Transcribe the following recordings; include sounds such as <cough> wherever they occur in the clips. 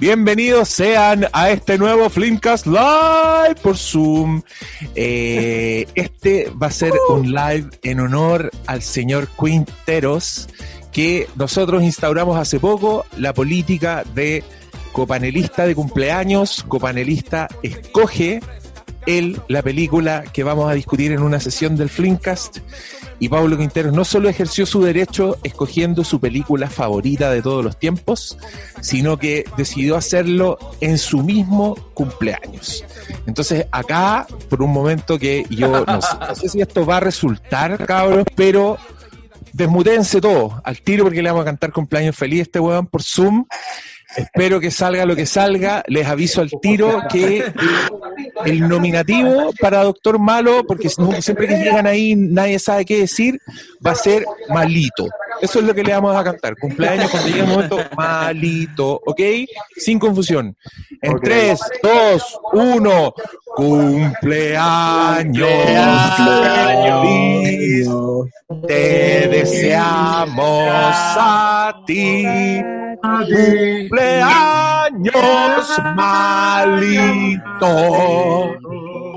Bienvenidos sean a este nuevo Flimcast Live por Zoom. Eh, este va a ser un live en honor al señor Quinteros, que nosotros instauramos hace poco la política de copanelista de cumpleaños, copanelista escoge él la película que vamos a discutir en una sesión del Flimcast y Pablo Quinteros no solo ejerció su derecho escogiendo su película favorita de todos los tiempos, sino que decidió hacerlo en su mismo cumpleaños. Entonces acá, por un momento que yo no sé, si esto va a resultar, cabros, pero desmutense todo al tiro porque le vamos a cantar cumpleaños feliz a este weón por Zoom. Espero que salga lo que salga. Les aviso al tiro que el nominativo para Doctor Malo, porque siempre que llegan ahí nadie sabe qué decir, va a ser malito. Eso es lo que le vamos a cantar. Cumpleaños cuando llegue el momento, malito. ¿Ok? Sin confusión. En 3, 2, 1. Cumpleaños. Cumpleaños. Te deseamos a ti. Cumpleaños malito.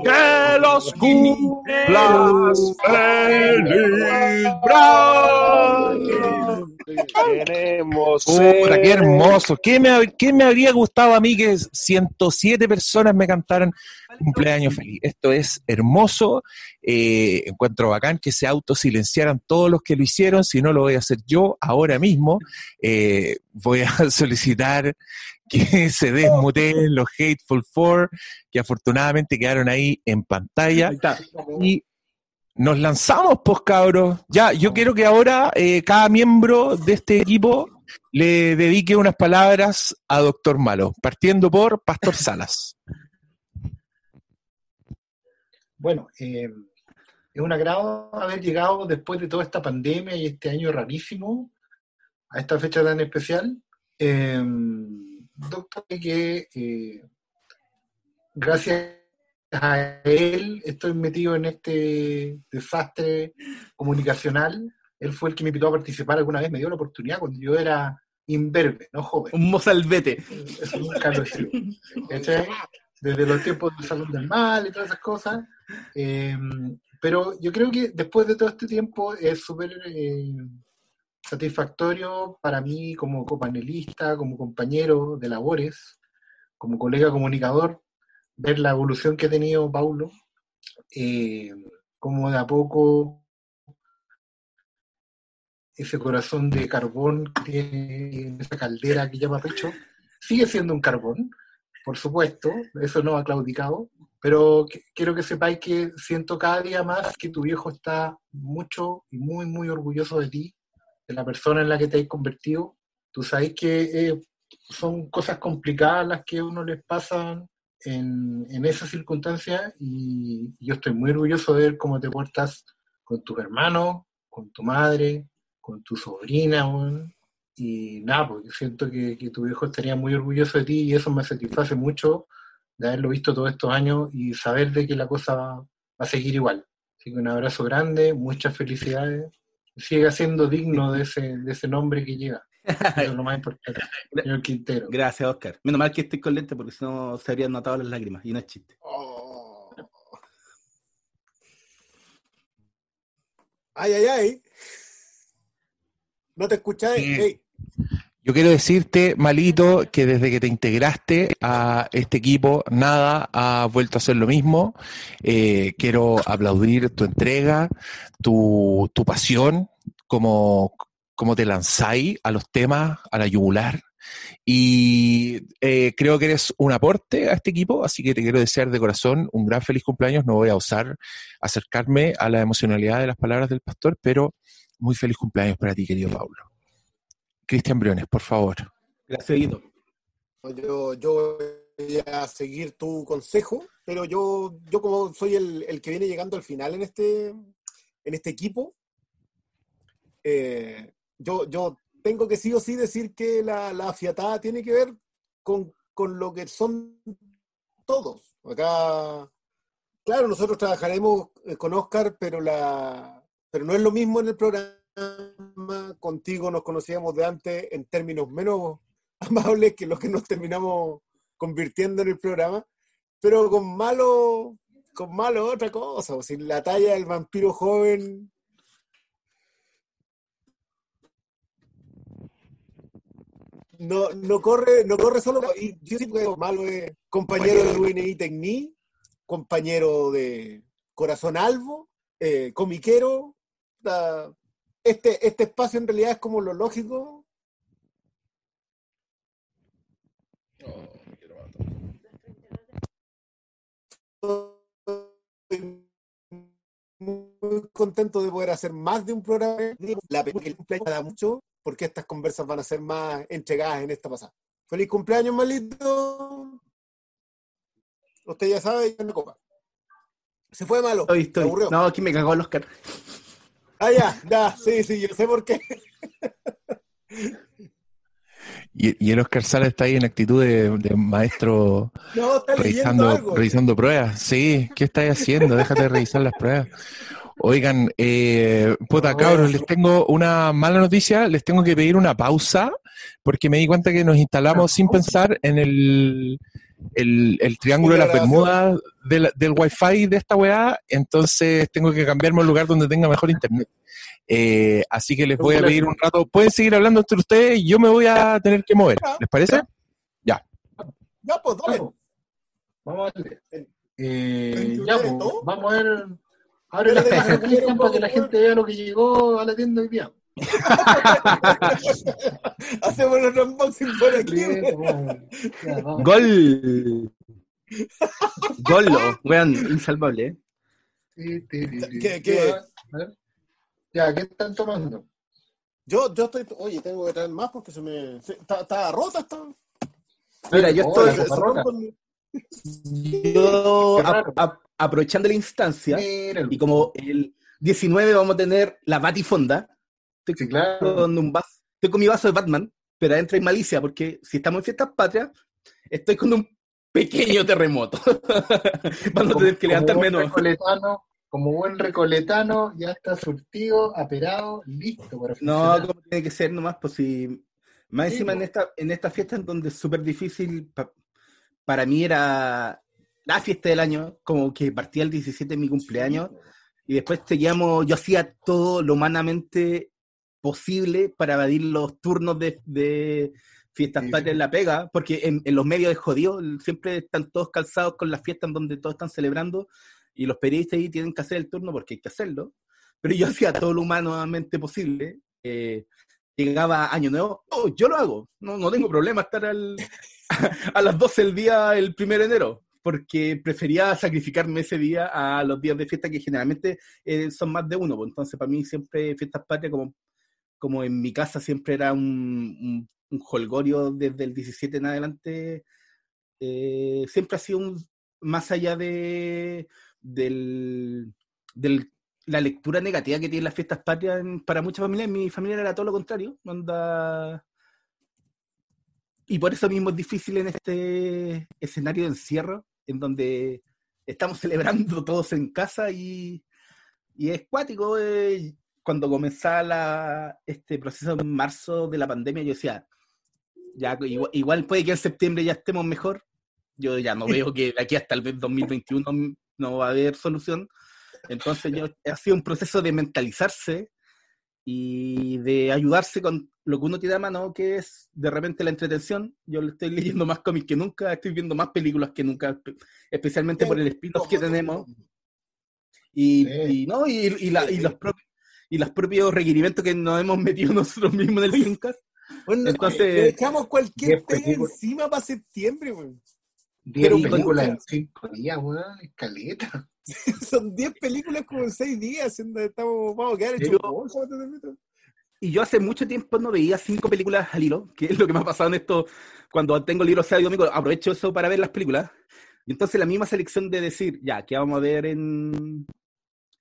Que los cumplas feliz, Queremos qué hermoso. ¿Qué me, ¿Qué me habría gustado a mí que 107 personas me cantaran cumpleaños feliz? Esto es hermoso. Eh, encuentro bacán que se autosilenciaran todos los que lo hicieron. Si no, lo voy a hacer yo ahora mismo. Eh, voy a <laughs> solicitar que <laughs> se desmuteen los Hateful Four, que afortunadamente quedaron ahí en pantalla. Y nos lanzamos, pues cabros. Ya, yo quiero que ahora eh, cada miembro de este equipo le dedique unas palabras a Doctor Malo, partiendo por Pastor Salas. <laughs> Bueno, eh, es un agrado haber llegado después de toda esta pandemia y este año rarísimo a esta fecha tan especial. Eh, doctor, que eh, gracias a él estoy metido en este desastre comunicacional. Él fue el que me invitó a participar alguna vez, me dio la oportunidad cuando yo era imberbe, no joven. Un mozalbete. Eso nunca lo Desde los tiempos del Salón del Mal y todas esas cosas. Eh, pero yo creo que después de todo este tiempo es súper eh, satisfactorio para mí como copanelista, como compañero de labores, como colega comunicador, ver la evolución que ha tenido Paulo, eh, como de a poco ese corazón de carbón que tiene en esa caldera que llama pecho, sigue siendo un carbón, por supuesto, eso no ha claudicado, pero quiero que sepáis que siento cada día más que tu viejo está mucho y muy, muy orgulloso de ti, de la persona en la que te has convertido. Tú sabes que eh, son cosas complicadas las que a uno les pasan en, en esas circunstancias y yo estoy muy orgulloso de ver cómo te portas con tus hermanos, con tu madre, con tu sobrina, y nada, porque siento que, que, tu viejo estaría muy orgulloso de ti y eso me satisface mucho de haberlo visto todos estos años y saber de que la cosa va, va a seguir igual. Así que un abrazo grande, muchas felicidades siga siendo digno de ese, de ese nombre que llega. <laughs> es lo más importante, señor Quintero. Gracias, Oscar. Menos mal que estoy con lente porque si no se habrían notado las lágrimas y no es chiste. Oh. Ay, ay, ay. No te escucháis. Yo quiero decirte, Malito, que desde que te integraste a este equipo, nada ha vuelto a ser lo mismo. Eh, quiero aplaudir tu entrega, tu, tu pasión, como, como te lanzáis a los temas, a la yugular. Y eh, creo que eres un aporte a este equipo, así que te quiero desear de corazón un gran feliz cumpleaños. No voy a usar, acercarme a la emocionalidad de las palabras del pastor, pero muy feliz cumpleaños para ti, querido Pablo. Cristian Briones, por favor. Gracias, Guido. Yo, yo, voy a seguir tu consejo, pero yo, yo como soy el, el, que viene llegando al final en este, en este equipo, eh, yo, yo tengo que sí o sí decir que la, la fiatada tiene que ver con, con lo que son todos. Acá, claro, nosotros trabajaremos eh, con Oscar, pero, la, pero no es lo mismo en el programa contigo nos conocíamos de antes en términos menos <laughs> amables que los que nos terminamos convirtiendo en el programa, pero con malo, con malo otra cosa, o sin la talla del vampiro joven. No, no corre, no corre solo. Y yo sí que malo es compañero de UNI Tecni, compañero de Corazón Albo, eh, comiquero. la- este, este espacio en realidad es como lo lógico. Estoy muy contento de poder hacer más de un programa. La película el cumpleaños me da mucho porque estas conversas van a ser más entregadas en esta pasada. Feliz cumpleaños, malito. Usted ya sabe, ya no copa. Se fue malo. Estoy, estoy. No, aquí me cagó el Oscar. Ah, ya, ya, sí, sí, yo sé por qué. Y, y el Oscar Sala está ahí en actitud de, de maestro No, está leyendo revisando, algo. revisando pruebas. Sí, ¿qué estáis haciendo? Déjate de revisar las pruebas. Oigan, eh, puta cabros, les tengo una mala noticia, les tengo que pedir una pausa porque me di cuenta que nos instalamos sin pensar en el, el, el triángulo de las Bermudas del, del wifi de esta weá, entonces tengo que cambiarme a un lugar donde tenga mejor internet. Eh, así que les voy a pedir un rato, pueden seguir hablando entre ustedes y yo me voy a tener que mover, ¿les parece? Ya, pues, dale. Vamos, a darle. ¿En- Eh, ya, pues, vamos a ver. Abre la Cristian para que la gente vea lo que llegó a la tienda hoy día. <laughs> Hacemos el unboxing por aquí. ¡Gol! Golo, weón, insalvable, ¿eh? ¿Qué- qué? Ya, ¿qué están tomando? Yo, yo estoy, oye, tengo que traer más porque se me, está rota, está. Mira, yo Oh, estoy-. Yo, a- a- aprovechando la instancia, y como el 19 vamos a tener la Batifonda, sí, estoy claro. con un vaso, estoy con mi vaso de Batman, pero adentro hay malicia, porque si estamos en fiestas patrias, estoy con un pequeño <laughs> terremoto. <laughs> Para no tener que no. recoletano, como buen recoletano, ya está surtido, aperado, listo para No, como tiene que ser nomás, pues si. Más Sí, encima en pues. esta, en esta fiesta en donde es súper difícil, pa- para mí era la fiesta del año, como que partía el 17 de mi cumpleaños, y después seguíamos, yo hacía todo lo humanamente posible para evadir los turnos de, de fiestas Sí, patrias en la pega, porque en, en los medios es jodido, siempre están todos calzados con las fiestas en donde todos están celebrando, y los periodistas ahí tienen que hacer el turno porque hay que hacerlo, pero yo <laughs> hacía todo lo humanamente posible. eh, llegaba Año Nuevo, oh, yo lo hago, no, no tengo problema estar al, <laughs> a las 12 del día el 1 de enero, porque prefería sacrificarme ese día a los días de fiesta que generalmente eh, son más de uno. pues, Entonces, para mí siempre fiestas patrias, como, como en mi casa siempre era un, un, holgorio desde el 17 en adelante, eh, siempre ha sido un, más allá de la lectura negativa que tienen las fiestas patrias para muchas familias, en mi familia era todo lo contrario. onda- Y por eso mismo es difícil en este escenario de encierro, en donde estamos <laughs> celebrando todos en casa y, y es cuático. eh, Cuando comenzaba la- este proceso en marzo de la pandemia, yo decía, ya, igual, igual puede que en septiembre ya estemos mejor. Yo ya no veo que de aquí hasta el 2021 no va a haber solución. Entonces yo, ha sido un proceso de mentalizarse y de ayudarse con lo que uno tiene a mano, que es de repente la entretención. Yo le estoy leyendo más cómics que nunca, estoy viendo más películas que nunca, espe- especialmente por el spin-off que tenemos. Y, y, no, y, y la- y los propios y los propios requerimientos que nos hemos metido <laughs> nosotros mismos en el Dreamcast. Bueno, Entonces- le echamos cualquier Diez pega películas. encima para septiembre, weón. Diez Pero películas en muchas. cinco días, weón, escaleta. <laughs> Son 10 películas como en 6 días. siendo- Estamos, vamos a quedar hechos. Y yo hace mucho tiempo no veía cinco películas al hilo, que es lo que me ha pasado en esto, cuando tengo libros sábado y domingo, aprovecho eso para ver las películas. Y entonces la misma selección de decir, ya, ¿qué vamos a ver en...?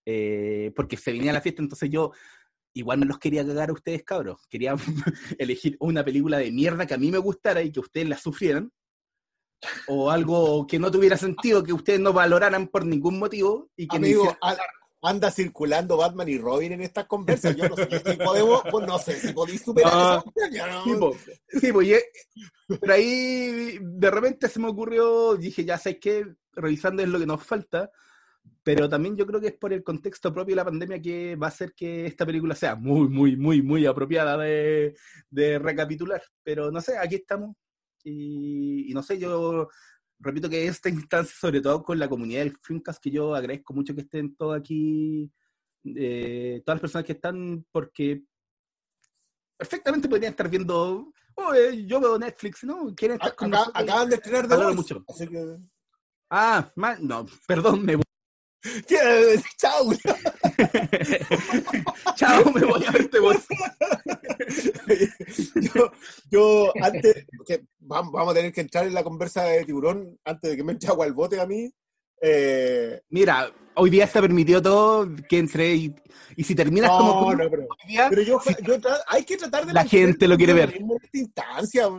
Eh, porque se venía la fiesta, entonces yo igual me los quería cagar a ustedes, cabros. Quería <laughs> elegir una película de mierda que a mí me gustara y que ustedes la sufrieran. O algo que no tuviera sentido, que ustedes no valoraran por ningún motivo y que me Amigo, al, anda circulando Batman y Robin en estas conversas. Yo no sé si podemos, pues no sé si podéis superar No. eso. Yo no- Sí, po. Sí, po, y, pero ahí de repente se me ocurrió, dije, ya sé que revisando es lo que nos falta, pero también yo creo que es por el contexto propio de la pandemia que va a hacer que esta película sea muy, muy, muy, muy apropiada de, de recapitular. Pero no sé, aquí estamos. Y, y no sé, yo repito que esta instancia, sobre todo con la comunidad del Filmcast, que yo agradezco mucho que estén todos aquí, eh, todas las personas que están, porque perfectamente podrían estar viendo, oh, eh, yo veo Netflix, ¿no? Quieren estar con nosotros. acaban de estrenar Voice. mucho. Así que... Ah, no, perdón, me voy. Chao. <laughs> Chao, me voy a verte vos. <laughs> yo, yo antes, que vamos, vamos a tener que entrar en la conversa de tiburón antes de que me eche agua al bote a mí. Eh, Mira, hoy día está permitido todo que entre y, y si terminas como no, tú, no, pero, hoy día, pero yo, yo tra- hay que tratar de La gente lo quiere ver. Instancia.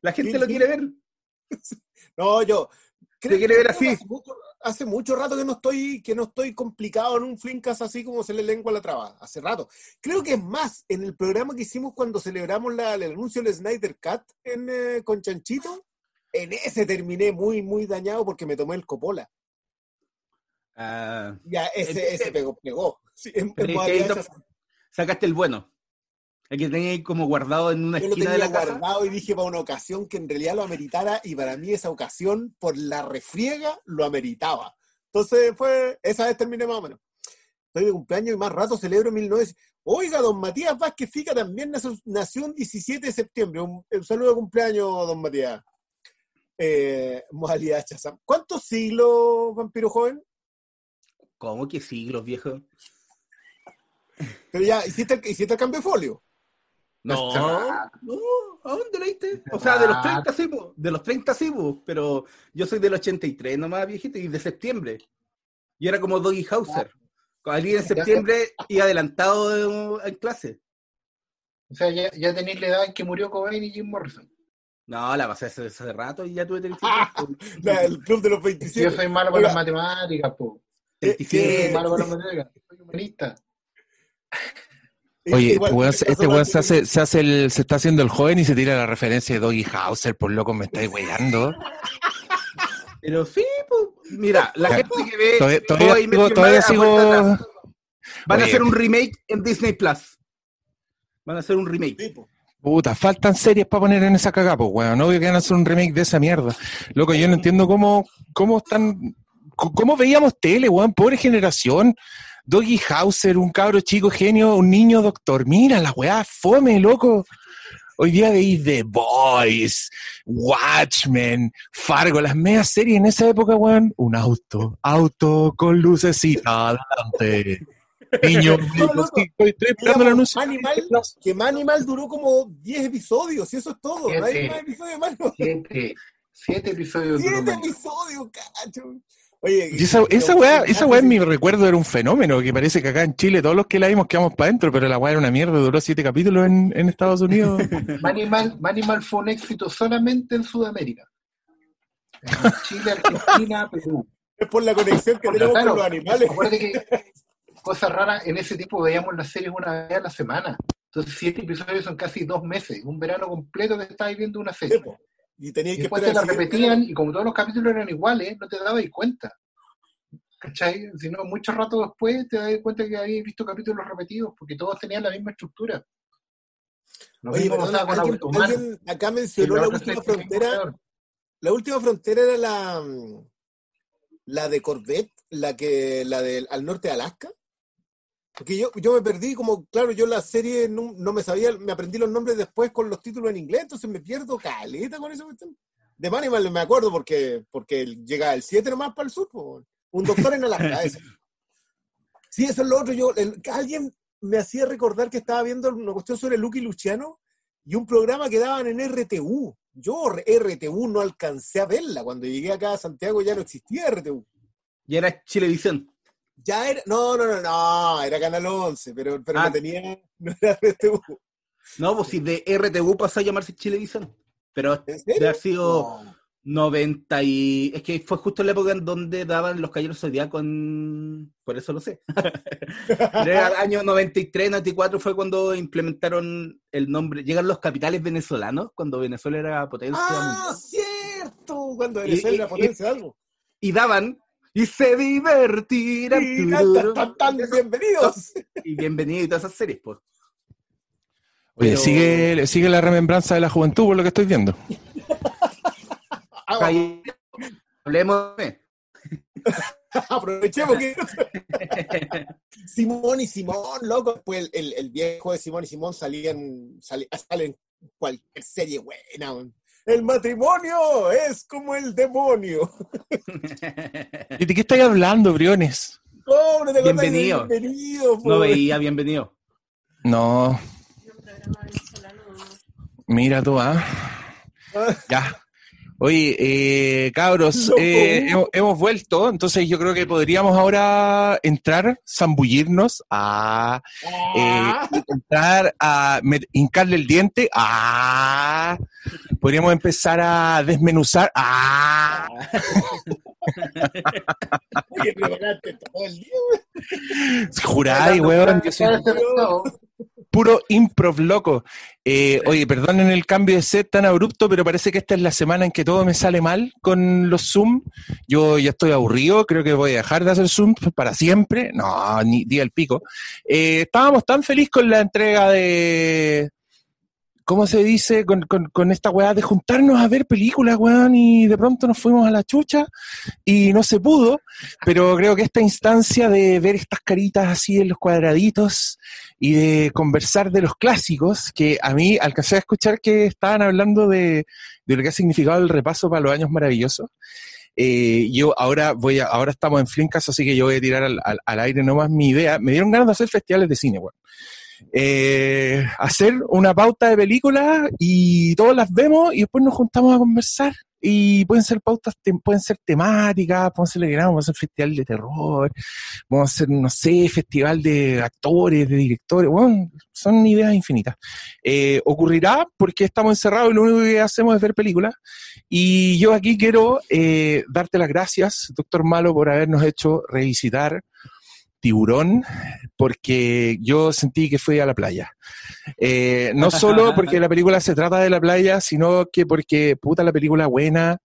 la gente lo quiere ver. <laughs> No, yo Te quiere ver creo así. Hace mucho, hace mucho rato que no estoy que no estoy complicado en un flincas así como se le lengua la traba. Hace rato. Creo que es más, en el programa que hicimos cuando celebramos la- el anuncio del Snyder Cut en, eh, con Chanchito, en ese terminé muy, muy dañado porque me tomé el Copola. Ah, Ya, ese, ese pegó, pegó. Sí, en- en sacaste el bueno. El que tenía ahí como guardado en una Yo lo esquina tenía de la casa. guardado y dije para una ocasión que en realidad lo ameritara y para mí esa ocasión, por la refriega, lo ameritaba. Entonces fue, esa vez terminé más o menos. Estoy de cumpleaños y más rato celebro 1900. Oiga, don Matías Vázquez Fica también nació, un 17 de septiembre. Un, un saludo de cumpleaños, don Matías. Eh, modalidad Chazam. ¿Cuántos siglos, vampiro joven? ¿Cómo que siglos, viejo? Pero ya, hiciste hiciste el cambio de folio. No, Está- no, ¿a dónde leíste? O sea, de los 30 sí, de los 30 sí, pero yo soy del 83 nomás, viejito, y de septiembre. Y era como Doggy Hauser. Alguien en septiembre y adelantado en clase. O sea, ya, ya tenéis la edad en que murió Cobain y Jim Morrison. No, la pasé hace, hace rato y ya tuve 37. <laughs> La- el club de los Si 27. yo soy malo para las matemáticas, po. Eh, Yo soy malo para las <laughs> matemáticas. Soy humanista. Oye, Igual, este weón, este se, hace, se, hace el, se está haciendo el joven y se tira la referencia de Doggy Hauser, por loco, me estáis weyando. Pero sí, pues, mira, la Ya. gente que ve Todavía, sigo, todavía van a hacer un remake en Disney Plus. Van a hacer un remake. Puta, faltan series para poner en esa cagada, pues, weón. No que van a hacer un remake de esa mierda. Loco, yo no entiendo cómo, cómo están. ¿Cómo veíamos tele, weón? Pobre generación. Doggy Hauser, un cabro chico genio, un niño doctor. Mira, la weá, fome, loco. Hoy día veis The Boys, Watchmen, Fargo, las medias series en esa época, weón. Un auto, auto con lucecita adelante. Niño, No, estoy, estoy esperando el anuncio. Animal, que Manimal duró como 10 episodios, y eso es todo. No hay Siete. más episodios de Manimal. Siete, siete episodios. duró 7 Manimal. episodios, cacho. Oye, Y esa, esa weá, esa weá en mi recuerdo era un fenómeno, que parece que acá en Chile todos los que la vimos quedamos para adentro, pero la weá era una mierda, duró siete capítulos en, en Estados Unidos. <laughs> Manimal, Manimal fue un éxito solamente en Sudamérica. En Chile, Argentina, <laughs> Perú. Es por la conexión que tenemos claro, con los animales. Acuérdate que <laughs> cosas raras, en ese tiempo veíamos las series una vez a la semana. Entonces, siete episodios son casi dos meses, un verano completo que estabas viendo una Sí, serie. Y tenías que después te la repetían, y como todos los capítulos eran iguales, no te dabas cuenta. ¿Cachai? Si no, mucho rato después te das cuenta que habías visto capítulos repetidos, porque todos tenían la misma estructura. Lo Oye, mismo perdona, pasaba con alguien, acá mencionó la última frontera. La última frontera era la, mm, la de Corvette, la que la del al norte de Alaska. Porque yo, yo me perdí, como, claro, yo la serie no, no me sabía, me aprendí los nombres después con los títulos en inglés, entonces me pierdo caleta con esa cuestión. De Manimal me acuerdo porque, porque llega el 7 nomás para el sur, un doctor en Alaska, ese. <laughs> Sí, eso es lo otro. Yo, el- alguien me hacía recordar que estaba viendo una cuestión sobre Lucky Luciano y un programa que daban en RTU. Yo RTU no alcancé a verla. Cuando llegué acá a Santiago ya no existía RTU. Y era Chilevisión. Ya era, no, no, no, no, era Canal 11, pero, pero Ah. no tenía, no era RTU. No, pues si de RTU pasó a llamarse Chilevisión. Pero ¿En de haber sido No. 90 y... Es que fue justo la época en donde daban los Caballeros Zodíaco con... Por eso lo sé. <laughs> El año 93, 94 fue cuando implementaron el nombre... Llegan los capitales venezolanos, cuando Venezuela era potencia ¡Ah, mundial. cierto! Cuando Y- Venezuela y- era potencia de algo. Y daban... Y se divertirán. Y tan, tan, tan, tan, bienvenidos. Y bienvenido y todas esas series, pues. Oye, Pero- sigue, sigue la remembranza de la juventud por lo que estoy viendo. <laughs> Ah, Ahí- Hablemos de... <laughs> Aprovechemos que. <laughs> Simón y Simón, loco. Pues el, viejo de Simón y Simón salían, salen en cualquier serie buena. man. El matrimonio es como el demonio. ¿Y de qué estáis hablando, Briones? ¿Cómo no te acordás de Bienvenido. Bienvenido, no veía bienvenido. No, mira tú, ¿ah? Ah, Ya. Oye, eh, cabros, <laughs> eh, hemos, hemos vuelto, entonces yo creo que podríamos ahora entrar, zambullirnos, a ah, eh, entrar a hincarle el diente, a podríamos empezar a desmenuzar, a <laughs> oye, preparaste todo el día, juráis, weón, yo soy puro improv loco. Eh, oye, perdonen el cambio de set tan abrupto, pero parece que esta es la semana en que todo me sale mal con los Zoom. Yo ya estoy aburrido, creo que voy a dejar de hacer Zoom para siempre. No, ni día el pico. Eh, estábamos tan felices con la entrega de... ¿Cómo se dice? Con, con, con esta weá de juntarnos a ver películas, weón, y de pronto nos fuimos a la chucha y no se pudo, pero creo que esta instancia de ver estas caritas así en los cuadraditos y de conversar de los clásicos, que a mí alcancé a escuchar que estaban hablando de, de lo que ha significado el repaso para los años maravillosos. Eh, yo ahora voy a, ahora estamos en Flinkas, así que yo voy a tirar al, al- al aire nomás mi idea. Me dieron ganas de hacer festivales de cine, weón. Eh, hacer una pauta de películas y todos las vemos y después nos juntamos a conversar. Y pueden ser pautas, pueden ser temáticas, podemos hacer queramos, podemos hacer festival de terror, vamos a hacer, no sé, festival de actores, de directores, bueno, son ideas infinitas. Eh, ocurrirá porque estamos encerrados y lo único que hacemos es ver películas. Y yo aquí quiero eh, darte las gracias, doctor Malo, por habernos hecho revisitar Tiburón, porque yo sentí que fui a la playa. Eh, no solo <laughs> porque la película se trata de la playa, sino que porque, puta, la película buena,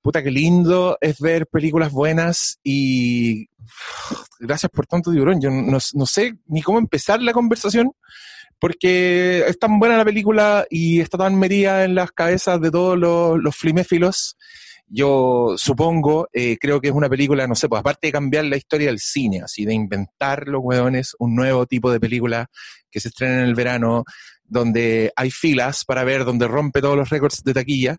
puta, qué lindo es ver películas buenas y gracias por tanto, Tiburón. Yo no, no sé ni cómo empezar la conversación porque es tan buena la película y está tan metida en las cabezas de todos los, los fliméfilos. Yo supongo, eh, creo que es una película, no sé, pues aparte de cambiar la historia del cine, así de inventar los hueones, un nuevo tipo de película que se estrena en el verano, donde hay filas para ver, donde rompe todos los récords de taquilla.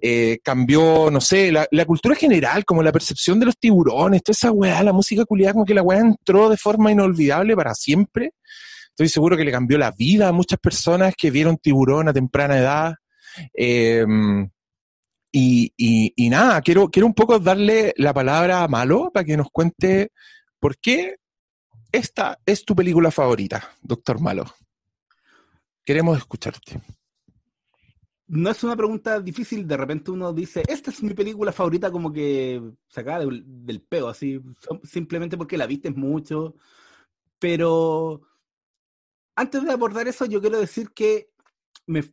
Eh, cambió, no sé, la, la cultura general, como la percepción de los tiburones, toda esa weá, la música culiada, como que la weá entró de forma inolvidable para siempre. Estoy seguro que le cambió la vida a muchas personas que vieron tiburón a temprana edad. Eh, y, nada, quiero, quiero un poco darle la palabra a Malo para que nos cuente por qué esta es tu película favorita, doctor Malo. Queremos escucharte. No es una pregunta difícil, de repente uno dice, esta es mi película favorita como que sacada del, del peo, así, simplemente porque la viste mucho. Pero antes de abordar eso, yo quiero decir que me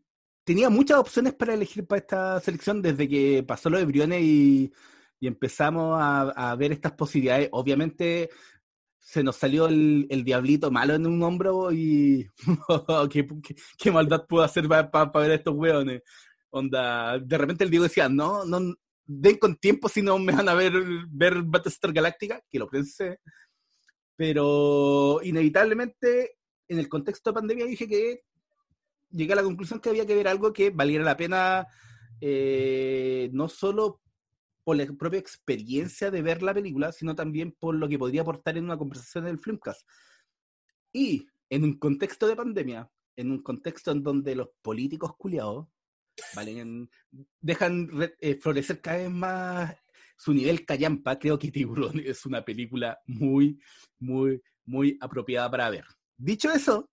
tenía muchas opciones para elegir para esta selección desde que pasó lo de Briones y, y empezamos a, a ver estas posibilidades. Obviamente se nos salió el, el diablito malo en un hombro y <laughs> ¿qué, qué, qué maldad puedo hacer para ver a estos hueones. Onda, de repente el Diego decía, no, no, den con tiempo si no me van a ver ver Battlestar Galactica, que lo pensé. Pero inevitablemente, en el contexto de pandemia, dije que llegué a la conclusión que había que ver algo que valiera la pena, eh, no solo por la propia experiencia de ver la película, sino también por lo que podría aportar en una conversación del Filmcast. Y en un contexto de pandemia, en un contexto en donde los políticos culiados dejan eh, florecer cada vez más su nivel callampa, creo que Tiburón <laughs> es una película muy, muy, muy apropiada para ver. Dicho eso,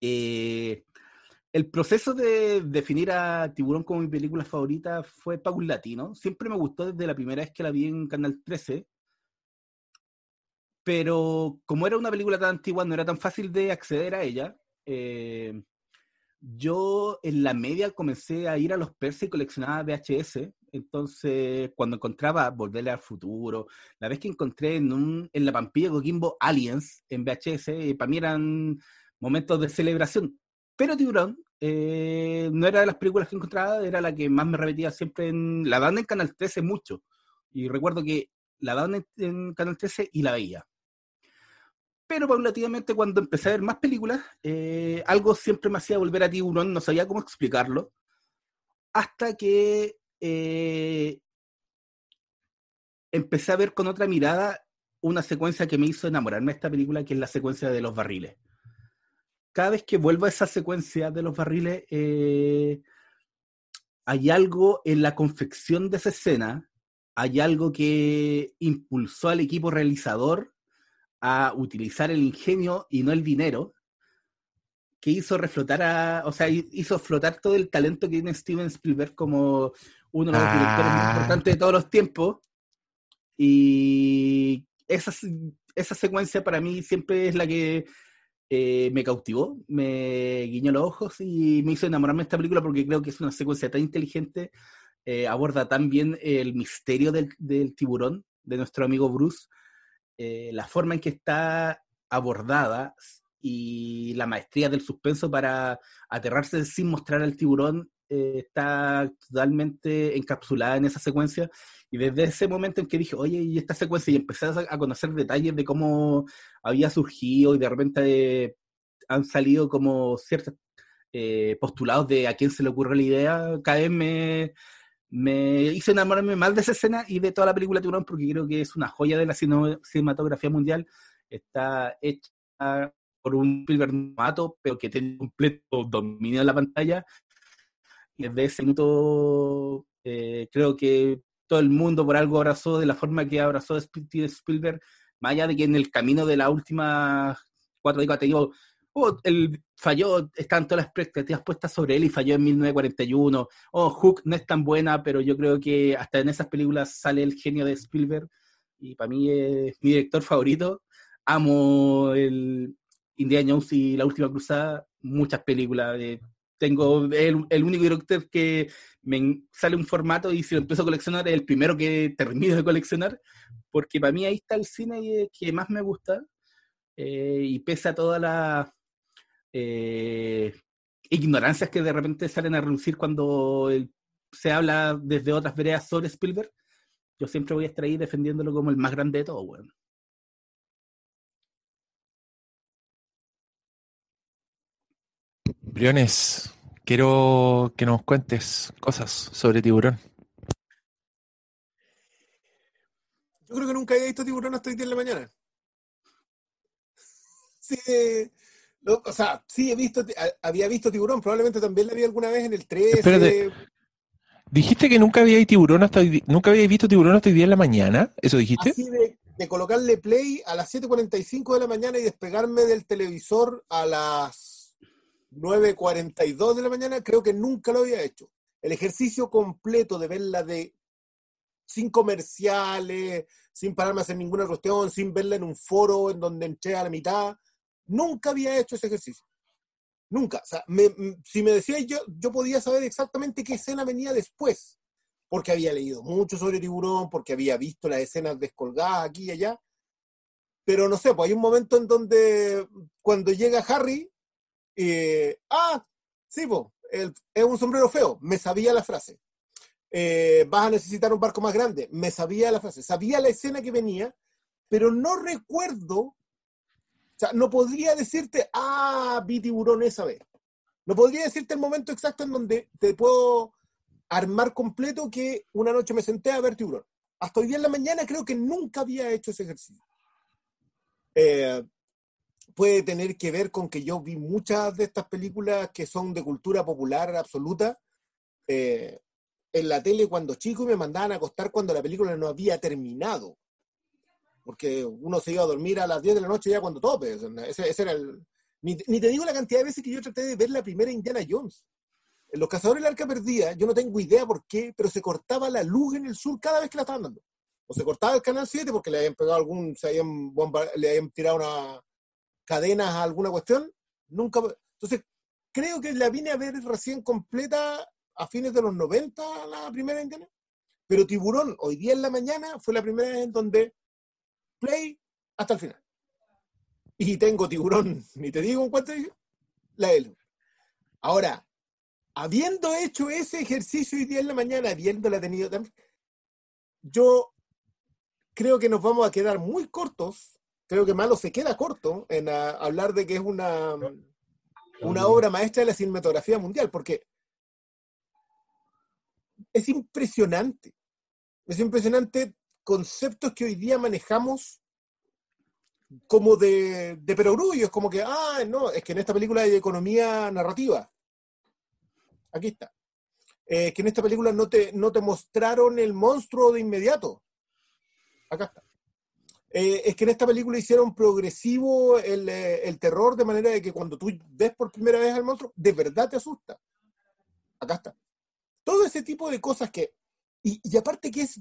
eh, el proceso de definir a Tiburón como mi película favorita fue paulatino. Siempre me gustó desde la primera vez que la vi en Canal 13. Pero como era una película tan antigua, no era tan fácil de acceder a ella. Eh, yo en la media comencé a ir a los Percy y coleccionaba VHS. Entonces, cuando encontraba Volverle al Futuro, la vez que encontré en, un, en la Pampilla Coquimbo Aliens en VHS, eh, para mí eran momentos de celebración. Pero Tiburón eh, no era de las películas que encontraba, era la que más me repetía siempre en. La dan en Canal 13 mucho. Y recuerdo que la dan en, en Canal 13 y la veía. Pero paulatinamente, cuando empecé a ver más películas, eh, algo siempre me hacía volver a Tiburón, no sabía cómo explicarlo. Hasta que eh, empecé a ver con otra mirada una secuencia que me hizo enamorarme de esta película, que es la secuencia de los barriles. Cada vez que vuelvo a esa secuencia de los barriles, eh, hay algo en la confección de esa escena, hay algo que impulsó al equipo realizador a utilizar el ingenio y no el dinero, que hizo reflotar a, o sea, hizo flotar todo el talento que tiene Steven Spielberg como uno de los directores más Ah. importantes de todos los tiempos. Y esa, esa secuencia para mí siempre es la que eh, me cautivó, me guiñó los ojos y me hizo enamorarme de esta película porque creo que es una secuencia tan inteligente, eh, aborda tan bien el misterio del, tiburón de nuestro amigo Bruce, eh, la forma en que está abordada y la maestría del suspenso para aterrarse sin mostrar al tiburón eh, está totalmente encapsulada en esa secuencia. Y desde ese momento en que dije, oye, y esta secuencia, y empecé a, conocer detalles de cómo había surgido y de repente han salido como ciertos eh, postulados de a quién se le ocurre la idea, cada vez me, me hizo enamorarme más de esa escena y de toda la película Tiburón porque creo que es una joya de la cine- cinematografía mundial. Está hecha por un Spielberg pero que tiene completo dominio de la pantalla. Y desde ese minuto eh, creo que todo el mundo por algo abrazó de la forma que abrazó Sp- Spielberg, más allá de que en el camino de las últimas cuatro décadas te digo, oh, él falló, están todas las expectativas puestas sobre él y falló en 1941. Oh, Hook no es tan buena, pero yo creo que hasta en esas películas sale el genio de Spielberg y para mí es mi director favorito. Amo el Indiana Jones y La Última Cruzada, muchas películas. eh, tengo el, el único director que me sale un formato y si lo empiezo a coleccionar es el primero que termino de coleccionar, porque para mí ahí está el cine que más me gusta eh, y pese a todas las eh, ignorancias que de repente salen a relucir cuando se habla desde otras veredas sobre Spielberg, yo siempre voy a estar ahí defendiéndolo como el más grande de todo, weón. Briones, quiero que nos cuentes cosas sobre tiburón. Yo creo que nunca había visto tiburón hasta hoy día en la mañana. <laughs> Sí, no, o sea, sí he visto, había visto tiburón, probablemente también la vi alguna vez en el 13. Espérate. Dijiste que nunca había tiburón hasta hoy nunca había visto tiburón hasta hoy día en la mañana. ¿Eso dijiste? Así de, de colocarle play a las 7.45 de la mañana y despegarme del televisor a las 9.42 de la mañana, creo que nunca lo había hecho. El ejercicio completo de verla de sin comerciales, sin pararme a hacer ninguna cuestión, sin verla en un foro en donde entré a la mitad, nunca había hecho ese ejercicio. Nunca. Si me decías yo, yo podía saber exactamente qué escena venía después porque había leído mucho sobre tiburón, porque había visto las escenas descolgadas aquí y allá. Pero no sé, pues hay un momento en donde cuando llega Harry, eh, ah, sí, es un sombrero feo, me sabía la frase. Eh, vas a necesitar un barco más grande, me sabía la frase, sabía la escena que venía, pero no recuerdo, o sea, no podría decirte, ah, vi tiburón esa vez. No podría decirte el momento exacto en donde te puedo armar completo que una noche me senté a ver tiburón. Hasta hoy día en la mañana creo que nunca había hecho ese ejercicio. Eh, puede tener que ver con que yo vi muchas de estas películas que son de cultura popular absoluta eh, en la tele cuando chico y me mandaban a acostar cuando la película no había terminado. Porque uno se iba a dormir a las 10 de la noche ya cuando tope. Ese, ese era el, Ni, ni te digo la cantidad de veces que yo traté de ver la primera Indiana Jones. En Los Cazadores del Arca Perdida, yo no tengo idea por qué, pero se cortaba la luz en el sur cada vez que la estaban dando. O se cortaba el canal 7 porque le habían pegado algún, se habían bomba- le habían tirado una cadenas a alguna cuestión. Nunca. Entonces, creo que la vine a ver recién completa a fines de los 90, la primera Indiana. Pero Tiburón, hoy día en la mañana, fue la primera vez en donde play hasta el final. Y tengo Tiburón, <laughs> ni te digo en cuánto la L. Ahora, habiendo hecho ese ejercicio hoy día en la mañana, habiéndola tenido también, yo creo que nos vamos a quedar muy cortos. Creo que Malo se queda corto en ah, hablar de que es una, una obra maestra de la cinematografía mundial, porque es impresionante. Es impresionante conceptos que hoy día manejamos como de, de perogrullo. Es como que, ah, no, es que en esta película hay economía narrativa. Aquí está. Eh, que en esta película no te, no te mostraron el monstruo de inmediato. Acá está. Eh, es que en esta película hicieron progresivo el, eh, el terror de manera de que cuando tú ves por primera vez al monstruo, de verdad te asusta. Acá está. Todo ese tipo de cosas que... Y, y aparte que es...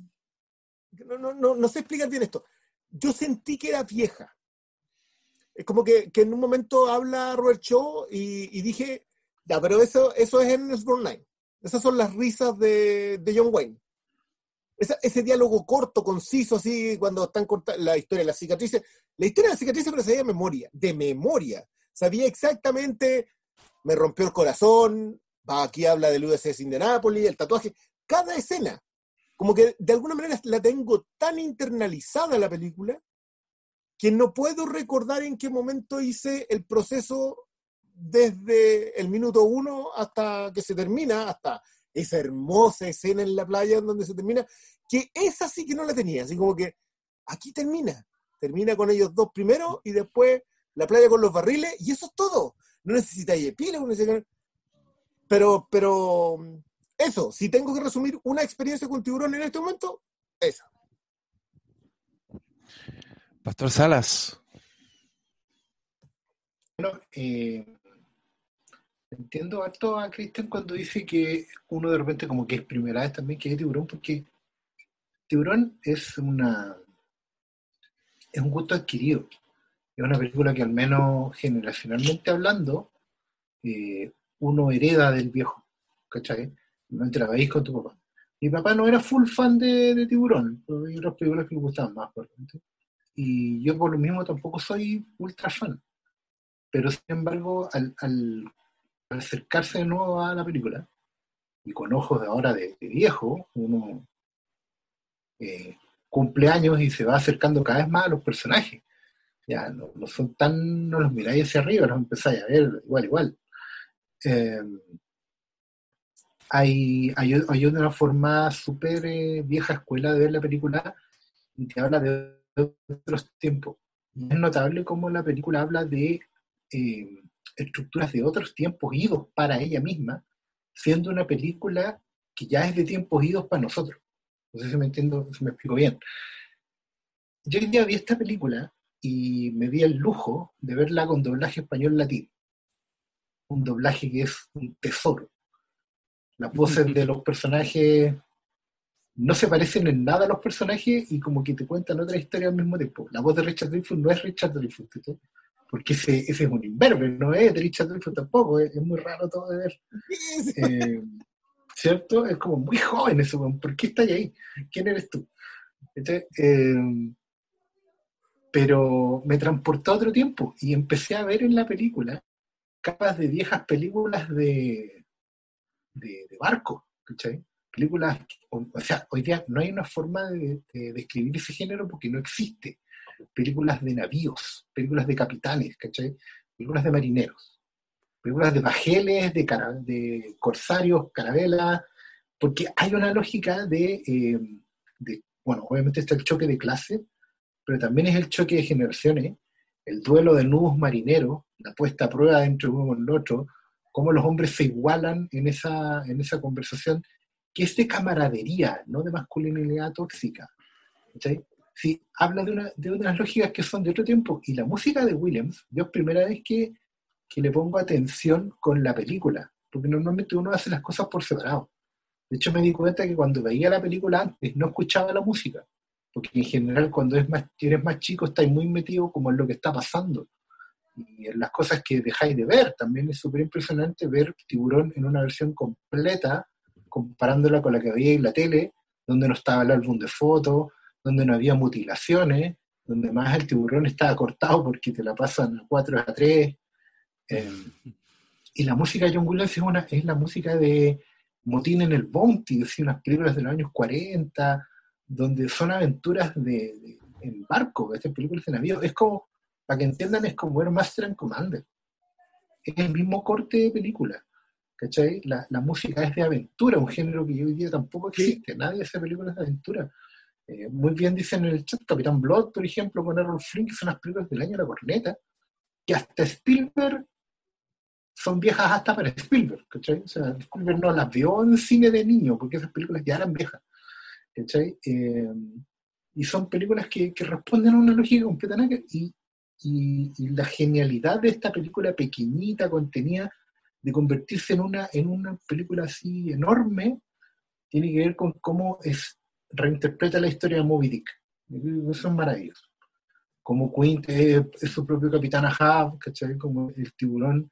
No, no, no, no sé explicar bien esto. Yo sentí que era vieja. Es como que, que en un momento habla Robert Shaw y, y dije, ya, pero eso, eso es en. Esas son las risas de, de John Wayne. Esa- ese diálogo corto, conciso, así, cuando están cortadas la historia de las cicatrices. La historia de las cicatrices me sabía de memoria, de memoria. Sabía exactamente, me rompió el corazón, va, aquí habla del USS Indianapolis, el tatuaje, cada escena. Como que de alguna manera la tengo tan internalizada la película que no puedo recordar en qué momento hice el proceso desde el minuto uno hasta que se termina, hasta esa hermosa escena en la playa donde se termina, que esa sí que no la tenía, así como que aquí termina, termina con ellos dos primero y después la playa con los barriles y eso es todo. No necesitáis epílogo, no necesitáis- pero, pero eso, si tengo que resumir una experiencia con tiburón en este momento, esa. Pastor Salas. Bueno, eh, entiendo harto a Cristian cuando dice que uno de repente como que es primera vez también que ve tiburón, porque tiburón es una es un gusto adquirido. Es una película que al menos generacionalmente hablando, eh, uno hereda del viejo, ¿cachai? Normalmente la con tu papá. Mi papá no era full fan de, de tiburón, pero hay otras películas que le gustaban más, por ejemplo. Y yo por lo mismo tampoco soy ultra fan pero sin embargo, al, al- acercarse de nuevo a la película, y con ojos de ahora de, viejo, uno eh, cumple años y se va acercando cada vez más a los personajes. Ya no, son tan, no los miráis hacia arriba, los empezáis a ver igual, igual. Eh, hay, hay, hay una forma súper eh, vieja escuela de ver la película y te habla de otros tiempos. Es notable cómo la película habla de eh, estructuras de otros tiempos idos para ella misma, siendo una película que ya es de tiempos idos para nosotros. No sé si me entiendo, si me explico bien. Yo hoy día vi esta película y me di el lujo de verla con doblaje español latino. Un doblaje que es un tesoro. Las voces de <laughs> los personajes no se parecen en nada a los personajes y como que te cuentan otra historia al mismo tiempo. La voz de Richard Dreyfuss no es Richard Dreyfuss, ¿sí? Porque ese, ese es un imberbe, no es Dreyfuss tampoco, es, es muy raro todo de ver. <laughs> Eh, ¿Cierto? Es como muy joven eso. ¿por qué estás ahí? ¿Quién eres tú? Entonces, eh, pero me transportó a otro tiempo y empecé a ver en la película capas de viejas películas de, de, de barco, ¿cachai? Películas, o, o sea, hoy día no hay una forma de, de describir ese género porque no existe. Películas de navíos, películas de capitanes, ¿cachai? Películas de marineros, películas de bajeles, de, corsarios, carabelas, porque hay una lógica de, eh, de, bueno, obviamente está el choque de clase, pero también es el choque de generaciones, el duelo de nudos marineros, la puesta a prueba entre uno con el otro, cómo los hombres se igualan en esa, en esa conversación, que es de camaradería, no de masculinidad tóxica. ¿cachai? Sí, habla de, una, de unas lógicas que son de otro tiempo. Y la música de Williams, yo es primera vez que que le pongo atención con la película, porque normalmente uno hace las cosas por separado. De hecho, me di cuenta que cuando veía la película antes no escuchaba la música, porque en general cuando es más, eres más chico estás muy metido como en lo que está pasando y en las cosas que dejáis de ver. También es súper impresionante ver Tiburón en una versión completa, comparándola con la que veía en la tele, donde no estaba el álbum de fotos, donde no había mutilaciones, donde más el tiburón estaba cortado porque te la pasan a 4 a 3. Eh, y la música de John Williams es, una, es la música de Motín en el Bounty, es unas películas de los años 40, donde son aventuras de, en barco, estas películas de navío. Es como, para que entiendan, es como ver Master and Commander. Es el mismo corte de película. ¿Cachai? La, la música es de aventura, un género que hoy día tampoco existe. Nadie hace películas de aventura. Eh, muy bien dicen en el chat, Capitán Blood, por ejemplo, con Errol Flynn, que son las películas del año de la corneta, que hasta Spielberg son viejas hasta para Spielberg, ¿cachai? O sea, Spielberg no las vio en cine de niño, porque esas películas ya eran viejas, ¿cachai? Eh, y son películas que, que, responden a una lógica completamente y, y, y, la genialidad de esta película pequeñita, contenida, de convertirse en una, en una película así enorme, tiene que ver con cómo es reinterpreta la historia de Moby Dick. Eso es maravilloso. Como Quint es, su propio capitán Ahab, ¿cachai? Como el tiburón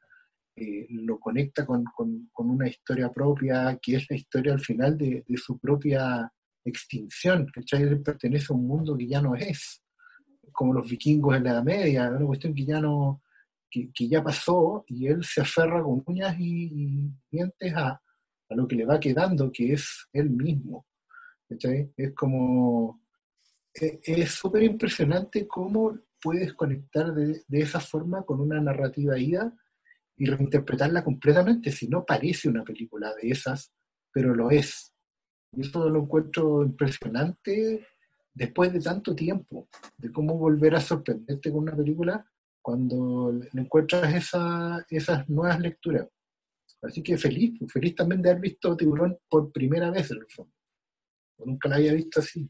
eh, lo conecta con, con, con, una historia propia, que es la historia al final de, de su propia extinción, ¿cachai? Él pertenece a un mundo que ya no es, como los vikingos en la Edad Media, una cuestión que ya no, que, que ya pasó, y él se aferra con uñas y, y dientes a, a lo que le va quedando, que es él mismo. Es como, es súper impresionante cómo puedes conectar de, esa forma con una narrativa ida y reinterpretarla completamente, si no parece una película de esas, pero lo es. Y eso lo encuentro impresionante después de tanto tiempo, de cómo volver a sorprenderte con una película cuando encuentras esa, esas nuevas lecturas. Así que feliz, feliz también de haber visto Tiburón por primera vez en el fondo. Nunca la había visto así.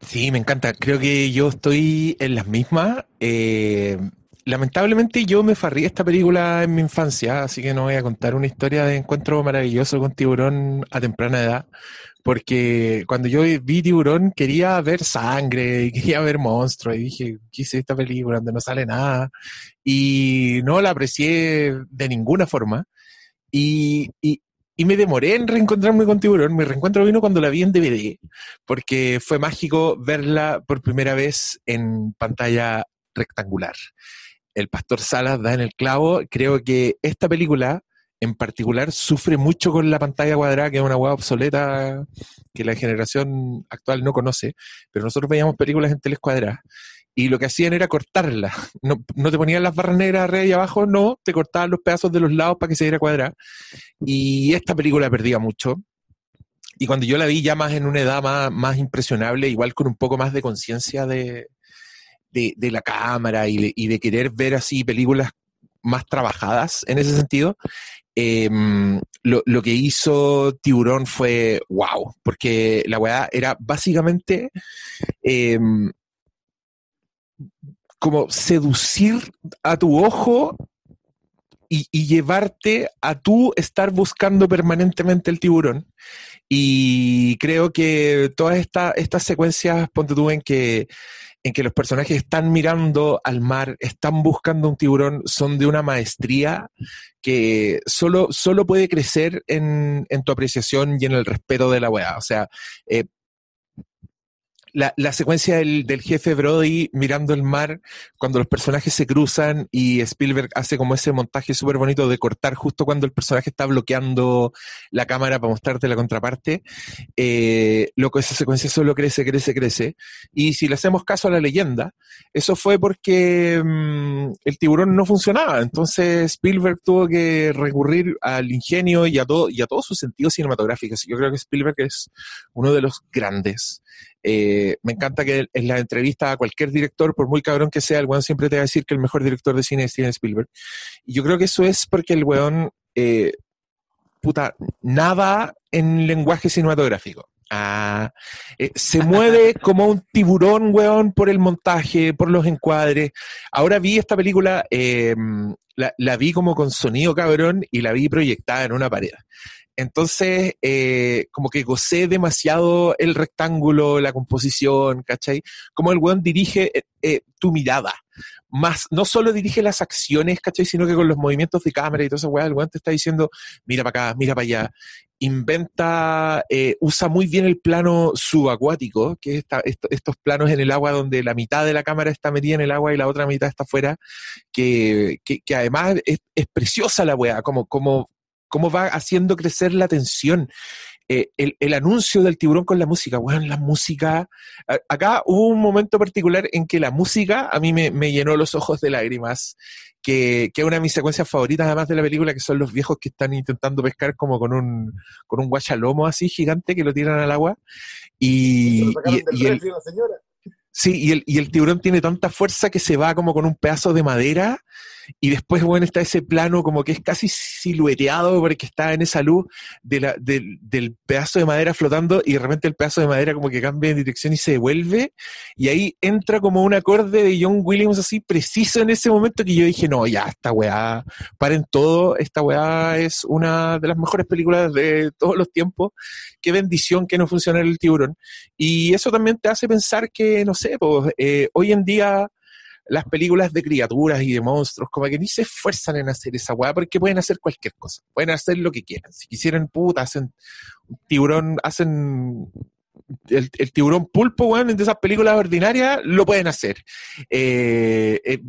Sí, me encanta. Creo que yo estoy en las mismas. Eh, lamentablemente yo me farrí esta película en mi infancia, así que no voy a contar una historia de encuentro maravilloso con tiburón a temprana edad, porque cuando yo vi tiburón quería ver sangre <laughs> quería ver monstruos y dije, ¿qué es esta película donde no sale nada? Y no la aprecié de ninguna forma. Y, y, y me demoré en reencontrarme con Tiburón. Mi reencuentro vino cuando la vi en DVD, porque fue mágico verla por primera vez en pantalla rectangular. El Pastor Salas da en el clavo. Creo que esta película en particular sufre mucho con la pantalla cuadrada, que es una hueá obsoleta que la generación actual no conoce, pero nosotros veíamos películas en teles cuadradas y lo que hacían era cortarla. <laughs> No, no, te ponían las barras negras arriba y abajo, no, te cortaban los pedazos de los lados para que se diera cuadrada. Y esta película perdía mucho. Y cuando yo la vi ya más en una edad más, más impresionable, igual con un poco más de conciencia de, de, de, la cámara y de, y de, querer ver así películas más trabajadas en ese sentido, eh, lo, lo, que hizo Tiburón fue wow, porque la weá era básicamente... Eh, como seducir a tu ojo y, llevarte a tú estar buscando permanentemente el tiburón. Y creo que todas esta, estas secuencias, ponte tú en que, en que los personajes están mirando al mar, están buscando un tiburón, son de una maestría que solo, solo puede crecer en, en tu apreciación y en el respeto de la weá. O sea, eh, la, la secuencia del, del, jefe Brody mirando el mar cuando los personajes se cruzan y Spielberg hace como ese montaje súper bonito de cortar justo cuando el personaje está bloqueando la cámara para mostrarte la contraparte. Eh, loco, esa secuencia solo crece, crece, crece. Y si le hacemos caso a la leyenda, eso fue porque mmm, el tiburón no funcionaba. Entonces Spielberg tuvo que recurrir al ingenio y a todo, y a todos sus sentidos cinematográficos. Yo creo que Spielberg es uno de los grandes. Eh, me encanta que en la entrevista a cualquier director, por muy cabrón que sea, el weón siempre te va a decir que el mejor director de cine es Steven Spielberg. Y yo creo que eso es porque el weón, eh, puta, nada en lenguaje cinematográfico. Ah, eh, se <laughs> mueve como un tiburón, weón, por el montaje, por los encuadres. Ahora vi esta película, eh, la, la vi como con sonido cabrón y la vi proyectada en una pared. Entonces, eh, como que gocé demasiado el rectángulo, la composición, ¿cachai? Como el weón dirige eh, eh, tu mirada. Más, no solo dirige las acciones, ¿cachai? Sino que con los movimientos de cámara y todo eso, weón, el weón te está diciendo, mira para acá, mira para allá. Inventa, usa muy bien el plano subacuático, que es estos planos en el agua donde la mitad de la cámara está metida en el agua y la otra mitad está afuera, que además es, es preciosa la weá, como, como, cómo va haciendo crecer la tensión. Eh, el, el anuncio del tiburón con la música, weón, la música. a- Acá hubo un momento particular en que la música a mí me, me llenó los ojos de lágrimas, que, que es una de mis secuencias favoritas además de la película, que son los viejos que están intentando pescar como con un, con un guachalomo así gigante que lo tiran al agua. Y, y- del y el. Sí, y el, y el tiburón tiene tanta fuerza que se va como con un pedazo de madera y después, bueno, está ese plano como que es casi silueteado porque está en esa luz de del, pedazo de madera flotando y de repente el pedazo de madera como que cambia de dirección y se devuelve y ahí entra como un acorde de John Williams así preciso en ese momento que yo dije, no, ya, esta weá, paren todo, esta weá es una de las mejores películas de todos los tiempos, qué bendición que no funciona el tiburón. Y eso también te hace pensar que, no sé, pues, eh, hoy en día las películas de criaturas y de monstruos, como que ni se esfuerzan en hacer esa weá, porque pueden hacer cualquier cosa, pueden hacer lo que quieran. Si quisieran, puta, hacen tiburón, hacen el, el tiburón pulpo, weón, de esas películas ordinarias, lo pueden hacer. Eh, eh,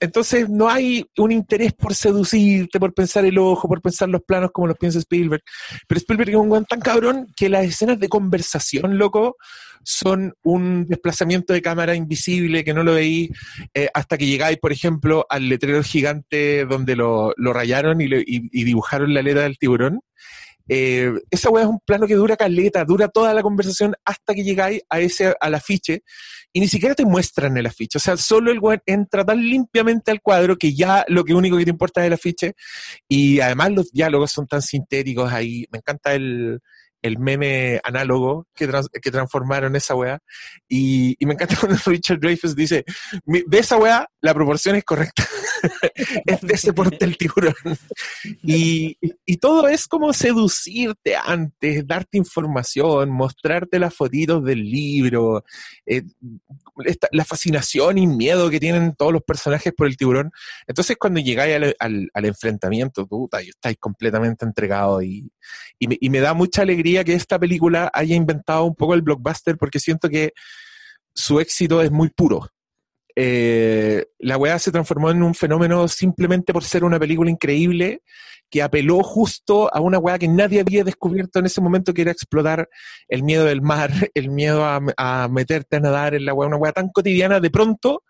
entonces no hay un interés por seducirte, por pensar el ojo, por pensar los planos como los piensa Spielberg. Pero Spielberg es un weón tan cabrón que las escenas de conversación, loco, son un desplazamiento de cámara invisible que no lo veí eh, hasta que llegáis, por ejemplo, al letrero gigante donde lo, lo rayaron y, y- y dibujaron la aleta del tiburón. Eh, esa weá es un plano que dura caleta, dura toda la conversación hasta que llegáis a ese, al afiche y ni siquiera te muestran el afiche. O sea, solo el weón entra tan limpiamente al cuadro que ya lo que único que te importa es el afiche y además los diálogos son tan sintéticos ahí. Me encanta el, el meme análogo que, trans- que transformaron esa weá. Y, y me encanta <laughs> cuando Richard Dreyfuss dice, "Mi- de esa weá la proporción es correcta. <laughs> <laughs> es de ese porte el tiburón. Y, y todo es como seducirte antes, darte información, mostrarte las fotitos del libro, eh, la fascinación y miedo que tienen todos los personajes por el tiburón. Entonces cuando llegáis al, al- al enfrentamiento, y estáis completamente entregados y, y me da mucha alegría que esta película haya inventado un poco el blockbuster porque siento que su éxito es muy puro. Eh, la weá se transformó en un fenómeno simplemente por ser una película increíble que apeló justo a una weá que nadie había descubierto en ese momento, que era explotar el miedo del mar, <laughs> el miedo a, meterte a nadar en la weá, una weá tan cotidiana, de pronto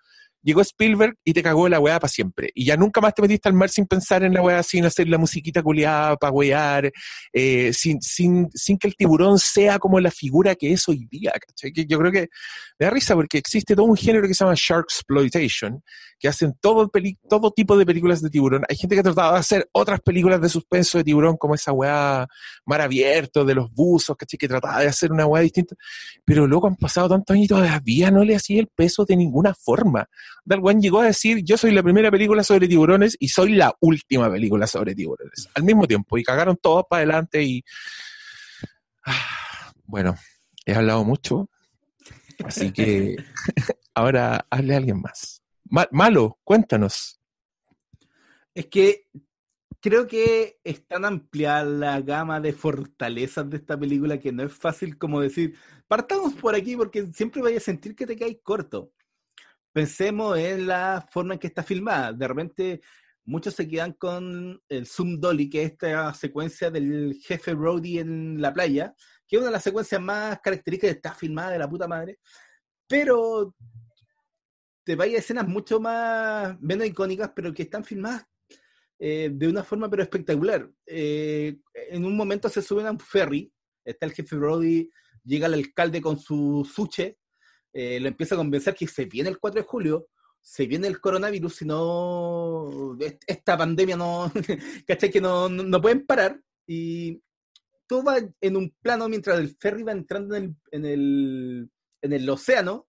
llegó Spielberg y te cagó la weá para siempre. Y ya nunca más te metiste al mar sin pensar en la weá, sin hacer la musiquita culiada para wear, eh, sin, sin, sin que el tiburón sea como la figura que es hoy día. ¿cachai? Que yo creo que me da risa porque existe todo un género que se llama Shark Exploitation, que hacen todo, peli- todo tipo de películas de tiburón. Hay gente que ha tratado de hacer otras películas de suspenso de tiburón, como esa weá mar abierto de los buzos, ¿cachai? Que trataba de hacer una weá distinta. Pero luego han pasado tantos años y todavía no le hacía el peso de ninguna forma. Dalwan llegó a decir, yo soy la primera película sobre tiburones y soy la última película sobre tiburones. Al mismo tiempo. Y cagaron todos para adelante y... Ah, bueno, he hablado mucho. Así que <laughs> ahora hable a alguien más. Ma- Malo, cuéntanos. Es que creo que es tan amplia la gama de fortalezas de esta película que no es fácil como decir, partamos por aquí porque siempre vayas a sentir que te caes corto. Pensemos en la forma en que está filmada. De repente, muchos se quedan con el Zoom Dolly, que es esta secuencia del jefe Brody en la playa, que es una de las secuencias más características está filmada de la puta madre. Pero te vaya escenas mucho más, menos icónicas, pero que están filmadas eh, de una forma pero espectacular. Eh, en un momento se suben a un ferry, está el jefe Brody, llega el alcalde con su suche, eh, lo empieza a convencer que se viene el 4 de julio, se viene el coronavirus, si no, est- esta pandemia no, <laughs> ¿cachai? Que no, no pueden parar. Y todo va en un plano mientras el ferry va entrando en el, en el, en el océano,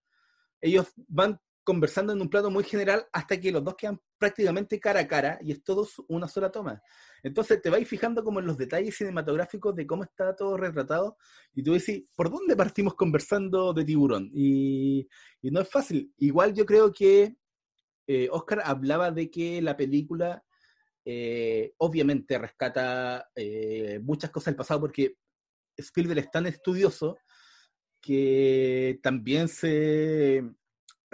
ellos van conversando en un plano muy general hasta que los dos quedan prácticamente cara a cara y es todo una sola toma. Entonces te vais fijando como en los detalles cinematográficos de cómo está todo retratado y tú decís, ¿por dónde partimos conversando de tiburón? Y, y no es fácil. Igual yo creo que eh, Oscar hablaba de que la película eh, obviamente rescata eh, muchas cosas del pasado porque Spielberg es tan estudioso que también se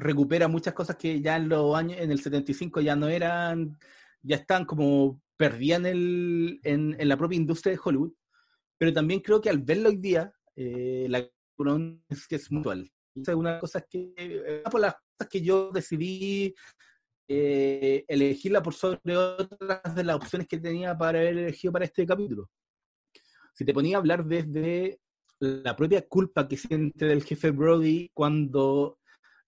recupera muchas cosas que ya en los años, en el 75 ya no eran, ya están como perdían el, en, en la propia industria de Hollywood, pero también creo que al verlo hoy día, eh, la es que es mutual. Esa es una de las cosas que, eh, por las cosas que yo decidí eh, elegirla por sobre otras de las opciones que tenía para haber elegido para este capítulo. Si te ponía a hablar desde la propia culpa que siente del jefe Brody cuando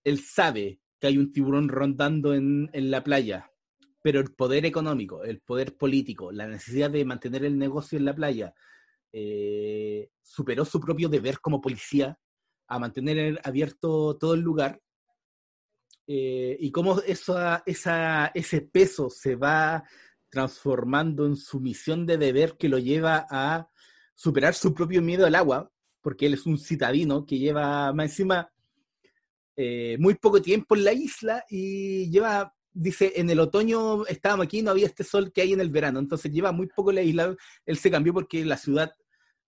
él sabe que hay un tiburón rondando en, en la playa, pero el poder económico, el poder político, la necesidad de mantener el negocio en la playa, eh, superó su propio deber como policía a mantener abierto todo el lugar eh, y cómo esa, esa, ese peso se va transformando en su misión de deber que lo lleva a superar su propio miedo al agua, porque él es un citadino que lleva más encima eh, muy poco tiempo en la isla y lleva, dice, en el otoño estábamos aquí, no había este sol que hay en el verano, entonces lleva muy poco en la isla, él se cambió porque la ciudad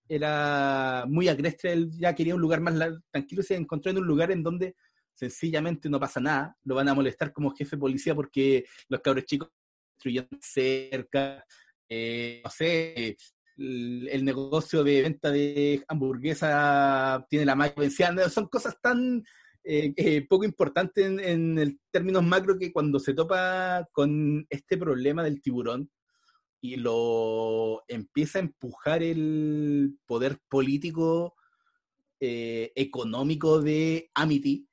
era muy agreste, él ya quería un lugar más tranquilo y se encontró en un lugar en donde sencillamente no pasa nada, lo van a molestar como jefe de policía porque los cabros chicos construyen cerca, eh, no sé, el, negocio de venta de hamburguesa tiene la vencida, son cosas tan eh, eh, poco importantes en, en el términos macro que cuando se topa con este problema del tiburón y lo empieza a empujar el poder político eh, económico de Amity,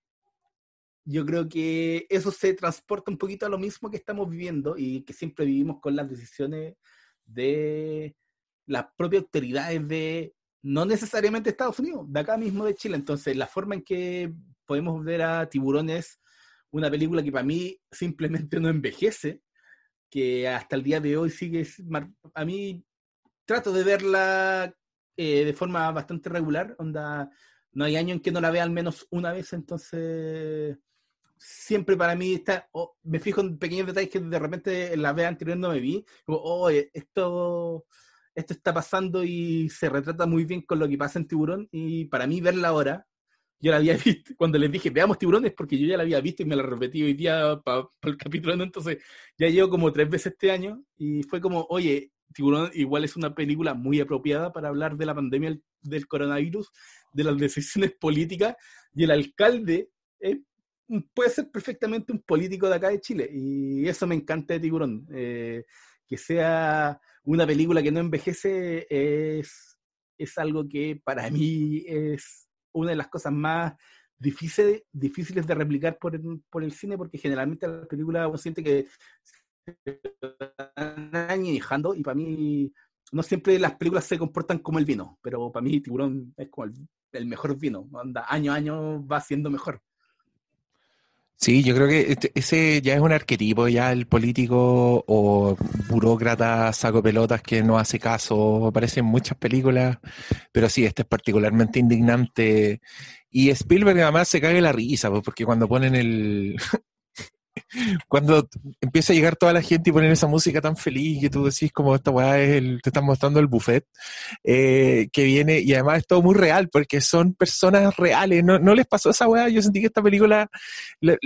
yo creo que eso se transporta un poquito a lo mismo que estamos viviendo y que siempre vivimos con las decisiones de las propias autoridades de, no necesariamente Estados Unidos, de acá mismo de Chile. Entonces, la forma en que podemos ver a Tiburones, una película que para mí simplemente no envejece, que hasta el día de hoy sigue, a mí trato de verla eh, de forma bastante regular, onda, no hay año en que no la vea al menos una vez, entonces siempre para mí está, oh, me fijo en pequeños detalles que de repente en la vez anterior no me vi, como, oh, esto, esto está pasando y se retrata muy bien con lo que pasa en Tiburón, y para mí verla ahora, yo la había <laughs> visto, cuando les dije, veamos Tiburones, porque yo ya la había visto y me la repetí hoy día para el capítulo, ¿no? entonces ya llevo como tres veces este año, y fue como, oye, Tiburón igual es una película muy apropiada para hablar de la pandemia del, coronavirus, de las decisiones <laughs> políticas, y el alcalde es puede ser perfectamente un político de acá de Chile. Y eso me encanta de Tiburón. Eh, que sea una película que no envejece es, es algo que para mí es una de las cosas más difíciles, difíciles de replicar por el, por el cine, porque generalmente las películas uno siente que añejando y para mí no siempre las películas se comportan como el vino, pero para mí Tiburón es como el, el mejor vino. Anda, año a año va siendo mejor. Sí, yo creo que este- ese ya es un arquetipo, ya el político o burócrata saco pelotas que no hace caso, aparece en muchas películas, pero sí, este es particularmente indignante. Y Spielberg además se cae la risa, porque cuando ponen el... <laughs> Cuando empieza a llegar toda la gente y ponen esa música tan feliz que tú decís como esta weá es el, te están mostrando el buffet, eh, que viene, y además es todo muy real, porque son personas reales, no, no les pasó esa weá, yo sentí que esta película la-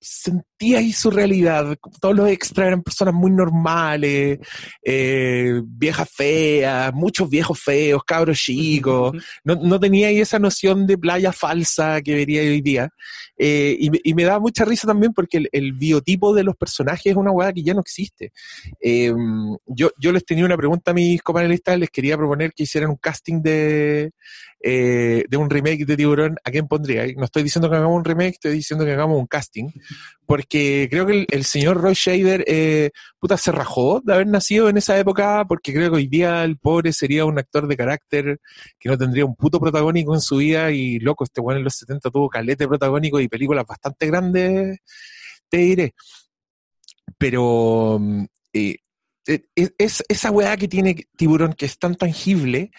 sentía ahí su realidad. Todos los extras eran personas muy normales, eh, viejas feas, muchos viejos feos, cabros chicos. No, no tenía ahí esa noción de playa falsa que vería hoy día. Eh, y, me- y me da mucha risa también porque el, el biotipo de los personajes es una weá que ya no existe. Eh, yo, yo les tenía una pregunta a mis copanelistas, les quería proponer que hicieran un casting de, eh, de un remake de Tiburón. ¿A quién pondría? No estoy diciendo que hagamos un remake, estoy diciendo que hagamos un casting, porque creo que el, el señor Roy Shader, eh, puta, se rajó de haber nacido en esa época, porque creo que hoy día el pobre sería un actor de carácter que no tendría un puto protagónico en su vida y loco, este weón en los 70 tuvo calete protagónico y películas bastante grandes, te diré. Pero mm, eh, eh, es esa weá que tiene Tiburón que es tan tangible,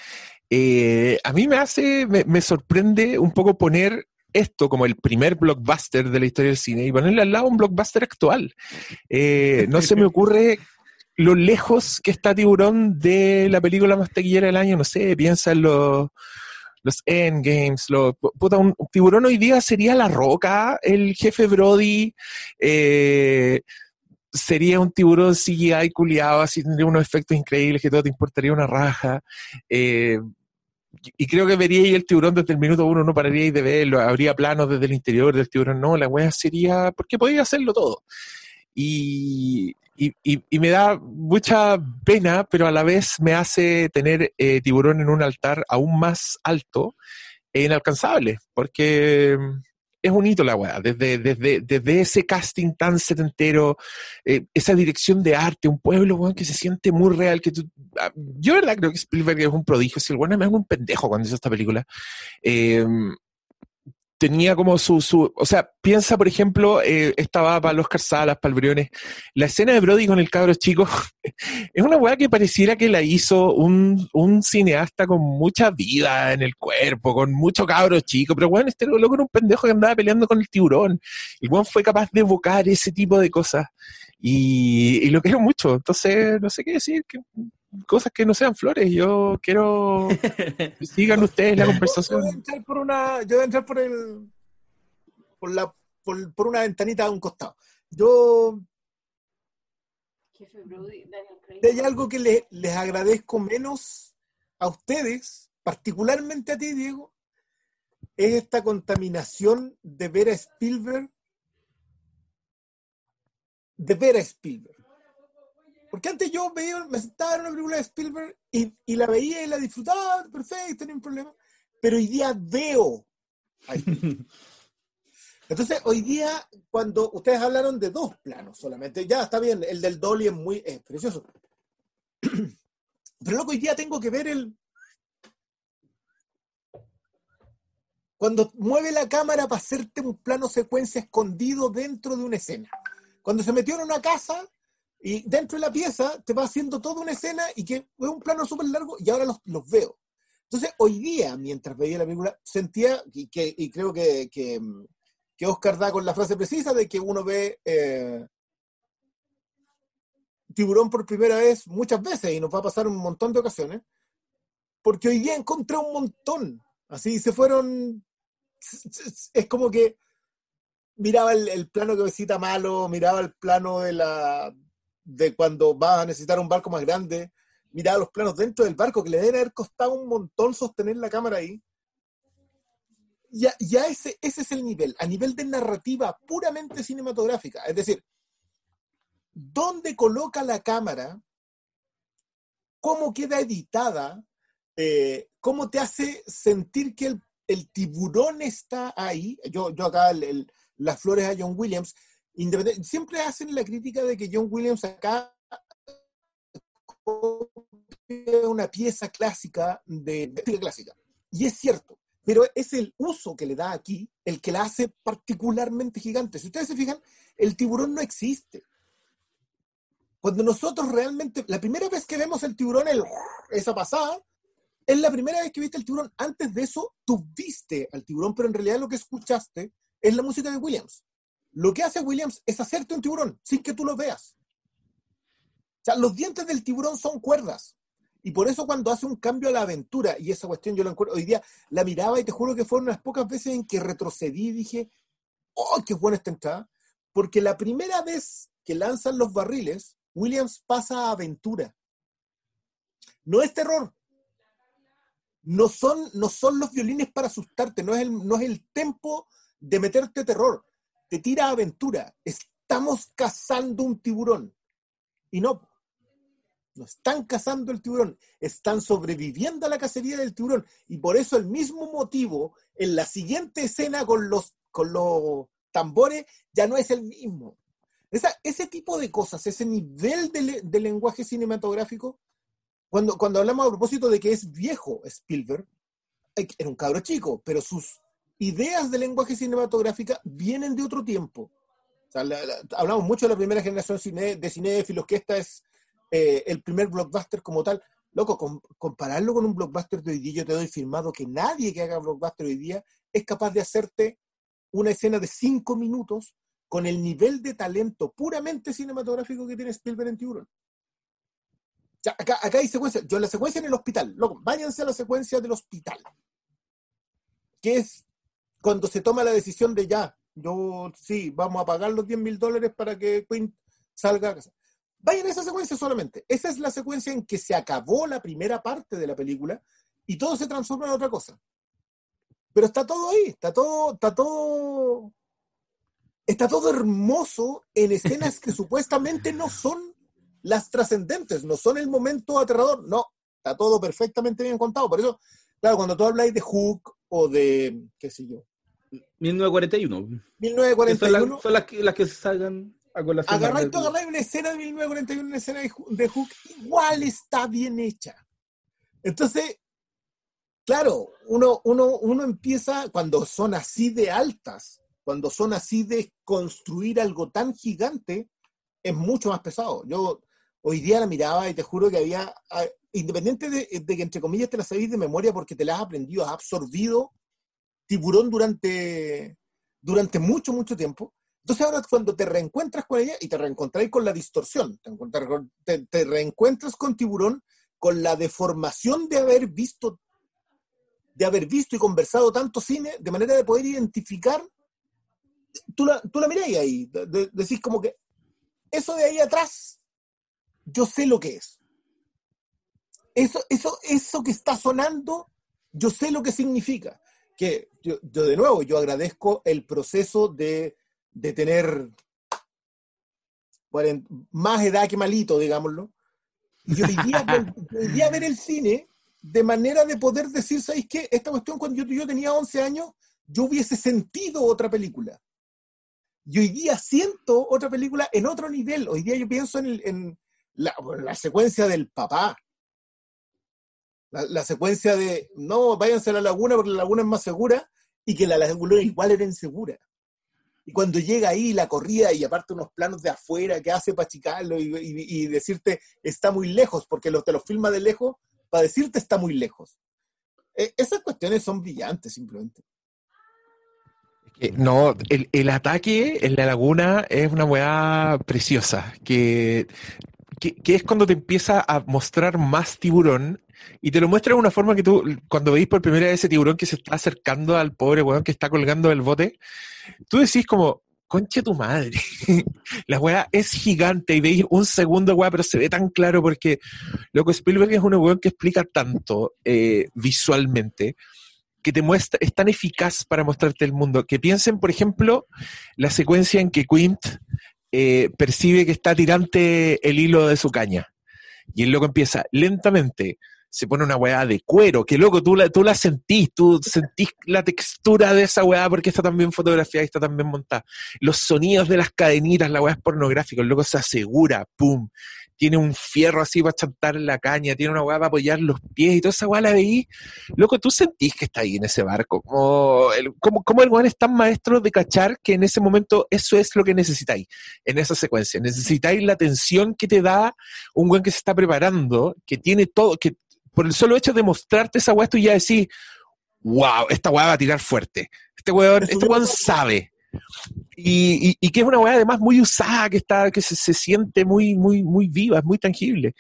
eh, a mí me hace, me, me sorprende un poco poner esto como el primer blockbuster de la historia del cine y ponerle al lado un blockbuster actual. Eh, no se me <laughs> ocurre lo lejos que está Tiburón de la película más taquillera del año, no sé, piensa en los, los Endgames, los, puta, un, Tiburón hoy día sería La Roca, el jefe Brody, eh, sería un tiburón CGI culiado, así tendría unos efectos increíbles que todo te importaría una raja. Eh, y creo que veríais el tiburón desde el minuto uno, no pararíais de verlo, habría planos desde el interior del tiburón, no, la wea sería, porque podía hacerlo todo. Y, y, y, me da mucha pena, pero a la vez me hace tener eh, tiburón en un altar aún más alto e inalcanzable, porque es un hito la weá, desde, desde, desde ese casting tan setentero, eh, esa dirección de arte, un pueblo weón, que se siente muy real, que tú, ah, yo verdad creo que Spielberg es un prodigio, si el weón es un pendejo cuando hizo esta película. Eh, tenía como su, su, o sea, piensa por ejemplo, eh, estaba para los Salas, para el Briones, la escena de Brody con el cabro chico, <laughs> es una weá que pareciera que la hizo un, un cineasta con mucha vida en el cuerpo, con mucho cabro chico, pero weón, este loco era un pendejo que andaba peleando con el tiburón, y weón fue capaz de evocar ese tipo de cosas, y, y lo quiero mucho, entonces no sé qué decir, que cosas que no sean flores. Yo quiero <laughs> que sigan ustedes la Yo conversación. voy a entrar por una, yo voy a entrar por el, por la, por, por una ventanita a un costado. Yo, hay algo que le- les agradezco menos a ustedes, particularmente a ti, Diego, es esta contaminación de ver a Spielberg, de ver a Spielberg. Porque antes yo veía, me sentaba en una película de Spielberg y, y la veía y la disfrutaba, perfecto, no hay problema. Pero hoy día veo. <laughs> Entonces, hoy día, cuando ustedes hablaron de dos planos solamente, ya está bien, el del Dolly es muy es precioso. <clears throat> Pero loco, hoy día tengo que ver el. Cuando mueve la cámara para hacerte un plano secuencia escondido dentro de una escena. Cuando se metió en una casa y dentro de la pieza te va haciendo toda una escena y que es un plano súper largo y ahora los, los veo. Entonces, hoy día, mientras veía la película, sentía, y, que, y creo que, que, que Oscar da con la frase precisa de que uno ve eh, tiburón por primera vez muchas veces y nos va a pasar un montón de ocasiones, porque hoy día encontré un montón. Así se fueron. Es como que miraba el, el plano que visita malo, miraba el plano de la de cuando vas a necesitar un barco más grande, miraba los planos dentro del barco que le deben haber costado un montón sostener la cámara ahí. Ya, ya ese, ese es el nivel, a nivel de narrativa puramente cinematográfica. Es decir, dónde coloca la cámara, cómo queda editada, eh, cómo te hace sentir que el, tiburón está ahí. Yo, yo acá las flores a John Williams, siempre hacen la crítica de que John Williams acá una pieza clásica de, clásica. Y es cierto, pero es el uso que le da aquí el que la hace particularmente gigante. Si ustedes se fijan, el tiburón no existe. Cuando nosotros realmente, la primera vez que vemos el tiburón, el, esa pasada, es la primera vez que viste el tiburón. Antes de eso, tú viste al tiburón, pero en realidad lo que escuchaste es la música de Williams. Lo que hace Williams es hacerte un tiburón sin que tú lo veas. O sea, los dientes del tiburón son cuerdas. Y por eso cuando hace un cambio a la aventura, y esa cuestión yo la encuentro, hoy día la miraba y te juro que fueron unas pocas veces en que retrocedí y dije, oh, qué buena esta entrada. Porque la primera vez que lanzan los barriles, Williams pasa a aventura. No es terror. No son, no son los violines para asustarte, no es el, no es el tempo de meterte terror. Te tira aventura. Es estamos cazando un tiburón. Y no, no están cazando el tiburón, están sobreviviendo a la cacería del tiburón. Y por eso el mismo motivo, en la siguiente escena con los, con los tambores, ya no es el mismo. Esa, ese tipo de cosas, ese nivel de, de lenguaje cinematográfico, cuando, cuando hablamos a propósito de que es viejo Spielberg, eh, era un cabro chico, pero sus ideas de lenguaje cinematográfica vienen de otro tiempo. Hablamos mucho de la primera generación cine- de cinéfilos, que esta es eh, el primer blockbuster como tal. Loco, com- compararlo con un blockbuster de hoy día, yo te doy firmado que nadie que haga blockbuster hoy día es capaz de hacerte una escena de cinco minutos con el nivel de talento puramente cinematográfico que tiene Spielberg en Tiburón. O acá, hay secuencia. Yo la secuencia en el hospital, loco, váyanse a la secuencia del hospital. Que es cuando se toma la decisión de ya, yo sí, vamos a pagar los 10 mil dólares para que Quinn salga a casa. Vayan a esa secuencia solamente. Esa es la secuencia en que se acabó la primera parte de la película y todo se transforma en otra cosa. Pero está todo ahí, está todo, está todo, está todo hermoso en escenas que <laughs> supuestamente no son las trascendentes, no son el momento aterrador, no, está todo perfectamente bien contado. Por eso, claro, cuando tú habláis de Hook o de, qué sé yo, 1941. Esas son, 1941, las- son las, que, las que se salgan a colación. agarráis una escena de 1941, una escena de, Hook- de Hook, igual está bien hecha. Entonces, claro, uno, uno, uno empieza cuando son así de altas, cuando son así de construir algo tan gigante, es mucho más pesado. Yo hoy día la miraba y te juro que había, ah, independiente de, de que entre comillas te la sabéis de memoria porque te la has aprendido, has absorbido tiburón durante, durante mucho, mucho tiempo. Entonces ahora cuando te reencuentras con ella y te reencontráis con la distorsión, te, te- reencuentras con tiburón con la deformación de haber visto de haber visto y conversado tanto cine, de manera de poder identificar, tú la, tú miráis ahí, de- decís como que eso de ahí atrás, yo sé lo que es. Eso, eso, eso que está sonando, yo sé lo que significa. Que yo, yo de nuevo, yo agradezco el proceso de, de tener más edad que malito, digámoslo. Y <laughs> hoy día, ver el cine de manera de poder decir, ¿sabéis qué? Esta cuestión cuando yo, yo tenía 11 años, yo hubiese sentido otra película. Y hoy día siento otra película en otro nivel. Hoy día yo pienso en, en la, la secuencia del papá. La, secuencia de, no, váyanse a la laguna porque la laguna es más segura y que la laguna igual era insegura. Y cuando llega ahí la corrida y aparte unos planos de afuera que hace para achicarlo y, decirte está muy lejos, porque los, te los filma de lejos para decirte está muy lejos. Eh, esas cuestiones son brillantes simplemente. No, el, el ataque en la laguna es una weá preciosa, que, que es cuando te empieza a mostrar más tiburón y te lo muestra de una forma que tú, cuando veis por primera vez ese tiburón que se está acercando al pobre weón que está colgando del bote, tú decís como, conche tu madre, <laughs> la weá es gigante y veis un segundo weá, pero se ve tan claro porque, loco, Spielberg es un weón que explica tanto eh, visualmente que te muestra, es tan eficaz para mostrarte el mundo. Que piensen, por ejemplo, la secuencia en que Quint eh, percibe que está tirante el hilo de su caña. Y el loco empieza lentamente, se pone una weá de cuero, que loco, tú la, tú la sentís, tú sentís la textura de esa weá porque está tan bien fotografiada y está tan bien montada. Los sonidos de las cadenitas, la weá es pornográfica, el loco se asegura, pum, tiene un fierro así para chantar la caña, tiene una weá para apoyar los pies y toda esa weá la veí. Loco, tú sentís que está ahí en ese barco. Como el, como, como el weón es tan maestro de cachar que en ese momento eso es lo que necesitáis en esa secuencia. Necesitáis la tensión que te da un weón que se está preparando, que tiene todo, que por el solo hecho de mostrarte esa weá, tú ya decís, wow, esta weá va a tirar fuerte. Este weón, este weón sabe. Y, y- y que es una weá además muy usada, que está, que se, se siente muy, muy, muy viva, es muy tangible.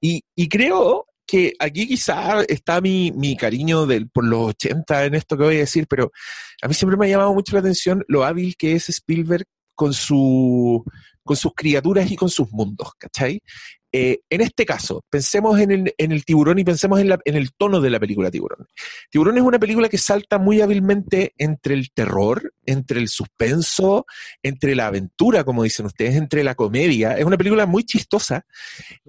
Y, y creo que aquí quizá está mi, mi cariño del, por los 80 en esto que voy a decir, pero a mí siempre me ha llamado mucho la atención lo hábil que es Spielberg con su con sus criaturas y con sus mundos, ¿cachai? Eh, en este caso, pensemos en el, tiburón y pensemos en, la- en el tono de la película Tiburón. Tiburón es una película que salta muy hábilmente entre el terror, entre el suspenso, entre la aventura, como dicen ustedes, entre la comedia. Es una película muy chistosa,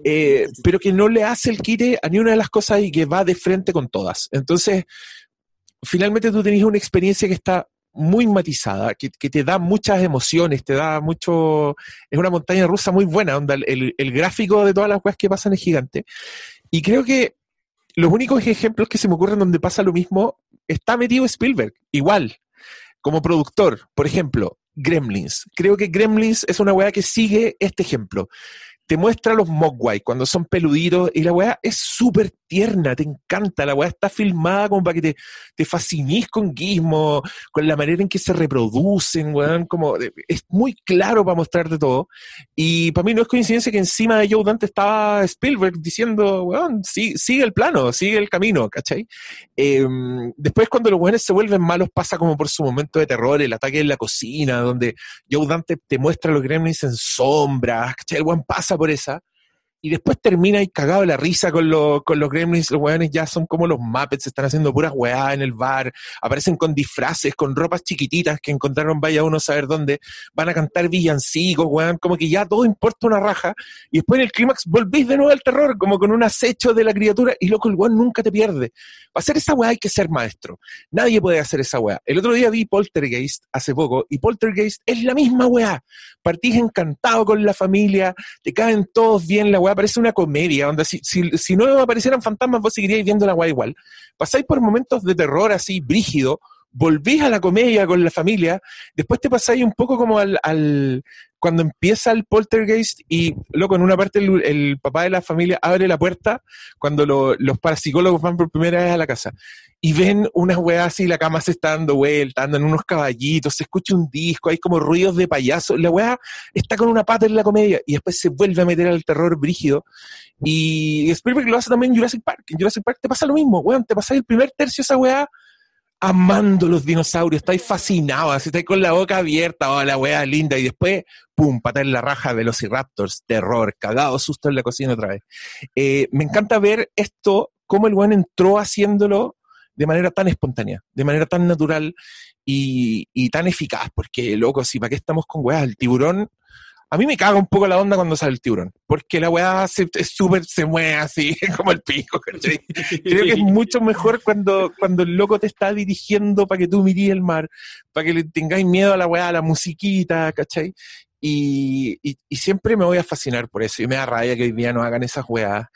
eh, pero que no le hace el quite a ni una de las cosas y que va de frente con todas. Entonces, finalmente tú tenés una experiencia que está muy matizada, que, que te da muchas emociones, te da mucho... Es una montaña rusa muy buena, onda, el, el- gráfico de todas las cosas que pasan es gigante. Y creo que los únicos ejemplos que se me ocurren donde pasa lo mismo está metido Spielberg, igual, como productor. Por ejemplo, Gremlins. Creo que Gremlins es una weá que sigue este ejemplo. Te muestra los Mogwai cuando son peluditos y la weá es súper tierna, te encanta. La weá está filmada como para que te, te con Gizmo, con la manera en que se reproducen, weón. Como, es muy claro para mostrarte todo. Y para mí no es coincidencia que encima de Joe Dante estaba Spielberg diciendo, weón, sigue el plano, sigue el camino, ¿cachai? Eh, después cuando los weones se vuelven malos pasa como por su momento de terror, el ataque en la cocina, donde Joe Dante te muestra los gremlins en sombras, ¿cachai? El weón pasa por esa. Y después termina ahí cagado la risa con, los con los gremlins. Los weones ya son como los Muppets, están haciendo puras weá en el bar. Aparecen con disfraces, con ropas chiquititas que encontraron vaya uno a saber dónde. Van a cantar villancicos, weón. Como que ya todo importa una raja. Y después en el clímax volvís de nuevo al terror, como con un acecho de la criatura. Y loco, el weón nunca te pierde. Para hacer esa weá hay que ser maestro. Nadie puede hacer esa weá. El otro día vi Poltergeist hace poco. Y Poltergeist es la misma weá. Partís encantado con la familia, te caen todos bien, la weá parece una comedia, onda, si, si, si no aparecieran fantasmas, vos seguiríais viendo la weá igual. Pasáis por momentos de terror así, brígido, volvís a la comedia con la familia, después te pasáis un poco como al, cuando empieza el poltergeist y, loco, en una parte el, papá de la familia abre la puerta cuando lo- los parapsicólogos van por primera vez a la casa y ven unas weas así, la cama se está dando vuelta, andan unos caballitos, se escucha un disco, hay como ruidos de payaso, la wea está con una pata en la comedia y después se vuelve a meter al terror brígido. Y Spielberg lo hace también en Jurassic Park. En Jurassic Park te pasa lo mismo, weón, te pasáis el primer tercio esa weá amando los dinosaurios, estáis fascinados, estáis con la boca abierta, oh, la weá linda, y después, pum, patar en la raja, Velociraptors, terror, cagado, susto en la cocina otra vez. Eh, me encanta ver esto, cómo el weón entró haciéndolo de manera tan espontánea, de manera tan natural y, y tan eficaz, porque, loco, si para qué estamos con weá, el tiburón, a mí me caga un poco la onda cuando sale el tiburón, porque la weá se, es se mueve así, <laughs> como el pico, ¿cachai? Creo que es mucho mejor cuando, cuando el loco te está dirigiendo para que tú mirís el mar, para que le tengáis miedo a la weá, a la musiquita, ¿cachai? Y, siempre me voy a fascinar por eso, y me da rabia que hoy día no hagan esas weas.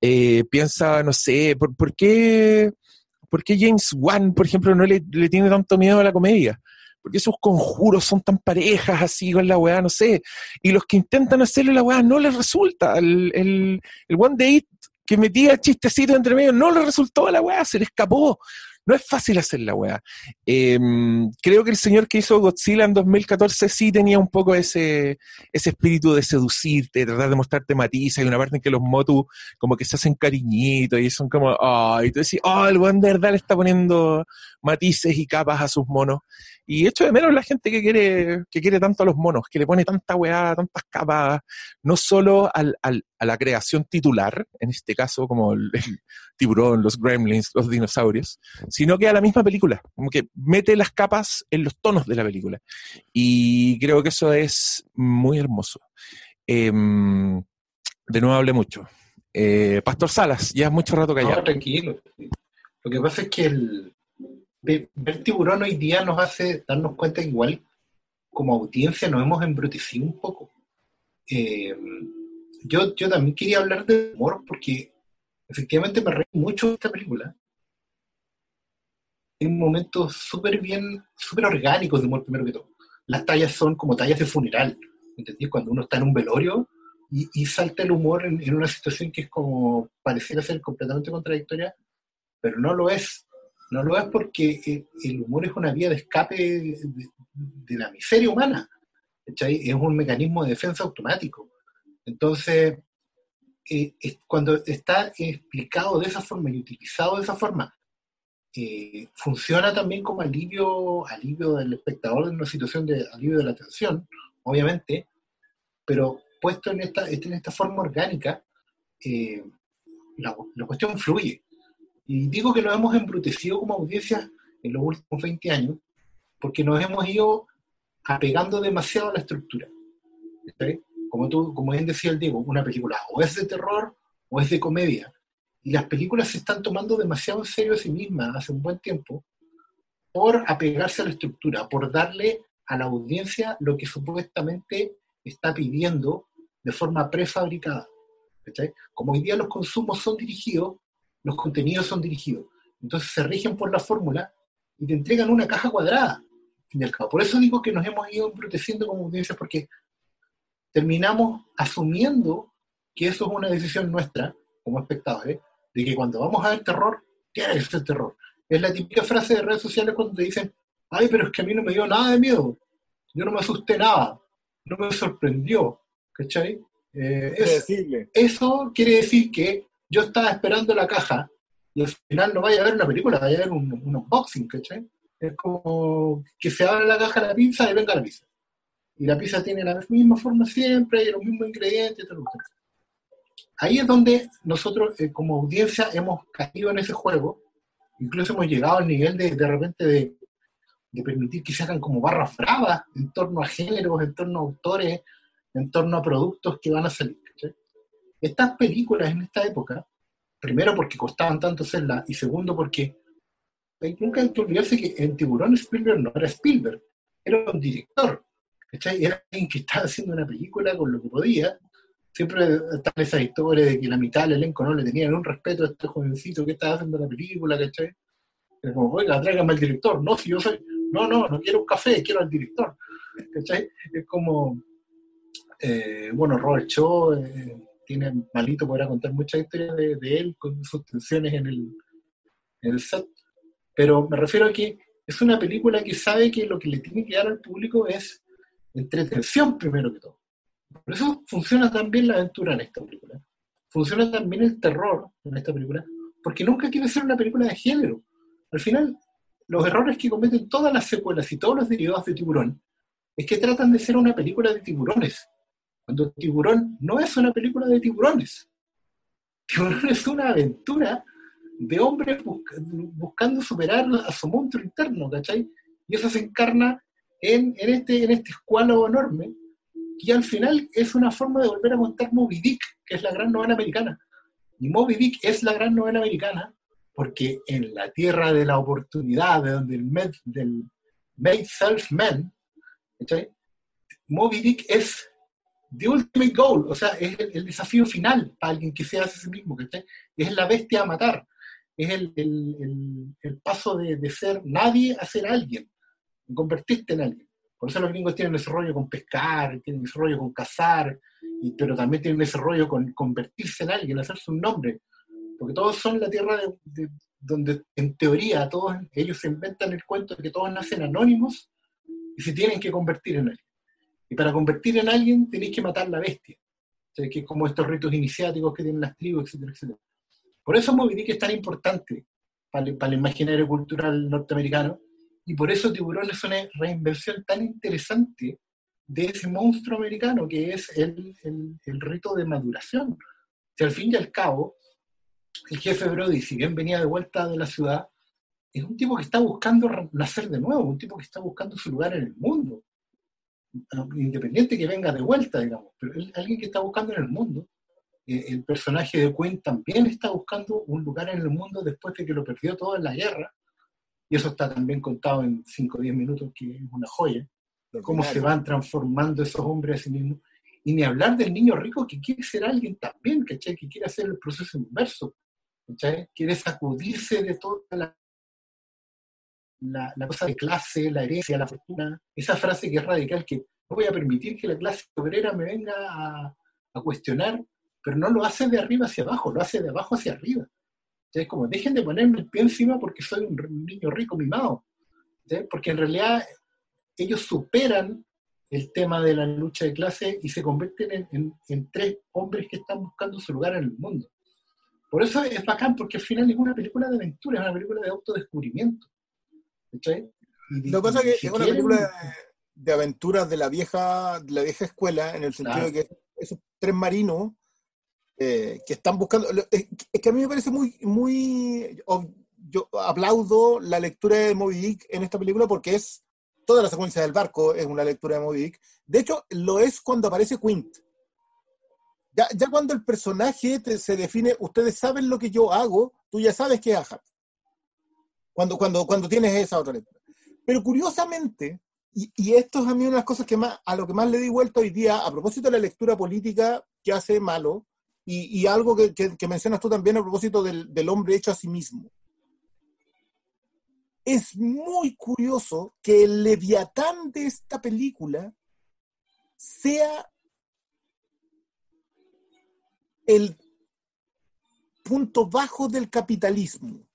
Eh, piensa, no sé, ¿por, qué, ¿por qué James Wan, por ejemplo, no le tiene tanto miedo a la comedia? Porque esos conjuros son tan parejas así con la weá, no sé. Y los que intentan hacerle la weá no les resulta. El, el, el One Day que metía chistecitos entre medio no le resultó a la weá, se le escapó. No es fácil hacer la weá. Eh, creo que el señor que hizo Godzilla en 2014 sí tenía un poco ese, ese espíritu de seducirte, de tratar de mostrarte matices. Hay una parte en que los Motu como que se hacen cariñitos y son como, ay, y tú decís, oh, el buen de verdad le está poniendo matices y capas a sus monos. Y echo de menos la gente que quiere, que quiere tanto a los monos, que le pone tanta weá, tantas capas, no solo al, al, a la creación titular, en este caso como el, el, tiburón, los gremlins, los dinosaurios, sino que a la misma película, como que mete las capas en los tonos de la película. Y creo que eso es muy hermoso. Eh, de nuevo hablé mucho. Eh, Pastor Salas, ya es mucho rato callado. No, tranquilo. Lo que pasa es que el, ver tiburón hoy día nos hace darnos cuenta que igual como audiencia nos hemos embrutecido un poco. Eh, yo, yo también quería hablar de humor porque efectivamente me reí mucho de esta película. Hay momentos súper bien, súper orgánicos de humor primero que todo. Las tallas son como tallas de funeral, ¿entendí? Cuando uno está en un velorio y, y salta el humor en, en, una situación que es como, pareciera ser completamente contradictoria, pero no lo es. No lo es porque el, el humor es una vía de escape de, la miseria humana. Es un mecanismo de defensa automático. Entonces, eh, cuando está explicado de esa forma y utilizado de esa forma, eh, funciona también como alivio, alivio del espectador en una situación de alivio de la tensión, obviamente, pero puesto en esta, en esta forma orgánica, eh, la, la cuestión fluye. Y digo que nos hemos embrutecido como audiencia en los últimos 20 años porque nos hemos ido apegando demasiado a la estructura. ¿sí? Como, tú, como bien decía el Diego, una película o es de terror o es de comedia. Y las películas se están tomando demasiado en serio a sí mismas hace un buen tiempo por apegarse a la estructura, por darle a la audiencia lo que supuestamente está pidiendo de forma prefabricada. ¿cachai? Como hoy día los consumos son dirigidos, los contenidos son dirigidos. Entonces se rigen por la fórmula y te entregan una caja cuadrada. al fin y al cabo. Por eso digo que nos hemos ido embruteciendo como audiencia, porque terminamos asumiendo que eso es una decisión nuestra, como espectadores, de que cuando vamos a ver terror, tiene que ser terror. Es la típica frase de redes sociales cuando te dicen, ay, pero es que a mí no me dio nada de miedo, yo no me asusté nada, no me sorprendió, ¿cachai? Eh, es- eso quiere decir que yo estaba esperando la caja y al final no vaya a ver una película, vaya a ver un, un unboxing, ¿cachai? Es como que se abra la caja de la pizza y venga la pizza. Y la pizza tiene la misma forma siempre, y los mismos ingredientes, todo lo que. Ahí es donde nosotros eh, como audiencia hemos caído en ese juego, incluso hemos llegado al nivel de de repente de, de permitir que se hagan como barras bravas en torno a géneros, en torno a autores, en torno a productos que van a salir. Estas películas en esta época, primero porque costaban tanto hacerlas, y segundo porque hay- nunca hay que olvidarse que en Tiburón Spielberg no era Spielberg, era un director. ¿cachai? Era alguien que estaba haciendo una película con lo que podía. Siempre están esas historias de que la mitad del elenco no le tenían un respeto a este jovencito que estaba haciendo la película, ¿cachai? Es como, oiga, tráigame al director. No, si yo soy, no, no, no quiero un café, quiero al director. ¿Cachai? Es como, eh, bueno, Robert Shaw eh, tiene malito, podrá contar muchas historias de, de él con sus tensiones en el, en el set. Pero me refiero a que es una película que sabe que lo que le tiene que dar al público es entretención primero que todo. Por eso funciona tan bien la aventura en esta película. Funciona también el terror en esta película, porque nunca quiere ser una película de género. Al final, los errores que cometen todas las secuelas y todos los derivados de Tiburón es que tratan de ser una película de tiburones, cuando Tiburón no es una película de tiburones. Tiburón es una aventura de hombres busca- buscando superar a su monstruo interno, ¿cachai? Y eso se encarna en, este, en este escualo enorme, y al final es una forma de volver a contar Moby Dick, que es la gran novela americana. Y Moby Dick es la gran novela americana porque en la tierra de la oportunidad, de donde el med- del made self man, ¿cachai? Moby Dick es the ultimate goal, o sea, es el, desafío final para alguien que se hace a sí mismo, ¿cachai? Es la bestia a matar, es el, el- el- paso de, de ser nadie a ser alguien, convertirte en alguien. Por eso los gringos tienen ese rollo con pescar, tienen ese rollo con cazar, y- pero también tienen ese rollo con convertirse en alguien, hacerse un nombre. Porque todos son la tierra de, de- donde, en teoría, todos ellos se inventan el cuento de que todos nacen anónimos y se tienen que convertir en alguien. Y para convertir en alguien tenéis que matar la bestia. O sea, que es como estos ritos iniciáticos que tienen las tribus, etcétera, etcétera. Por eso Moby Dick es tan importante para el, para el imaginario cultural norteamericano y por eso Tiburón es una reinvención tan interesante de ese monstruo americano que es el, el- el rito de maduración. Si al fin y al cabo, el jefe Brody, si bien venía de vuelta de la ciudad, es un tipo que está buscando nacer de nuevo, un tipo que está buscando su lugar en el mundo. Independiente que venga de vuelta, digamos, pero él- alguien que está buscando en el mundo. Eh, el personaje de Quinn también está buscando un lugar en el mundo después de que lo perdió todo en la guerra. Y eso está también contado en 5 o 10 minutos, que es una joya cómo se van transformando esos hombres a sí mismos. Y ni hablar del niño rico que quiere ser alguien también, ¿cachai? Que quiere hacer el proceso inverso, ¿cachai? Quiere sacudirse de toda la, la, la cosa de clase, la herencia, la fortuna. Esa frase que es radical, que no voy a permitir que la clase obrera me venga a, a cuestionar, pero no lo hace de arriba hacia abajo, lo hace de abajo hacia arriba. ¿cachai? Es como, dejen de ponerme el pie encima porque soy un niño rico mimado. Porque en realidad ellos superan el tema de la lucha de clase y se convierten en, en- en tres hombres que están buscando su lugar en el mundo. Por eso es bacán, porque al final es una película de aventura, es una película de autodescubrimiento. Lo que pasa es que si es una quieren- película de, de aventuras de la vieja, de la vieja escuela, en el sentido Claro. de que esos tres marinos eh, que están buscando. Es es que a mí me parece muy, muy. Yo aplaudo la lectura de Moby Dick en esta película porque es. Toda la secuencia del barco es una lectura de Moby Dick. De hecho, lo es cuando aparece Quint. Ya, ya cuando el personaje te- se define, ustedes saben lo que yo hago, tú ya sabes que es Ahab. Cuando, cuando, cuando tienes esa otra lectura. Pero curiosamente, y, y esto es a mí una de las cosas que más, a lo que más le di vuelta hoy día, a propósito de la lectura política que hace malo, y, algo que mencionas tú también a propósito del, del hombre hecho a sí mismo. Es muy curioso que el leviatán de esta película sea el punto bajo del capitalismo.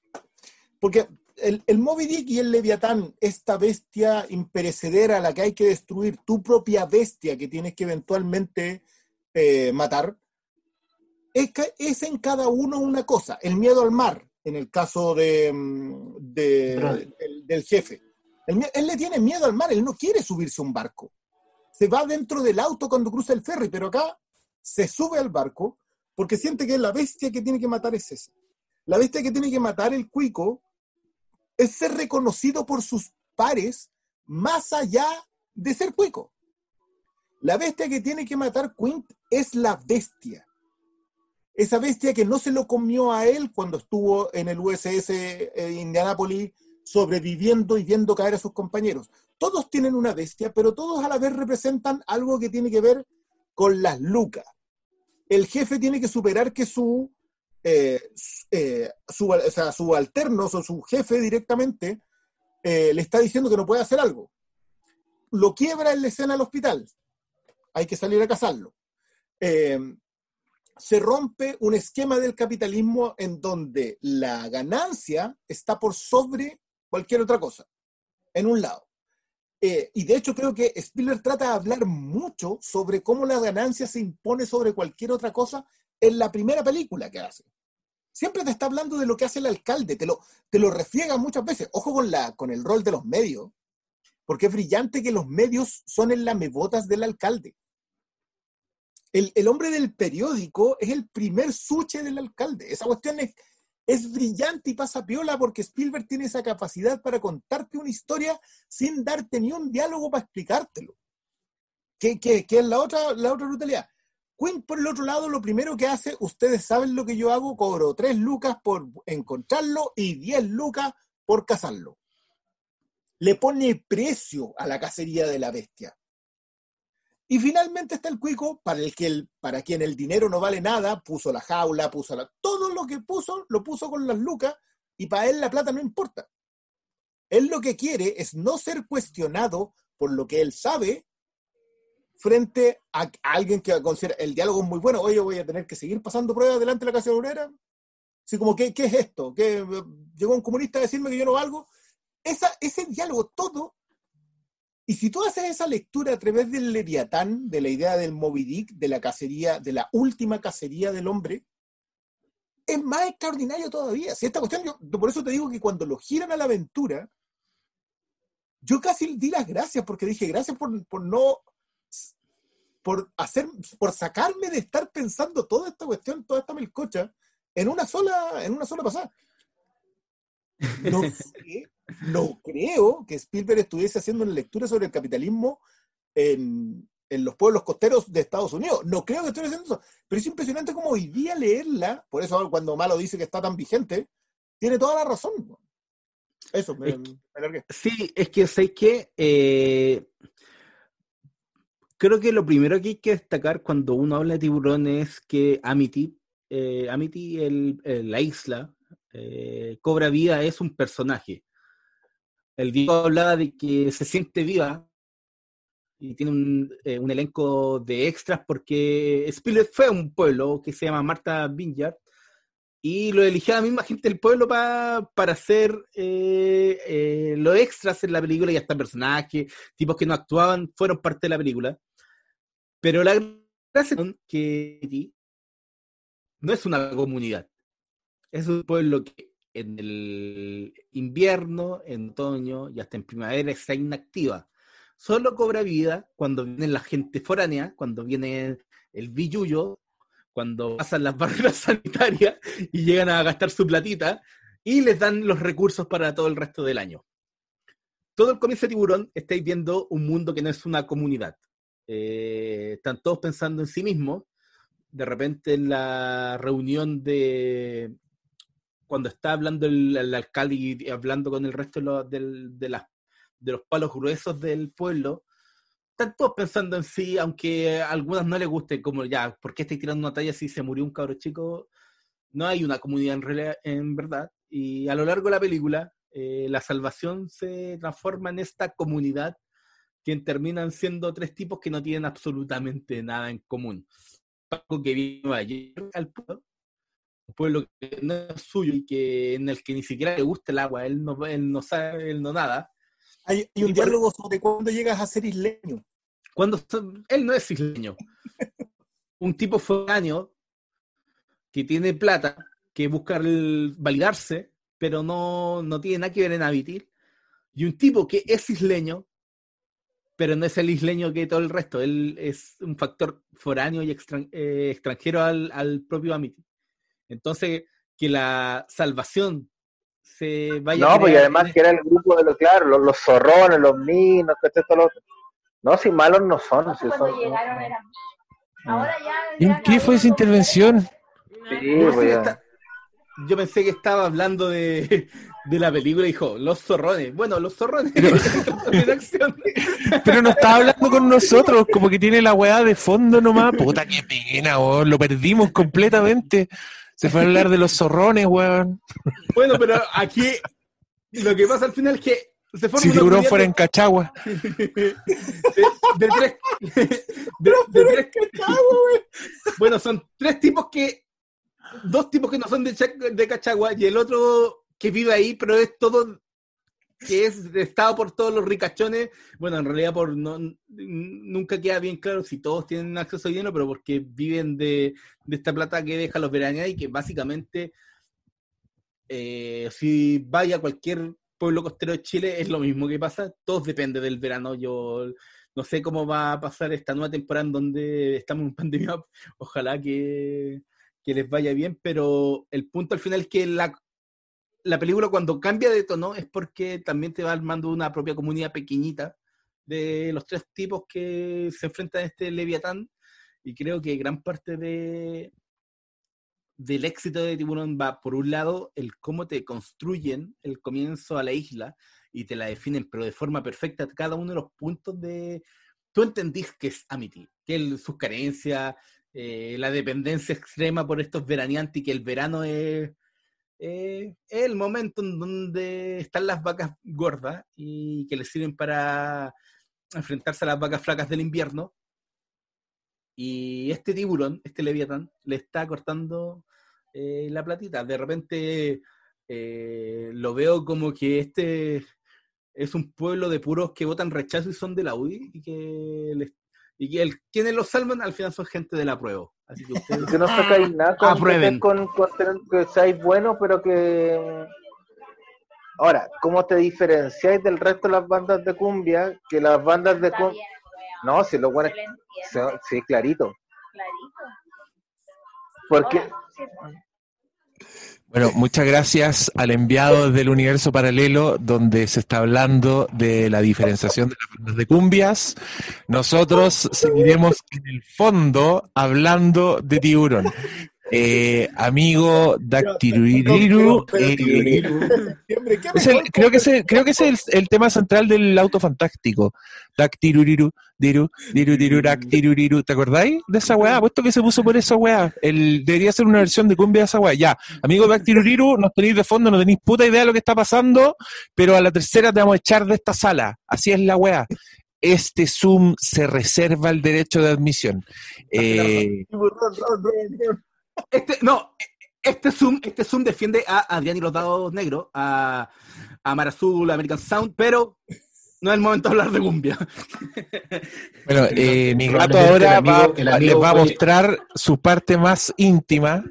Porque el, el Moby Dick y el Leviatán, esta bestia imperecedera a la que hay que destruir, tu propia bestia que tienes que eventualmente eh, matar, es, es en cada uno una cosa. El miedo al mar, en el caso de, mm, de- del, del jefe. El él le tiene miedo al mar, él no quiere subirse a un barco. Se va dentro del auto cuando cruza el ferry, pero acá se sube al barco porque siente que la bestia que tiene que matar es esa. La bestia que tiene que matar el cuico es ser reconocido por sus pares más allá de ser cuico. La bestia que tiene que matar Quint es la bestia. Esa bestia que no se lo comió a él cuando estuvo en el USS eh, Indianapolis sobreviviendo y viendo caer a sus compañeros. Todos tienen una bestia, pero todos a la vez representan algo que tiene que ver con las lucas. El jefe tiene que superar que su, eh, eh, su- o sea, subalternos o su jefe directamente eh, le está diciendo que no puede hacer algo. Lo quiebra en la escena al hospital. Hay que salir a cazarlo. Eh, se rompe un esquema del capitalismo en donde la ganancia está por sobre cualquier otra cosa, en un lado. Eh, y de hecho creo que Spiller trata de hablar mucho sobre cómo la ganancia se impone sobre cualquier otra cosa en la primera película que hace. Siempre te está hablando de lo que hace el alcalde, te lo, te lo muchas veces. Ojo con, la, con el rol de los medios, porque es brillante que los medios son el lamebotas del alcalde. El, el hombre del periódico es el primer suche del alcalde. Esa cuestión es, es brillante y pasa piola porque Spielberg tiene esa capacidad para contarte una historia sin darte ni un diálogo para explicártelo. Que, que, que es la otra, la otra brutalidad. Quinn, por el otro lado, lo primero que hace, ustedes saben lo que yo hago, cobro 3 lucas por encontrarlo y 10 lucas por cazarlo. Le pone precio a la cacería de la bestia. Y finalmente está el cuico, para, el que para quien el dinero no vale nada, puso la jaula, puso la, todo lo que puso, lo puso con las lucas, y para él la plata no importa. Él lo que quiere es no ser cuestionado por lo que él sabe frente a alguien que considera el diálogo muy bueno, oye, voy a tener que seguir pasando pruebas delante de la casa obrera. Como, ¿qué, qué es esto? ¿Qué, ¿Llegó un comunista a decirme que yo no valgo? Esa, ese diálogo, todo. Y si tú haces esa lectura a través del Leviatán, de la idea del Moby Dick, de la cacería, de la última cacería del hombre, es más extraordinario todavía. Si esta cuestión, yo, por eso te digo que cuando lo giran a la aventura, yo casi di las gracias porque dije gracias por, por no por hacer, por sacarme de estar pensando toda esta cuestión, toda esta melcocha, en una sola, en una sola pasada. No <laughs> sé, no creo que Spielberg estuviese haciendo una lectura sobre el capitalismo en, en los pueblos costeros de Estados Unidos. No creo que estuviese haciendo eso. Pero es impresionante como hoy día leerla, por eso cuando Malo dice que está tan vigente, tiene toda la razón. Eso, me, Es que- me alargué. Sí, es que sé que eh, creo que lo primero que hay que destacar cuando uno habla de tiburón es que Amity, eh, Amity, el- la isla, eh, cobra vida, es un personaje. El Diego hablaba de que se siente viva y tiene un, eh, un elenco de extras porque Spielberg fue a un pueblo que se llama Marta Vineyard y lo eligió la misma gente del pueblo pa- para hacer eh, los extras en la película y hasta personajes, tipos que no actuaban, fueron parte de la película. Pero la gracia es que no es una comunidad, es un pueblo que en el invierno, en otoño y hasta en primavera está inactiva. Solo cobra vida cuando viene la gente foránea, cuando viene el billuyo, cuando pasan las <laughs> barreras sanitarias y llegan a gastar su platita y les dan los recursos para todo el resto del año. Todo el comienzo de Tiburón estáis viendo un mundo que no es una comunidad. Eh, están todos pensando en sí mismos. De repente en la reunión de cuando está hablando el, el alcalde y hablando con el resto de, del- de de los palos gruesos del pueblo, están todos pensando en sí, aunque a algunas no les guste, como ya, ¿por qué estáis tirando una talla si se murió un cabro chico? No hay una comunidad en, realidad- en verdad. Y a lo largo de la película, eh, la salvación se transforma en esta comunidad que terminan siendo tres tipos que no tienen absolutamente nada en común. Paco que vino ayer al pueblo, un pueblo que no es suyo y que en el que ni siquiera le gusta el agua, él no, él no sabe, él no nada. Hay, hay un Y por- diálogo sobre cuándo llegas a ser isleño. Cuando él no es isleño, <laughs> un tipo foráneo que tiene plata, que busca el- validarse, pero no, no tiene nada que ver en Habitil, y un tipo que es isleño, pero no es el isleño que todo el resto, él es un factor foráneo y extran- eh, extranjero al, al propio Amity. Entonces, que la salvación se vaya a No, pues y crear además en que era el grupo de los, claro, los, los zorrones, los minos, que esto, lo otro. No, si malos no son. Si Cuando son llegaron eran Ahora ya. ¿Y en ya qué fue esa intervención? Sí, pues yo pensé que estaba hablando de, de la película dijo, los zorrones. Bueno, los zorrones. Pero <laughs> no estaba hablando con nosotros, como que tiene la weá de fondo nomás. Puta, qué pena, weón. Lo perdimos completamente. Se fue a hablar de los zorrones, weón. Bueno, pero aquí lo que pasa al final es que se forma Si tiburón fuera en Cachagua. <laughs> de, de tres. de- de tres- bueno, son tres tipos que. Dos tipos que no son de, de Cachagua y el otro que vive ahí, pero es todo. que es estado por todos los ricachones. Bueno, en realidad por no, nunca queda bien claro si todos tienen acceso a dinero, pero porque viven de, de esta plata que deja los veraneantes y que básicamente. eh, si vaya a cualquier pueblo costero de Chile es lo mismo que pasa, todos depende del verano. Yo no sé cómo va a pasar esta nueva temporada en donde estamos en pandemia, <laughs> ojalá que, que les vaya bien, pero el punto al final es que la, la película cuando cambia de tono es porque también te va armando una propia comunidad pequeñita de los tres tipos que se enfrentan a este Leviatán. Y creo que gran parte de del éxito de Tiburón va por un lado el cómo te construyen el comienzo a la isla y te la definen pero de forma perfecta cada uno de los puntos de tú entendís que es Amity que sus carencias eh, la dependencia extrema por estos veraneantes y que el verano es eh, es el momento en donde están las vacas gordas y que les sirven para enfrentarse a las vacas flacas del invierno. Y este tiburón, este leviatán, le está cortando eh, la platita. De repente eh, lo veo como que este es un pueblo de puros que votan rechazo y son de la UDI y que, les- y que quienes los salvan al final son gente de la prueba. Así que ustedes que no sacáis nada con, Aprueben. con, con tener que seáis buenos, pero que. Ahora, ¿cómo te diferenciáis del resto de las bandas de cumbia? Que las bandas de cumbia. No, si lo bueno es. Sí, clarito. clarito. Porque. Hola, sí, Bueno, muchas gracias al enviado del universo paralelo, donde se está hablando de la diferenciación de las bandas de cumbias. Nosotros seguiremos en el fondo hablando de tiburón. Eh, amigo Dactiruriru, eh, Siempre, ¿qué es el- mejor creo que ese, creo que es el, el tema central del auto fantástico. Dactiruriru, diru, diru, diru, dactiruriru. ¿Te acordáis de esa weá? Puesto que se puso por esa weá. El, debería ser una versión de cumbia de esa weá. Ya, amigo Dactiruriru, nos tenéis de fondo, no tenéis puta idea de lo que está pasando, pero a la tercera te vamos a echar de esta sala. Así es la weá. Este Zoom se reserva el derecho de admisión. Eh, Este, no, este Zoom, este Zoom defiende a Adrián y los dados negros, a, a Mar Azul, a American Sound, pero no es el momento de hablar de cumbia. <laughs> Bueno, eh, mi gato ahora amigo- va- les va a mostrar su parte más íntima.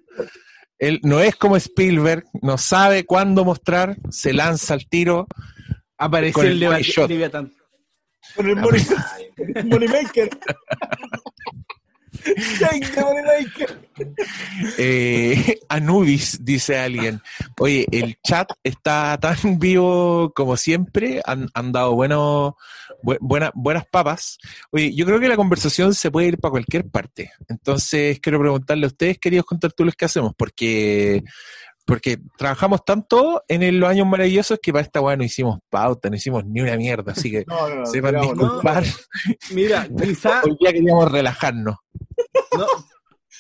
Él no es como Spielberg, no sabe cuándo mostrar, se lanza al tiro. Aparece Con el el. Leviatán. Con el money, <laughs> Moneymaker. <laughs> Eh, Anubis, dice alguien. Oye, el chat está tan <laughs> vivo como siempre. Han, han dado buenos, bu- buena- buenas papas. Oye, yo creo que la conversación se puede ir para cualquier parte. Entonces, quiero preguntarle a ustedes, queridos contertulios, ¿qué hacemos? Porque, porque trabajamos tanto en el- los años maravillosos que para esta weá no hicimos pauta, no hicimos ni una mierda. Así que <laughs> No, no, no. sepan digamos, no. disculpar. Mira, <laughs> quizá, Hoy día queríamos relajarnos. no,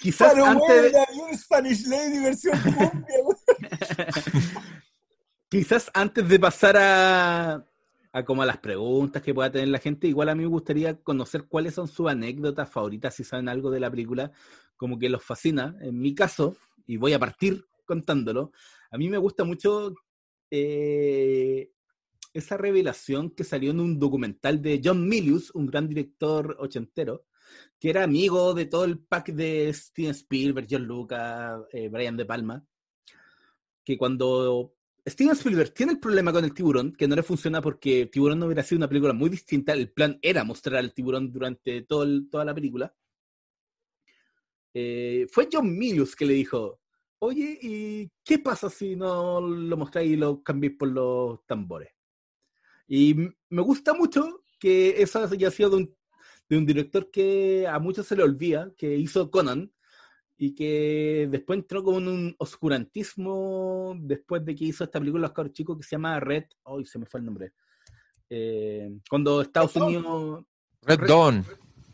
quizás Pero antes bueno, Spanish Lady versión <laughs> quizás antes de pasar a, a como a las preguntas que pueda tener la gente, igual a mí me gustaría conocer cuáles son sus anécdotas favoritas, si saben algo de la película, como que los fascina. En mi caso, y voy a partir contándolo, a mí me gusta mucho eh, esa revelación que salió en un documental de John Milius, un gran director ochentero, que era amigo de todo el pack de Steven Spielberg, John Lucas, eh, Brian De Palma, que cuando Steven Spielberg tiene el problema con el tiburón, que no le funciona porque Tiburón no hubiera sido una película muy distinta, el plan era mostrar al tiburón durante todo toda la película, eh, fue John Milius que le dijo, oye, ¿y qué pasa si no lo mostráis y lo cambiéis por los tambores? Y me gusta mucho que eso haya sido de un, de un director que a muchos se le olvida, que hizo Conan, y que después entró como en un oscurantismo después de que hizo esta película Los Cabros Chicos que se llama Red, hoy se me fue el nombre. Eh, cuando Estados Red. Unidos Red Red- Dawn.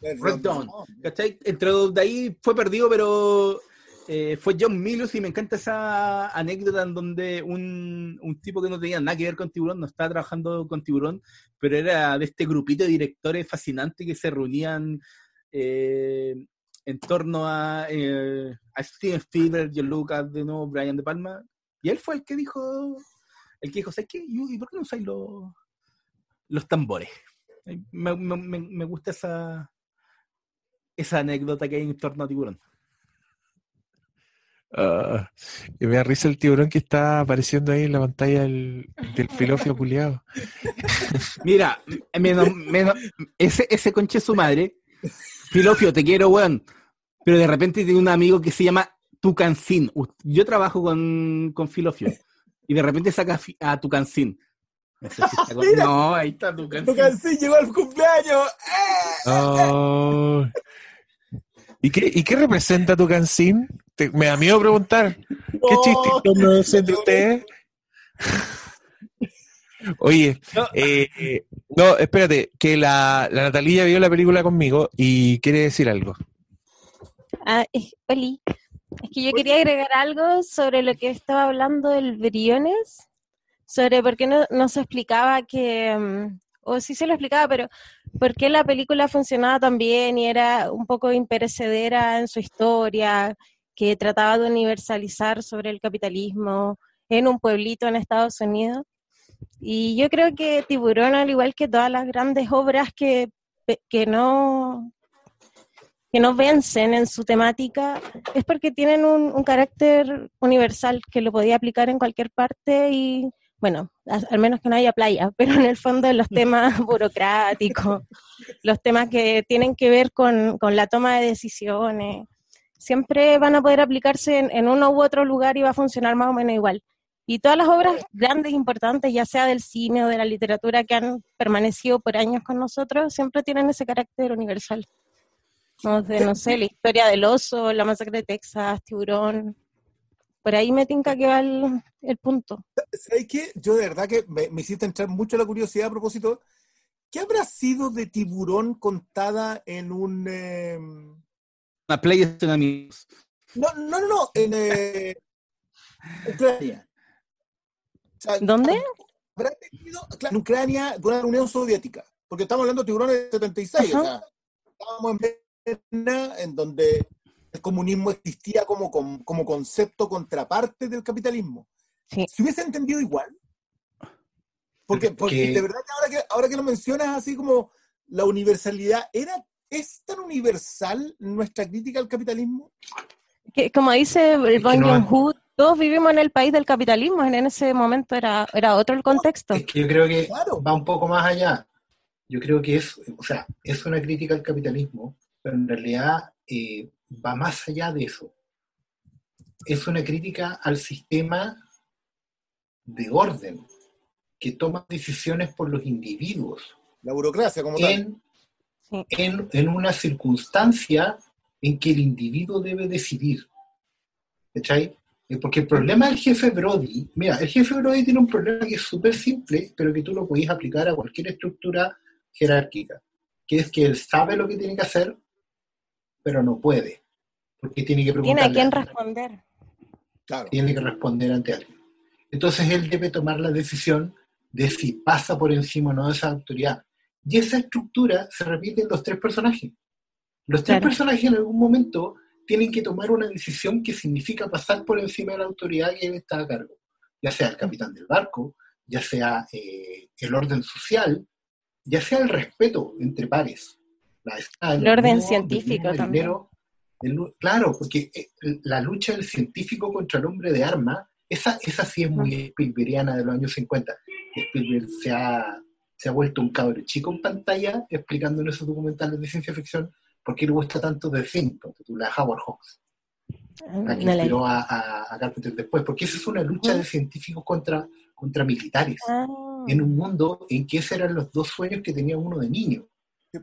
Red Dawn. ¿Cachai? Entre de ahí fue perdido, pero eh, fue John Milius y me encanta esa anécdota en donde un, un tipo que no tenía nada que ver con Tiburón, no estaba trabajando con Tiburón, pero era de este grupito de directores fascinantes que se reunían eh, en torno a, eh, Steven Spielberg, John Lucas, de nuevo Brian De Palma, y él fue el que dijo, el que dijo, ¿sabes qué? ¿Y por qué no usáis los, los tambores? Eh, me- me- me gusta esa, esa anécdota que hay en torno a Tiburón. Ah, y me da risa el tiburón que está apareciendo ahí en la pantalla del, del filofio culiado. <laughs> Mira, menos, menos- ese, ese conche su madre, Filofio, te quiero, weón. Pero de repente tiene un amigo que se llama Tucancín. Yo trabajo con, con Filofio. Y de repente saca a Tucancín. No, sé si <laughs> está con- Mira. no, ahí está Tu Tucancín. canción llegó al cumpleaños. ¡Eh! Oh. ¿Y, qué, ¿Y qué representa tu cancín? Te- me da miedo preguntar. ¿Qué Oh, chistito no es de ustedes? Oye, No. eh, eh, no, espérate, que la, la Natalia vio la película conmigo y quiere decir algo. Ah, es, Oli, es que yo quería agregar algo sobre lo que estaba hablando el Briones, sobre por qué no, no se explicaba que, mm, o sí se lo explicaba, pero por qué la película funcionaba tan bien y era un poco imperecedera en su historia, que trataba de universalizar sobre el capitalismo en un pueblito en Estados Unidos. Y yo creo que Tiburón, al igual que todas las grandes obras que, que no que no vencen en su temática, es porque tienen un, carácter universal que lo podía aplicar en cualquier parte y, bueno, al menos que no haya playa, <laughs> pero en el fondo los temas <laughs> burocráticos, los temas que tienen que ver con, con la toma de decisiones, siempre van a poder aplicarse en, uno u otro lugar y va a funcionar más o menos igual. Y todas las obras grandes, importantes, ya sea del cine o de la literatura que han permanecido por años con nosotros, siempre tienen ese carácter universal. No, de, no sé, la historia del oso, la masacre de Texas, tiburón. Por ahí me tinca que va el, punto. ¿Sabes qué? Yo de verdad que me, hiciste entrar mucho la curiosidad a propósito. ¿Qué habrá sido de tiburón contada en un... eh, Una playa de amigos. No, no, no, no, en eh, <laughs> Ucrania. O sea, ¿Dónde? habrá tenido, claro, en Ucrania durante la Unión Soviética, porque estamos hablando de tiburones de 76, o Ajá. sea, estábamos en plena en donde el comunismo existía como, como, como concepto contraparte del capitalismo. Sí. ¿Se hubiese entendido igual? Porque, porque que- de verdad que ahora, que ahora que lo mencionas así como la universalidad, ¿era, ¿es tan universal nuestra crítica al capitalismo? Que, como dice el que Bong no- Joon-ho, todos vivimos en el país del capitalismo, en ese momento era, era otro el contexto. Es que yo creo que Claro. va un poco más allá. Yo creo que es, o sea, es una crítica al capitalismo, pero en realidad eh, va más allá de eso. Es una crítica al sistema de orden que toma decisiones por los individuos La burocracia como tal. en, Sí. En, en una circunstancia en que el individuo debe decidir. ¿Cachai? Eh, Porque el problema del jefe Brody, mira, el jefe Brody tiene un problema que es súper simple, pero que tú lo podés aplicar a cualquier estructura jerárquica, que es que él sabe lo que tiene que hacer, pero no puede, porque tiene que Tiene preguntarle a quién responder. Claro. tiene que responder ante alguien. Entonces él debe tomar la decisión de si pasa por encima o no de esa autoridad. Y esa estructura se repite en los tres personajes. Los tres Claro. personajes en algún momento tienen que tomar una decisión que significa pasar por encima de la autoridad que él está a cargo. Ya sea el capitán del barco, ya sea eh, el orden social, ya sea el respeto entre pares. La escala El orden científico mismo también. el claro, porque eh, la lucha del científico contra el hombre de arma, esa, esa sí es muy Spielbergiana de los años 50. Spielberg se ha, se ha vuelto un cabro chico en pantalla explicando en esos documentales de ciencia ficción por qué le gusta tanto The Thing, la Howard Hawks, la que inspiró a, a, a Carpenter después, porque esa es una lucha de científicos contra, contra militares, Ah, en un mundo en que esos eran los dos sueños que tenía uno de niño.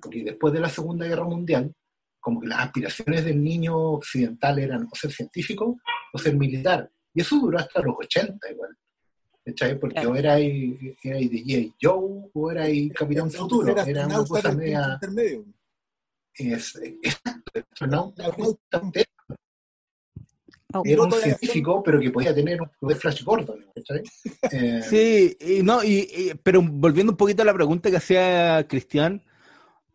Porque después de la Segunda Guerra Mundial, como que las aspiraciones del niño occidental eran o ser científico o ser militar. Y eso duró hasta los 80 igual. ¿Cachai? Porque Claro. o era ahí, era ahí de J. Joe o era ahí Capitán Futuro. Ser Era una cosa media... intermedio. Es, exacto, astronauta, Astronauta. oh, era un científico, pero que podía tener un poder Flash Gordon. ¿cachai? Eh, Sí, y no, y, y- pero volviendo un poquito a la pregunta que hacía Cristian,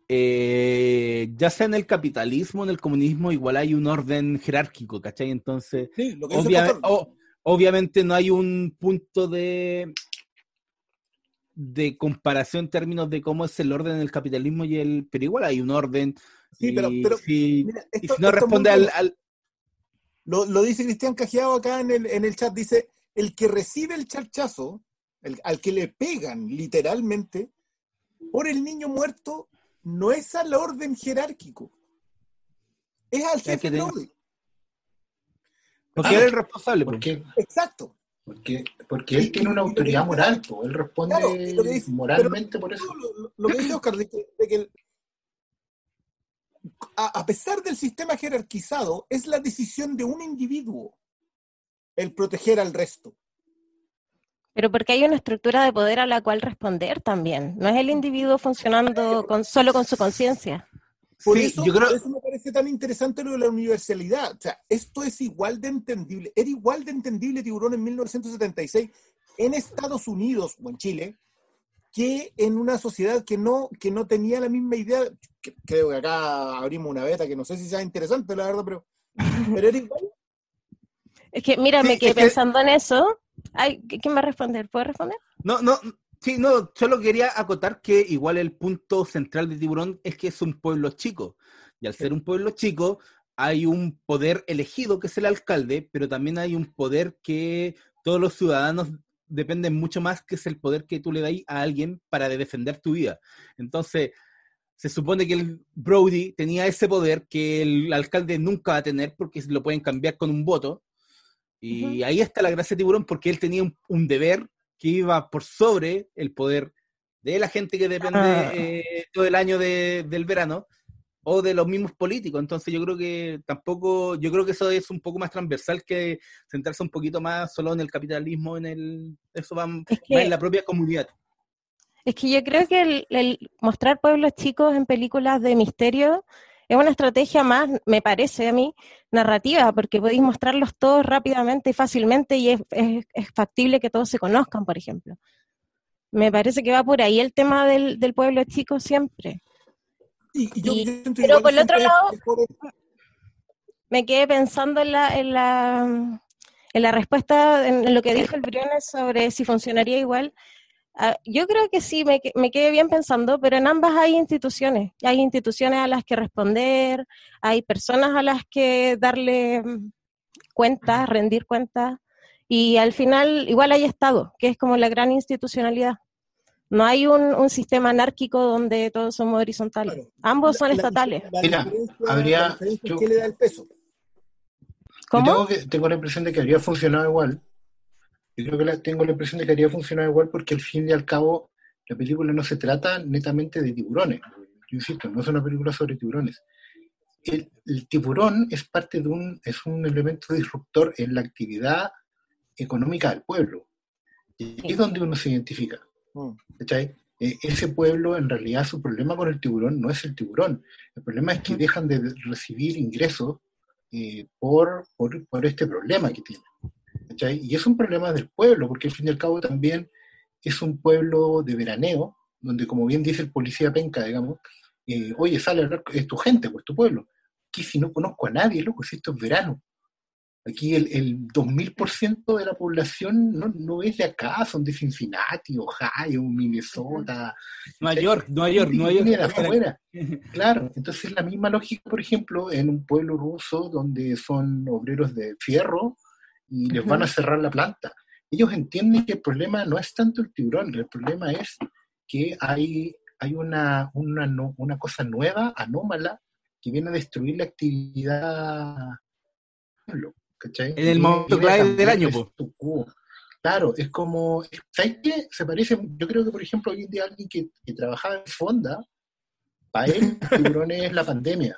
eh, ya sea en el capitalismo, en el comunismo, igual hay un orden jerárquico, ¿cachai? Entonces, Sí, lo que o- obviamente no hay un punto de, de comparación en términos de cómo es el orden en el capitalismo y el, pero igual hay un orden. Sí, pero- y pero, si, Mira, y esto- si no responde al, Lo, lo dice Cristian Cajeado acá en el, en el chat. Dice, el que recibe el charchazo, el- al que le pegan literalmente, por el niño muerto, no es al orden jerárquico. Es al jefe. Porque Ah, él es el responsable. po. porque, Exacto. porque, porque él tiene una autoridad moral, po, él responde Claro, y lo que dice- moralmente por eso. Lo, lo- lo que dice Oscar, de que, de que el- a, a pesar del sistema jerarquizado, es la decisión de un individuo el proteger al resto. Pero porque hay una estructura de poder a la cual responder también. No es el individuo funcionando con, solo con su conciencia. Por, Sí, eso, yo creo- por eso me parece tan interesante lo de la universalidad. O sea, esto es igual de entendible. Era igual de entendible Tiburón en 1976 en Estados Unidos o en Chile que en una sociedad que no, que no tenía la misma idea. Que- creo que acá abrimos una beta que no sé si sea interesante, la verdad, pero, pero era igual. Es que, mira, Sí, me quedé que- pensando en eso. Ay, ¿qui- ¿quién va a responder? ¿Puedo responder? No, no, sí, no, solo quería acotar que igual el punto central de Tiburón es que es un pueblo chico. Y al ser un pueblo chico, hay un poder elegido que es el alcalde, pero también hay un poder que todos los ciudadanos dependen mucho más, que es el poder que tú le das a alguien para de defender tu vida. Entonces, se supone que el Brody tenía ese poder que el alcalde nunca va a tener porque lo pueden cambiar con un voto. Y ahí está la gracia de Tiburón porque él tenía un, un deber que iba por sobre el poder de la gente que depende Ah. eh, todo el año de- del verano o de los mismos políticos. Entonces yo creo que tampoco, yo creo que eso es un poco más transversal que centrarse un poquito más solo en el capitalismo, en el, eso va, Es va en la propia comunidad. es que yo creo que el, el mostrar pueblos chicos en películas de misterio es una estrategia más, me parece a mí, narrativa, porque podéis mostrarlos todos rápidamente y fácilmente y es, es- es factible que todos se conozcan, por ejemplo. Me parece que va por ahí el tema del, del pueblo chico siempre. Y, y yo- Y- yo siento pero por el otro es lado- me quedé pensando en la, en la, en la respuesta, en lo que dijo el Briones sobre si funcionaría igual. Ah, yo creo que sí, me, me quedé bien pensando, pero en ambas hay instituciones. Hay instituciones a las que responder, hay personas a las que darle mm, cuentas, rendir cuentas, y al final igual hay Estado, que es como la gran institucionalidad. No hay un, un sistema anárquico donde todos somos horizontales. Claro. Ambos son La- estatales. la Mira, habría- yo- le da el peso. Yo ¿Cómo? tengo, que- tengo la impresión de que habría funcionado igual. Yo creo que la- tengo la impresión de que habría funcionado igual porque al fin y al cabo la película no se trata netamente de tiburones. Yo insisto, no es una película sobre tiburones. El, el tiburón es parte de un, es un elemento disruptor en la actividad económica del pueblo. Y ahí es donde uno se identifica. Mm. ¿cachai? Eh, ese pueblo, en realidad, su problema con el tiburón no es el tiburón. El problema es que dejan de recibir ingresos eh, por, por, por este problema que tienen. ¿Cachai? Y es un problema del pueblo, porque al fin y al cabo también es un pueblo de veraneo, donde, como bien dice el policía penca, digamos, eh, oye, sale a hablar, es tu gente, pues tu pueblo. Aquí si no conozco a nadie, loco, si esto es verano. Aquí el, el 2000% de la población no, no es de acá, son de Cincinnati, Ohio, Minnesota, Nueva York, Nueva York, Nueva York. viene de afuera. <laughs> Claro, entonces la misma lógica, por ejemplo, en un pueblo ruso donde son obreros de fierro y les van a cerrar la planta. Ellos entienden que el problema no es tanto el tiburón, el problema es que hay, hay una, una, una cosa nueva, anómala, que viene a destruir la actividad ¿cachai? En el momento clave del año, el. Claro, es como, ¿sabes qué? Se parece, yo creo que, por ejemplo, hoy en día alguien que, que trabajaba en Fonda, para él, tiburón es la pandemia.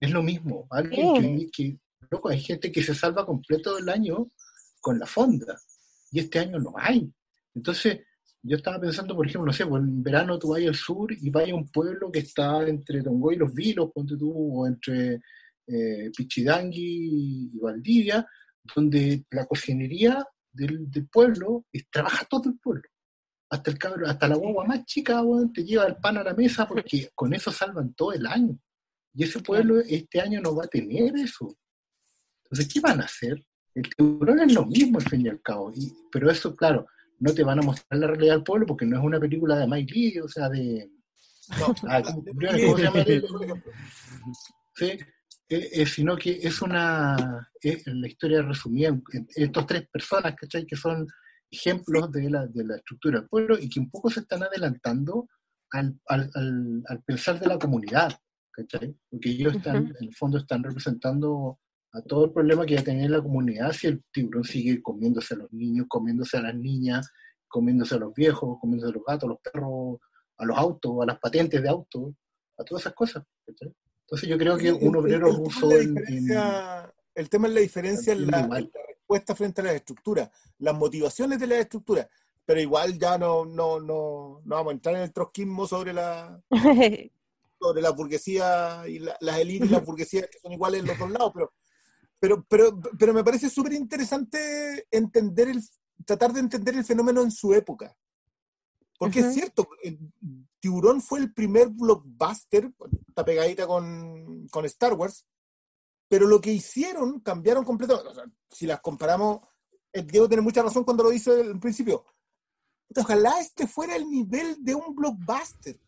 Es lo mismo. Alguien que, que, loco, hay gente que se salva completo del año con la Fonda, y este año no hay. Entonces, yo estaba pensando, por ejemplo, no sé, pues en verano tú vas al sur y vas a un pueblo que está entre Tongoy y Los Vilos, ponte tú, o entre eh, Pichidangui y Valdivia, donde la cocinería del, del pueblo es- trabaja todo el pueblo. Hasta el cabro, hasta la guagua más chica, te lleva el pan a la mesa porque con eso salvan todo el año. Y ese pueblo este año no va a tener eso. Entonces, ¿qué van a hacer? El tiburón es lo mismo al fin y al cabo. Y, pero eso, claro, no te van a mostrar la realidad del pueblo porque no es una película de Mike Lee, o sea, de... No, <laughs> Ah, ¿cómo, ¿cómo se llama? Sí, eh, eh, sino que es una es la historia resumida en, en estos tres personas, ¿cachai? Que son ejemplos de la, de la estructura del pueblo y que un poco se están adelantando al, al, al, al pensar de la comunidad, ¿cachai? Porque ellos están, Ujú. en el fondo, están representando a todo el problema que va a tener la comunidad si el tiburón sigue comiéndose a los niños, comiéndose a las niñas, comiéndose a los viejos, comiéndose a los gatos, a los perros, a los autos, a las patentes de autos, a todas esas cosas. Entonces yo creo que un el- obrero el ruso en, en- El tema es la diferencia en la, en la respuesta frente a las estructuras, las motivaciones de las estructuras. Pero igual ya no, no, no, no vamos a entrar en el trotskismo sobre la, <laughs> sobre la burguesía y la- las élites y las burguesías que son iguales en los dos lados, pero, pero, pero, pero me parece súper interesante entender el, tratar de entender el fenómeno en su época. Porque es cierto, el Tiburón fue el primer blockbuster, está pegadita con, con Star Wars, pero lo que hicieron cambiaron completamente. O sea, si las comparamos, eh, Diego tiene mucha razón cuando lo dice al principio. Ojalá este fuera el nivel de un blockbuster.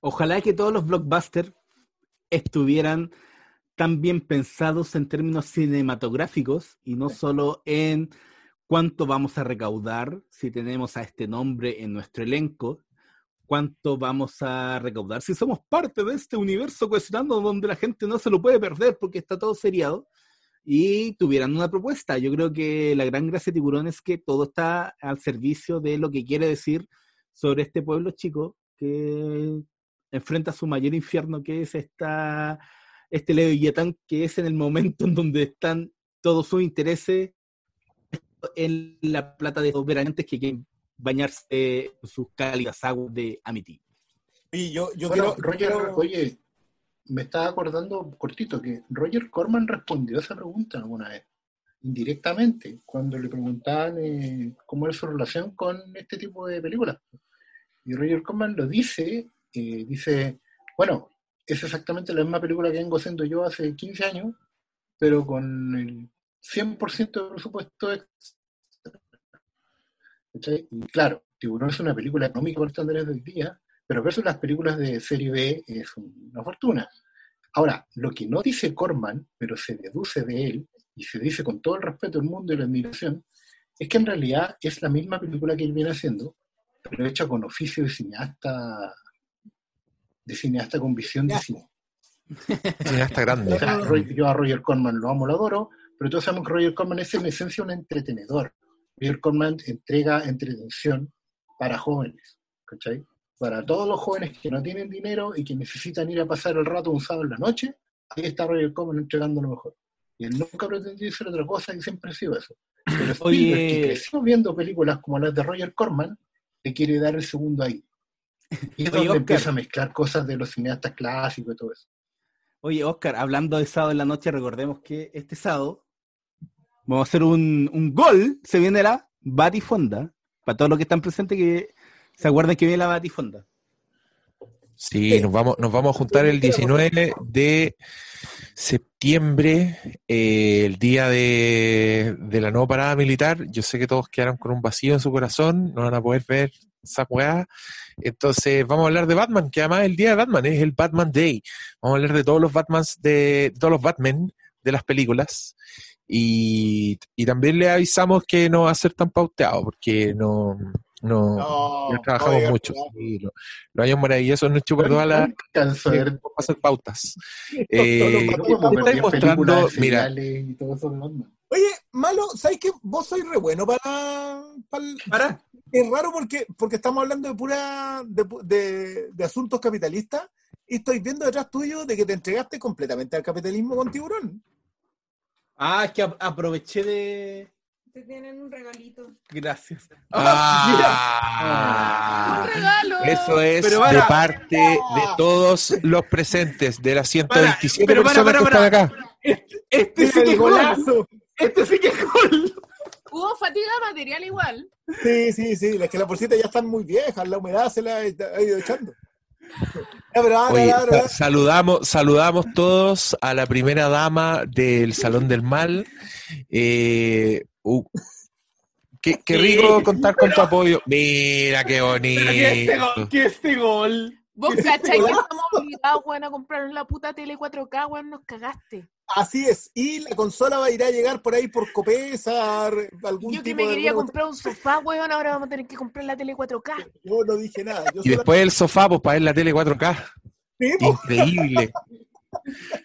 Ojalá que todos los blockbusters estuvieran tan bien pensados en términos cinematográficos y no solo en cuánto vamos a recaudar si tenemos a este nombre en nuestro elenco, cuánto vamos a recaudar si somos parte de este universo cohesionando donde la gente no se lo puede perder porque está todo seriado y tuvieran una propuesta. Yo creo que la gran gracia de Tiburón es que todo está al servicio de lo que quiere decir sobre este pueblo chico que enfrenta su mayor infierno, que es esta, este Leviatán, que es en el momento en donde están todos sus intereses en la plata de los veraneantes que quieren bañarse en sus cálidas aguas de Amity. Y yo, yo Bueno, quiero, Roger, quiero- oye, me estaba acordando cortito que Roger Corman respondió esa pregunta alguna vez, indirectamente, cuando le preguntaban eh, cómo era su relación con este tipo de películas. Y Roger Corman lo dice, eh, dice, bueno, es exactamente la misma película que vengo haciendo yo hace 15 años, pero con el 100% de presupuesto. Y claro, Tiburón es una película económica por estándares de hoy día, pero versus las películas de serie B es una fortuna. Ahora, lo que no dice Corman, pero se deduce de él, y se dice con todo el respeto del mundo y la admiración, es que en realidad es la misma película que él viene haciendo, pero hecha con oficio de cineasta, de cineasta con visión de cine. Cineasta O grande. sea, Roy- yo a Roger Corman lo amo, lo adoro, pero todos sabemos que Roger Corman es en esencia un entretenedor. Roger Corman entrega entretención para jóvenes, ¿cachai? Para todos los jóvenes que no tienen dinero y que necesitan ir a pasar el rato un sábado en la noche, ahí está Roger Corman entregando lo mejor. Y él nunca pretendió ser otra cosa y siempre ha sido eso. Pero Spielberg, Oye. que creció viendo películas como las de Roger Corman, le quiere dar el segundo ahí. <laughs> Y es Oye, donde empieza a mezclar cosas de los cineastas clásicos y todo eso. Oye, Oscar, hablando de sábado en la noche, recordemos que este sábado vamos a hacer un, un gol. Se viene la Batifonda. Para todos los que están presentes, que se acuerden que viene la Batifonda. Sí, nos vamos, nos vamos a juntar el 19 de septiembre, eh, el día de, de la nueva parada militar. Yo sé que todos quedaron con un vacío en su corazón, no van a poder ver esa weá. Entonces, vamos a hablar de Batman, que además el día de Batman es el Batman Day. Vamos a hablar de todos los Batmans, de todos los Batman de las películas. Y, y también le avisamos que no va a ser tan pauteado, porque no, no, No, ya trabajamos oiga, mucho. lo- los años maravillosos no chupan todas las No alcanzo a ver vamos a hacer pautas. <laughs> Todos Eh, estáis mostrando, mira, y todo eso. Oye, Malo, ¿sabes qué? Vos sois re bueno para... para el- ¿Para? Es raro porque, porque estamos hablando de pura de, pu- de- de asuntos capitalistas y estoy viendo detrás tuyo de que te entregaste completamente al capitalismo con tiburón. Ah, es que ap- aproveché de. Te tienen un regalito. Gracias. Ah, ¡Un regalo! eso es Pero de para. parte de todos los presentes, de las 127 pero para, personas para, que están acá. Este que es gol. Este sí que es gol. Hubo fatiga material igual. Sí, sí, sí, es que las bolsitas ya están muy viejas, la humedad se la ha ido echando. Oye, saludamos, saludamos todos a la primera dama del Salón del Mal. Eh, uh, qué, qué rico contar con tu apoyo. Mira qué Que este bonito. gol. Que este gol. Vos <laughs> cachai que estamos obligados, weón, a comprarnos la puta tele 4K, weón, nos cagaste. así es. Y la consola va a ir a llegar por ahí por Copesa, algún Yo que tipo me quería comprar un sofá, weón, ahora vamos a tener que comprar la tele 4K. cuestión. Yo no dije nada. Yo Y después el sofá, pues para ver la tele 4K. Sí, po. Increíble.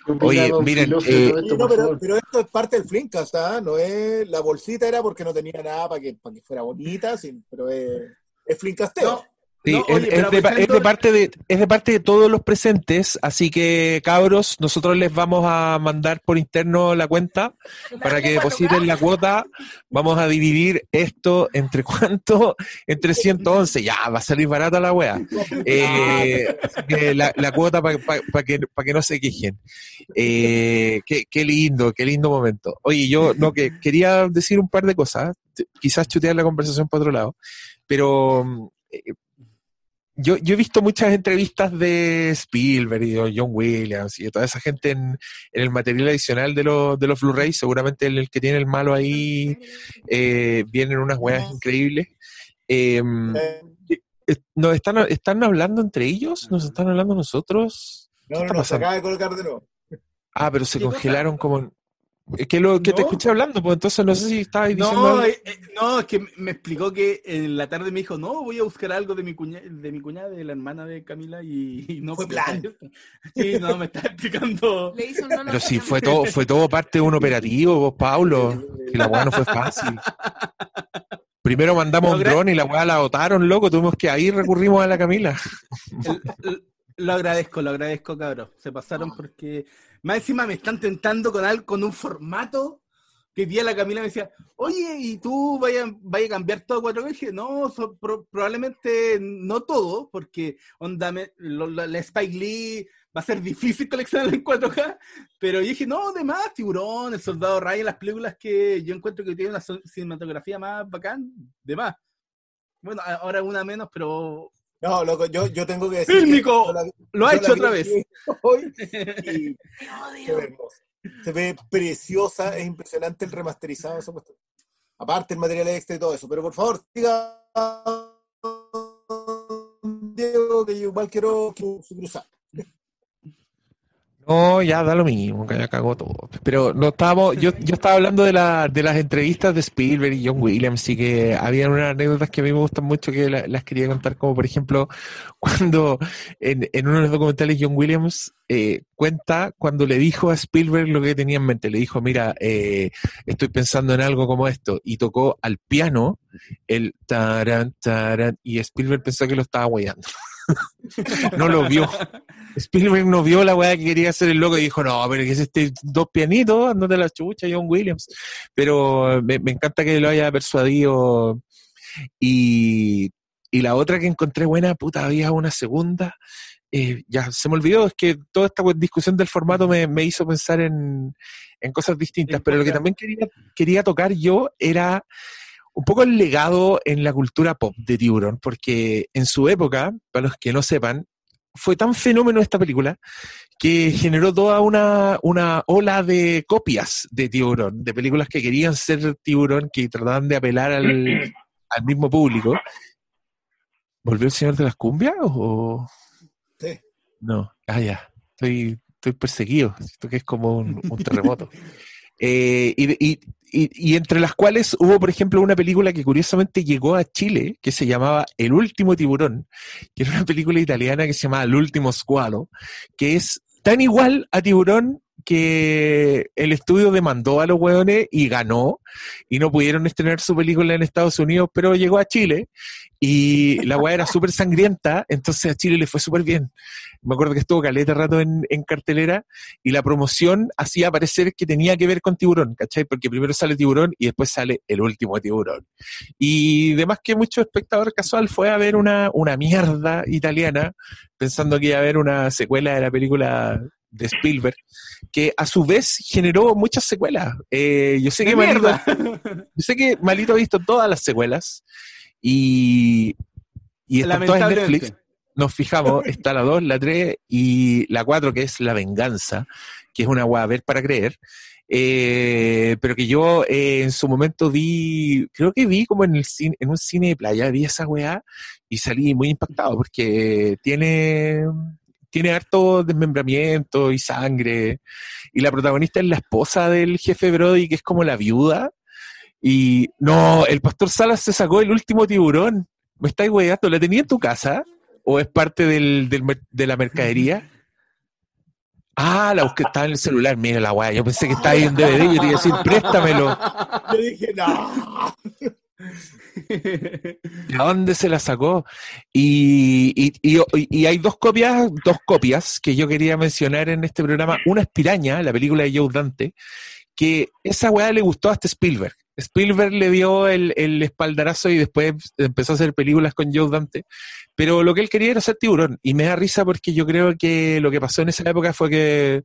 ¿Qué <laughs> opina Oye, miren, eh, esto, no, pero esto es parte del Flinkcast, ¿ah? No es, la bolsita era porque no tenía nada para que, para que fuera bonita, sí, pero es, es Flinkcasteo. No, Sí, No, es, oye, pero es de, pa- es de aprovechando- parte de, es de parte de todos los presentes, así que cabros, nosotros les vamos a mandar por interno la cuenta para que depositen la cuota. Vamos a dividir esto entre cuánto, <laughs> entre 111. Ya, va a salir barata la wea. Eh, así que la, la cuota para que, pa que no se quejen. Eh, qué, qué lindo, qué lindo momento. Oye, yo no que quería decir un par de cosas, quizás chutear la conversación por otro lado, pero eh, yo, yo he visto muchas entrevistas de Spielberg y de John Williams y de toda esa gente en, en el material adicional de los, de los Blu-ray. Seguramente el, el que tiene el malo ahí eh, vienen unas weas increíbles. Eh, Eh, eh, ¿Nos están, están hablando entre ellos? ¿Nos están hablando nosotros? no, ¿Qué no, no, se acaba de colocar de nuevo. Ah, pero se congelaron como... Es que lo que te escuché hablando, pues entonces no sé si estabas diciendo No, algo. eh, eh, no, es que me- explicó que en la tarde me dijo, no, voy a buscar algo de mi cuñada, de mi cuñada, de la hermana de Camila, y, y no Fue plan. Sí, no, me está explicando. Le hizo un no, no, Pero si no, fue todo, fue todo parte de un operativo, vos, Paulo. Que la weá no fue fácil. Primero mandamos un dron y la weá la botaron, loco. Tuvimos que ahí recurrimos a la Camila. El- el- lo agradezco, lo agradezco, cabrón. Se pasaron porque más encima me están tentando con algo, con un formato que día la Camila me decía, oye, ¿y tú vaya, vaya a cambiar todo a 4K? Y dije, no, so- pro- probablemente no todo, porque onda, la, Spike Lee va a ser difícil coleccionarlo en 4K, pero yo dije, no, de más, Tiburón, El Soldado Ryan, las películas que yo encuentro que tienen una cinematografía más bacán, de más. Bueno, ahora una menos, pero No, loco, yo, yo tengo que decir. Fílmico, lo ha hecho otra vez. Hoy y <laughs> se Te ve odio. hermosa. Se ve preciosa, es impresionante el remasterizado. cuestión. Aparte el material extra y todo eso. Pero por favor, diga Diego que yo igual quiero su, su cruzada. No, ya da lo mismo, que ya cagó todo. Pero no estábamos, yo, yo estaba hablando de, la, de las entrevistas de Spielberg y John Williams y que había unas anécdotas que a mí me gustan mucho que la- las quería contar, como por ejemplo, <laughs> cuando en, en uno de los documentales John Williams eh, cuenta cuando le dijo a Spielberg lo que tenía en mente. Le dijo, mira, eh, estoy pensando en algo como esto. Y tocó al piano el taran, taran, y Spielberg pensó que lo estaba guayando. <laughs> no lo vio. Spielberg no vio la weá que quería hacer el loco y dijo, no, pero que es este dos pianitos, andate la chucha, John Williams. Pero me, me encanta que lo haya persuadido. Y, y la otra que encontré buena, puta, había una segunda. eh, ya se me olvidó, es que toda esta discusión del formato me, me hizo pensar en, en cosas distintas. Pero lo que también quería, quería tocar yo era un poco el legado en la cultura pop de Tiburón, porque en su época, para los que no sepan, fue tan fenómeno esta película que generó toda una, una ola de copias de Tiburón, de películas que querían ser Tiburón, que trataban de apelar al, <clears throat> al mismo público. ¿Volvió el señor de las cumbias o...? Sí. No, ah, ya, estoy, estoy perseguido, siento que es como un, un terremoto. <laughs> Eh, y, y- y- y entre las cuales hubo, por ejemplo, una película que curiosamente llegó a Chile, que se llamaba El último tiburón, que era una película italiana que se llamaba El último squalo, que es tan igual a Tiburón que el estudio demandó a los hueones y ganó, y no pudieron estrenar su película en Estados Unidos, pero llegó a Chile, y la hueá era súper sangrienta, entonces a Chile le fue súper bien. Me acuerdo que estuvo caleta rato en, cartelera, y la promoción hacía parecer que tenía que ver con tiburón, ¿cachai? Porque primero sale tiburón y después sale el último tiburón. Y además que mucho espectador casual fue a ver una, una mierda italiana, pensando que iba a haber una secuela de la película de Spielberg, que a su vez generó muchas secuelas. Eh, yo sé que ¡De Malito, <laughs> yo sé que Malito ha visto todas las secuelas y, y están todas en Netflix nos fijamos, está la 2, la 3 y la 4, que es La Venganza, que es una a ver para creer. Eh, pero que yo eh, en su momento vi, creo que vi como en, el cine, en un cine de playa, vi esa weá y salí muy impactado porque tiene, tiene harto desmembramiento y sangre. Y la protagonista es la esposa del jefe Brody, que es como la viuda. Y no, el pastor Salas se sacó el último tiburón. Me estáis weando, ¿la tenía en tu casa? ¿O es parte del, del de la mercadería? <laughs> Ah, la busqué, estaba en el celular, mira la weá. Yo pensé que estaba ahí en DVD yo te iba a decir, préstamelo. Yo dije, no. <laughs> ¿De dónde se la sacó? Y, y, y- hay dos copias, dos copias que yo quería mencionar en este programa. Una es Piraña, la película de Joe Dante, que esa weá le gustó hasta Spielberg. Spielberg le dio el, el espaldarazo y después empezó a hacer películas con Joe Dante. Pero lo que él quería era ser tiburón. Y me da risa porque yo creo que lo que pasó en esa época fue que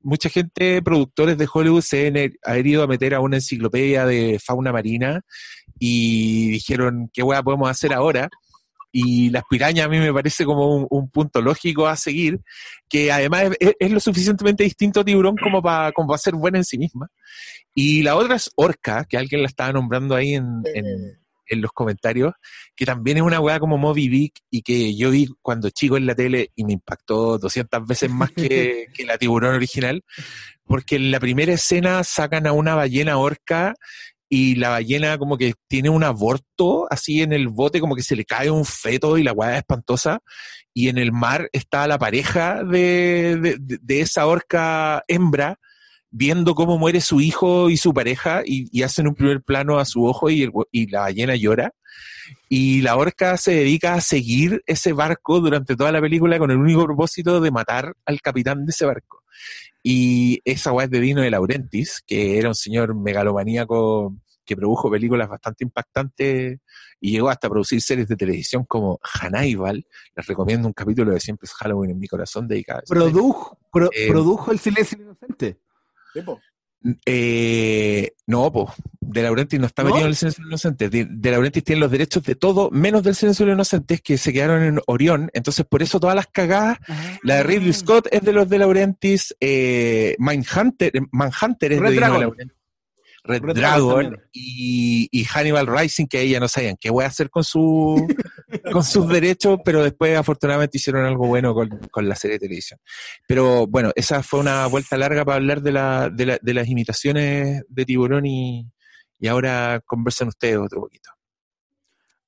mucha gente, productores de Hollywood, se han han ido a meter a una enciclopedia de fauna marina y dijeron, ¿qué weá podemos hacer ahora? Y las pirañas a mí me parece como un, un punto lógico a seguir, que además es, es lo suficientemente distinto a tiburón como para como pa ser buena en sí misma. Y la otra es orca, que alguien la estaba nombrando ahí en, en- en los comentarios, que también es una weá como Moby Dick y que yo vi cuando chico en la tele y me impactó 200 veces más que, <laughs> que la tiburón original, porque en la primera escena sacan a una ballena orca y la ballena como que tiene un aborto así en el bote, como que se le cae un feto y la weá es espantosa, y en el mar está la pareja de, de- de- de esa orca hembra viendo cómo muere su hijo y su pareja y, y hacen un primer plano a su ojo y, el hue- y la ballena llora. Y la orca se dedica a seguir ese barco durante toda la película con el único propósito de matar al capitán de ese barco. Y esa es de Dino de Laurentiis, que era un señor megalomaníaco que produjo películas bastante impactantes y llegó hasta a producir series de televisión como Hannibal. Les recomiendo un capítulo de Siempre es Halloween en mi corazón dedicado a serie. Produjo, pro- Eh, produjo el silencio inocente. Eh, no, pues, De Laurentiis no está ¿No? metido en el Silencio de los Inocentes. De, de Laurentiis tiene los derechos de todo, menos del Silencio de Inocentes, que se quedaron en Orión. Entonces, por eso todas las cagadas, la de Ridley Scott es de los de Laurentiis, eh, Mindhunter, Manhunter es Red de Dino de Dragon. Laurentiis. Red, Red Dragon Dragon y, y Hannibal Rising, que ella no sabían qué voy a hacer con su <laughs> con sus derechos, pero después afortunadamente hicieron algo bueno con, con la serie de televisión. Pero bueno, esa fue una vuelta larga para hablar de, la, de, la- de las imitaciones de tiburón y, y ahora conversen ustedes otro poquito.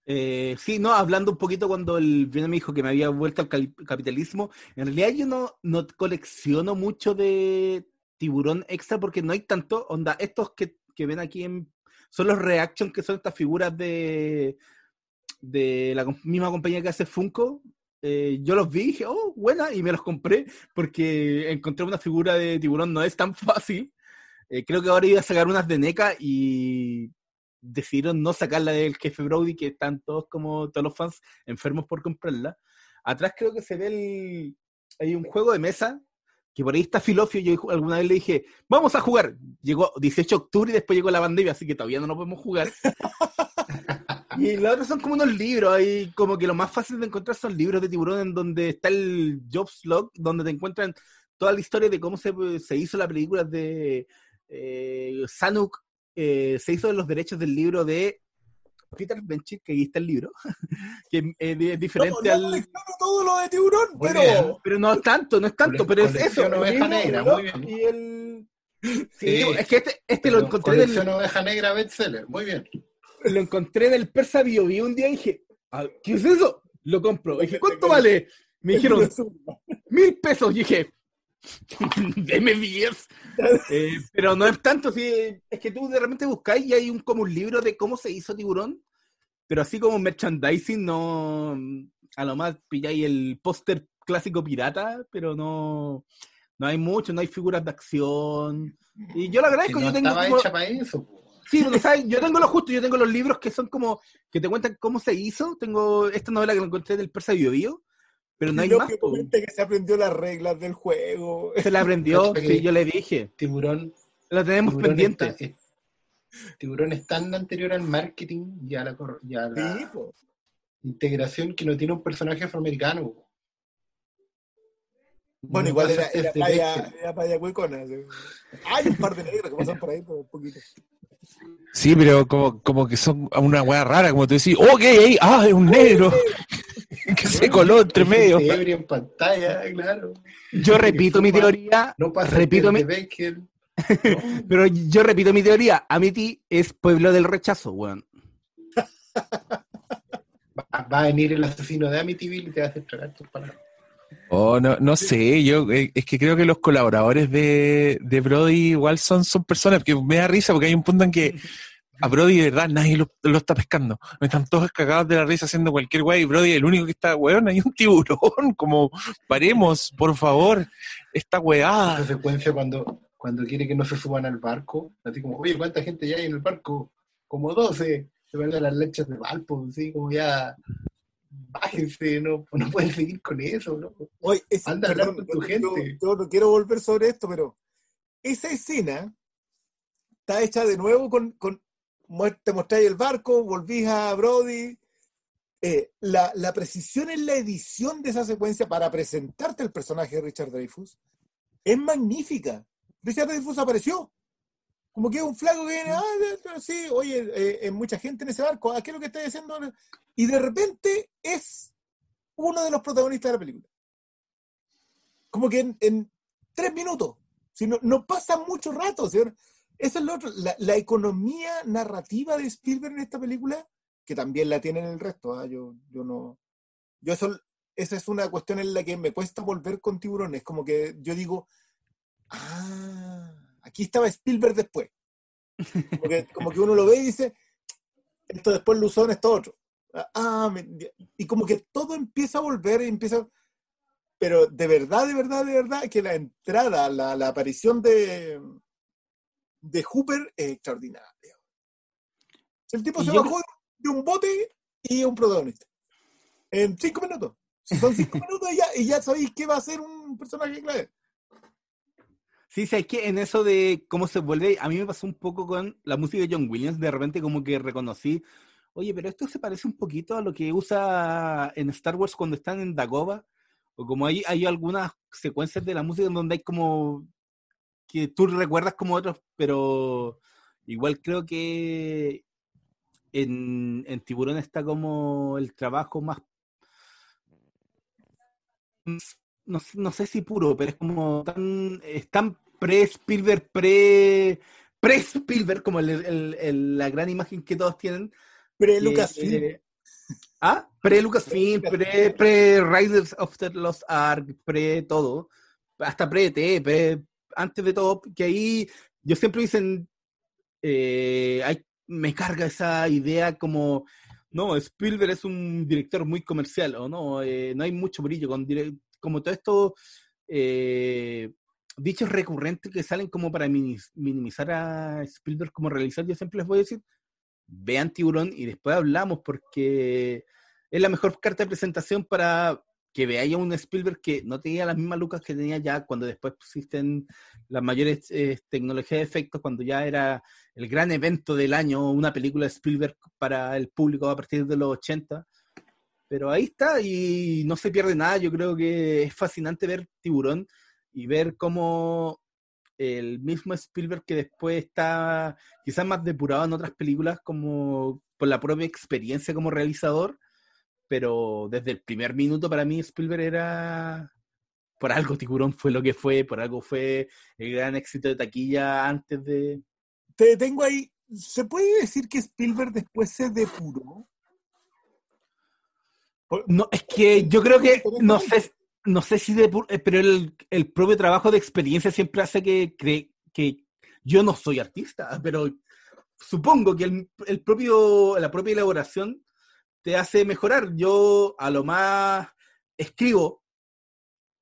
Eh, sí, no, hablando un poquito cuando el Viene me dijo que me había vuelto al capitalismo, en realidad yo no, no colecciono mucho de tiburón extra porque no hay tanto, onda, estos que, que ven aquí en, son los reaction que son estas figuras de, de la misma compañía que hace Funko. Eh, yo los vi y dije, oh, buena, y me los compré porque encontré una figura de tiburón, no es tan fácil. Eh, creo que ahora iba a sacar unas de NECA y decidieron no sacarla del jefe Brody, que están todos como todos los fans enfermos por comprarla. Atrás creo que se ve el, hay un juego de mesa que por ahí está Filofio. Yo alguna vez le dije, vamos a jugar. Llegó 18 de octubre y después llegó la pandemia, así que todavía no lo podemos jugar. <laughs> y los otros son como unos libros, ahí como que lo más fácil de encontrar son libros de tiburón en donde está el Jobs Log, donde te encuentran toda la historia de cómo se, se hizo la película de eh, Sanuk, eh, se hizo los derechos del libro de Peter Benchy, que ahí está el libro, <laughs> que eh, es diferente No, no al... todo lo de tiburón, Muy pero bien. Pero no es tanto, no es tanto, pero es eso. oveja negra, muy bien. Y el... Sí, Sí. es que este, este lo encontré en el, Colección oveja negra bestseller. Muy bien. Lo encontré en el Persa Bio Bio un día y dije, "Ah, ¿qué es eso? Lo compro. Y dije, ¿cuánto vale? <laughs> Me dijeron, <laughs> mil pesos. Y dije, <laughs> deme 10. Eh, pero no es tanto, sí, es que tú de repente buscáis y hay un, como un libro de cómo se hizo tiburón, pero así como merchandising, no. A lo más pilláis el póster clásico pirata, pero no. No hay mucho, no hay figuras de acción. Y yo Que agradezco, no yo tengo estaba como- hecha para eso. po. Sí, pero ¿sabes? yo tengo lo justo, yo tengo los libros que son como, que te cuentan cómo se hizo. Tengo esta novela que lo encontré del Persa Bio Bio, pero no hay Lo más. que que se aprendió las reglas del juego. Se la aprendió, sí, yo le dije. Tiburón. Lo tenemos tiburón pendiente. está- es- tiburón es tan anterior al marketing y a la, y a la Sí, po. integración que no tiene un personaje afroamericano. Bueno, No igual era, este era playa, era playa huecona. Hay un par de negros que pasan por ahí, pero un poquito. Sí, pero como, como que son una weá rara, como tú decís, oh, ¿qué hay ahí? Ah, es un negro <laughs> que se coló entre medio. en pantalla, claro. Yo repito mi teoría, No pasa repito mi, <laughs> pero yo repito mi teoría. Amity es pueblo del rechazo, weón. <laughs> Va, va a venir el asesino de Amityville y te va a hacer tragar tus palabras. Oh, no, no sé, yo eh, es que creo que los colaboradores de, de Brody igual son, son personas que me da risa porque hay un punto en que a <laughs> Brody de verdad nadie lo, lo está pescando. Están todos cagados de la risa haciendo cualquier weá y Brody el único que está, weón, hay un tiburón, <laughs> como paremos, por favor, esta Esa weá. secuencia cuando, cuando quiere que no se suban al barco, así como, oye, ¿cuánta gente ya hay en el barco? Como 12. Se van a las lechas de Valpo, así como ya, bájense, no, no pueden seguir con eso, ¿no? Es- Anda a hablar con tu yo- gente. Yo, no quiero volver sobre esto, pero esa escena está hecha de nuevo con, con te mostráis el barco, volvís a Brody. Eh, la, la precisión en la edición de esa secuencia para presentarte el personaje de Richard Dreyfus es magnífica. Richard Dreyfus apareció. Como que es un flaco que viene, ah, sí, oye, eh, eh, mucha gente en ese barco, ah, ¿qué es lo que está diciendo? Y de repente es uno de los protagonistas de la película como que en, en tres minutos. Si no, no pasa mucho rato. ¿sí? Eso es lo otro. La, la economía narrativa de Spielberg en esta película, que también la tiene en el resto. ¿ah? Yo, yo no. Yo eso, esa es una cuestión en la que me cuesta volver con tiburones. Como que yo digo, ah, aquí estaba Spielberg después. Como que, como que uno lo ve y dice, esto después lo usó en esto otro. Ah, me- y como que todo empieza a volver y empieza pero de verdad, de verdad, de verdad, que la entrada, la, la aparición de, de Hooper es extraordinaria. El tipo se yo- bajó de un bote y es un protagonista. En cinco minutos. Son cinco <laughs> minutos y ya, y ya sabéis que va a ser un personaje clave. Sí, sabes que en eso de cómo se vuelve, a mí me pasó un poco con la música de John Williams, de repente como que reconocí, oye, pero esto se parece un poquito a lo que usa en Star Wars cuando están en Dagobah, o como hay, hay algunas secuencias de la música en donde hay como que tú recuerdas como otros, pero igual creo que en, en Tiburón está como el trabajo más no, no sé si puro, pero es como tan, es tan pre-Spielberg, pre, pre-Spielberg, como el- la gran imagen que todos tienen. Pre que- Lucasfilm. <laughs> Ah, pre-Lucasfilm, pre- pre-Riders of the Lost Ark, pre-todo, hasta pre-ET, pre, antes de todo, que ahí yo siempre dicen, eh, hay, me carga esa idea como, no, Spielberg es un director muy comercial, o no, eh, no hay mucho brillo, con como todo esto, eh, dichos recurrentes que salen como para minimizar a Spielberg como realizador, yo siempre les voy a decir, vean Tiburón y después hablamos porque es la mejor carta de presentación para que veáis a un Spielberg que no tenía las mismas lucas que tenía ya cuando después existen las mayores eh, tecnologías de efectos, cuando ya era el gran evento del año, una película de Spielberg para el público a partir de los 80. Pero ahí está y no se pierde nada. Yo creo que es fascinante ver Tiburón y ver cómo el mismo Spielberg que después está quizás más depurado en otras películas como por la propia experiencia como realizador, pero desde el primer minuto para mí Spielberg era por algo Tiburón fue lo que fue, por algo fue el gran éxito de taquilla antes de Te detengo ahí. ¿Se puede decir que Spielberg después se depuró? No, es que yo creo que no sé, no sé si de, eh, pero el, el propio trabajo de experiencia siempre hace que cree que yo no soy artista, <laughs> pero supongo que el, el propio, la propia elaboración te hace mejorar. Yo a lo más escribo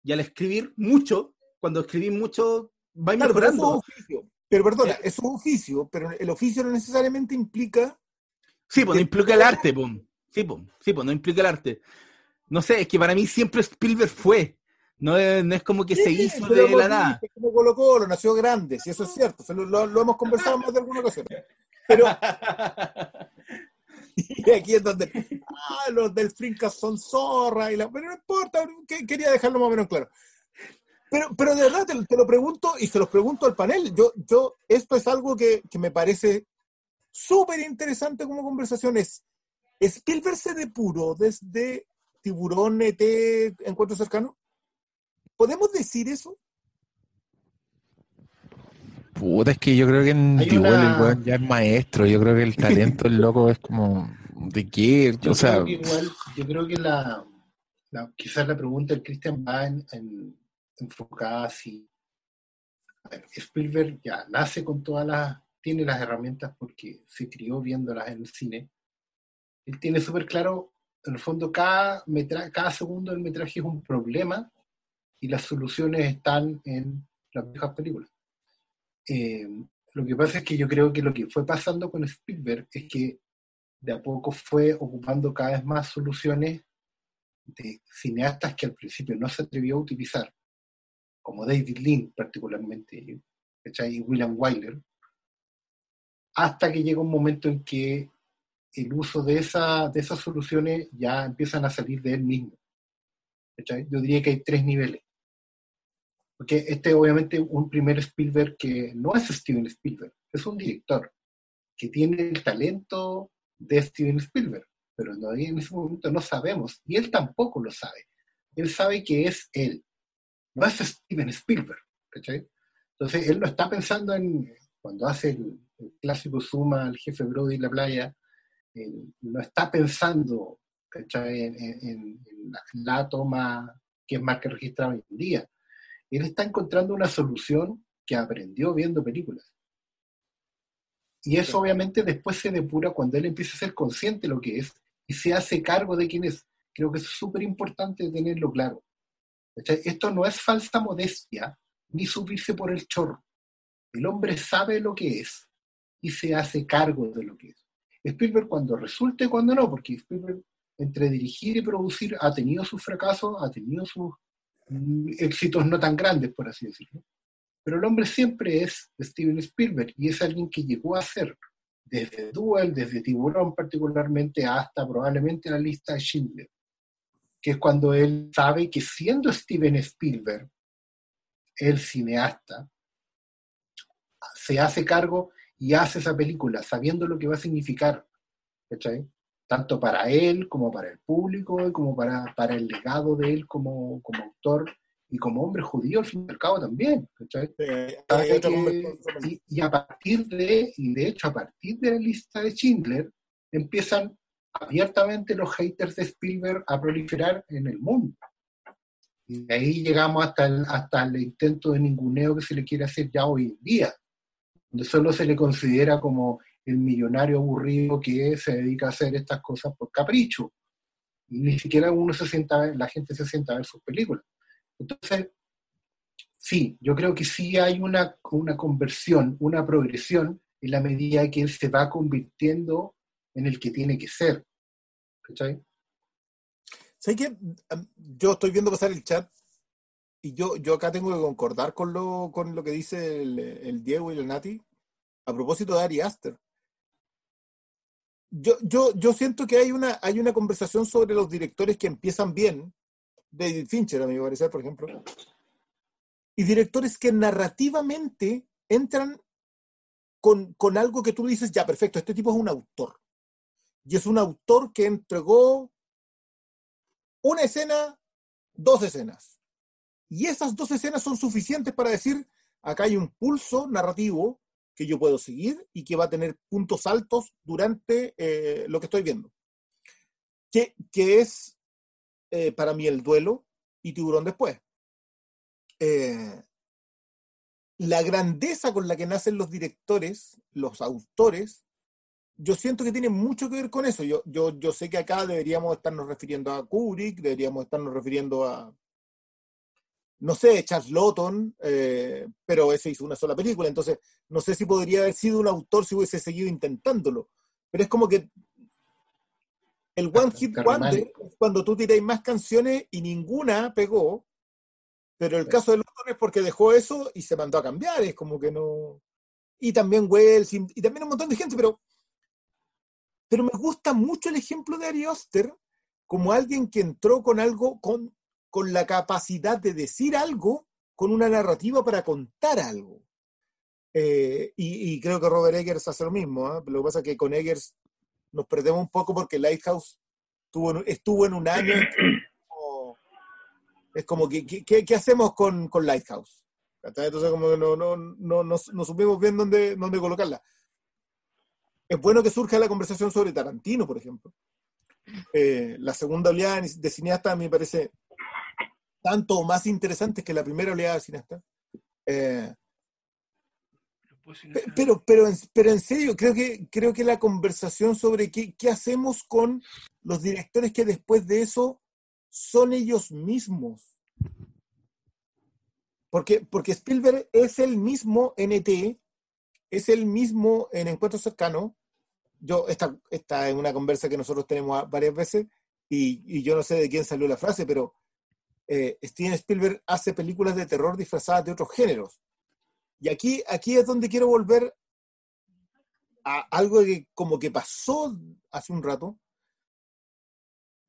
y al escribir mucho, cuando escribí mucho, va Claro, pero es mejorando. un oficio. Pero perdona, eso es un oficio, pero el oficio no necesariamente implica. Sí, pues no implica el arte, pum. Sí, pues, sí, pues no implica el arte. No sé, es que para mí siempre Spielberg fue. No es, no es como que se Sí, hizo pero de la nada. dijiste, Como Colo Colo, nació grande, si eso es cierto, se lo, lo- lo hemos conversado más de alguna ocasión. Pero <laughs> <laughs> y aquí es donde ah, los del Frincas son zorra, y la, pero no importa, que- quería dejarlo más o menos claro. Pero, pero de verdad te, te lo pregunto y se los pregunto al panel. Yo, yo, esto es algo que, que me parece súper interesante como conversación. Es, ¿Spielberg se depuró desde Tiburón, ET, Encuentro Cercano? ¿Podemos decir eso? Puta, es que yo creo que en Tiburon una- el weón ya es maestro. Yo creo que el talento del loco es como. ¿De qué? Yo O sea, creo que igual, yo creo que la, la- quizás la pregunta del Christian va en, en- enfocada así. A ver, Spielberg ya nace con todas las, tiene las herramientas porque se crió viéndolas en el cine. Él tiene súper claro, en el fondo, cada, metra, cada segundo del metraje es un problema y las soluciones están en las viejas películas. Eh, lo que pasa es que yo creo que lo que fue pasando con Spielberg es que de a poco fue ocupando cada vez más soluciones de cineastas que al principio no se atrevió a utilizar, como David Lean particularmente, y William Wyler, hasta que llega un momento en que el uso de, esa, de esas soluciones ya empiezan a salir de él mismo. Yo diría que hay tres niveles. Porque este obviamente un primer Spielberg que no es Steven Spielberg, es un director que tiene el talento de Steven Spielberg, pero todavía en ese momento no sabemos, y él tampoco lo sabe. Él sabe que es él, no es Steven Spielberg. ¿cachai? Entonces él no está pensando en, cuando hace el, el clásico suma al jefe Brody en la playa, él no está pensando. En, en- la, toma que es marca registrada hoy en día. Él está encontrando una solución que aprendió viendo películas. Y eso obviamente después se depura cuando él empieza a ser consciente de lo que es y se hace cargo de quién es. Creo que es súper importante tenerlo claro. ¿Cachai? Esto no es falsa modestia ni subirse por el chorro. El hombre sabe lo que es y se hace cargo de lo que es. Spielberg cuando resulte y cuando no, porque Spielberg entre dirigir y producir ha tenido sus fracasos, ha tenido sus mm, éxitos no tan grandes, por así decirlo. Pero el hombre siempre es Steven Spielberg y es alguien que llegó a ser, desde Duel, desde Tiburón particularmente, hasta probablemente la lista de Schindler, que es cuando él sabe que siendo Steven Spielberg, el cineasta, se hace cargo y hace esa película, sabiendo lo que va a significar, ¿cachai? Tanto para él como para el público y como para, para el legado de él como, como autor y como hombre judío al fin y al cabo también. Eh, que- y a partir de, y de hecho a partir de la lista de Schindler, empiezan abiertamente los haters de Spielberg a proliferar en el mundo. Y de ahí llegamos hasta el, hasta el intento de ninguneo que se le quiere hacer ya hoy en día, donde solo se le considera como el millonario aburrido que se dedica a hacer estas cosas por capricho. Ni siquiera uno se sienta la gente se sienta a ver sus películas. Entonces, sí, yo creo que sí hay una, una conversión, una progresión en la medida que él se va convirtiendo en el que tiene que ser. ¿Cachai? Yo estoy viendo pasar el chat y yo, yo acá tengo que concordar con lo, con lo que dice el, Diego y el Nati a propósito de Ari Aster. Yo, yo, yo siento que hay una, hay una conversación sobre los directores que empiezan bien, David Fincher, a mi parecer, por ejemplo, y directores que narrativamente entran con, con algo que tú dices, ya, perfecto, este tipo es un autor. Y es un autor que entregó una escena, dos escenas. Y esas dos escenas son suficientes para decir, acá hay un pulso narrativo que yo puedo seguir y que va a tener puntos altos durante eh, lo que estoy viendo. Que, que es eh, para mí el duelo y tiburón después. Eh, la grandeza con la que nacen los directores, los autores, yo siento que tiene mucho que ver con eso. Yo, yo, yo sé que acá deberíamos estarnos refiriendo a Kubrick, deberíamos estarnos refiriendo a, no sé, Charles Lawton, eh, pero ese hizo una sola película, entonces no sé si podría haber sido un autor si hubiese seguido intentándolo. Pero es como que el One Hit Wonder es cuando tú tiráis más canciones y ninguna pegó, pero el Sí. caso de Lawton es porque dejó eso y se mandó a cambiar, es como que no... Y también Wells, y, y también un montón de gente, pero pero me gusta mucho el ejemplo de Ari Oster como alguien que entró con algo, con, con la capacidad de decir algo, con una narrativa para contar algo. Eh, y, y creo que Robert Eggers hace lo mismo. ¿ah? Lo que pasa es que con Eggers nos perdemos un poco porque Lighthouse estuvo en, estuvo en un año. <clears throat> como- es como, ¿qué hacemos con, con Lighthouse? Entonces, como que no, no, no, no, no supimos bien dónde, dónde colocarla. Es bueno que surja la conversación sobre Tarantino, por ejemplo. Eh, la segunda oleada de cineasta me parece tanto o más interesante que la primera oleada de cineasta. Eh, pe- pero, pero, en, pero en serio, creo que, creo que la conversación sobre qué, qué hacemos con los directores que después de eso son ellos mismos. Porque, porque Spielberg es el mismo en ET, es el mismo en Encuentro Cercano. Yo, esta, esta es una conversa que nosotros tenemos varias veces y, y yo no sé de quién salió la frase, pero eh, Steven Spielberg hace películas de terror disfrazadas de otros géneros. Y aquí, aquí es donde quiero volver a algo que como que pasó hace un rato.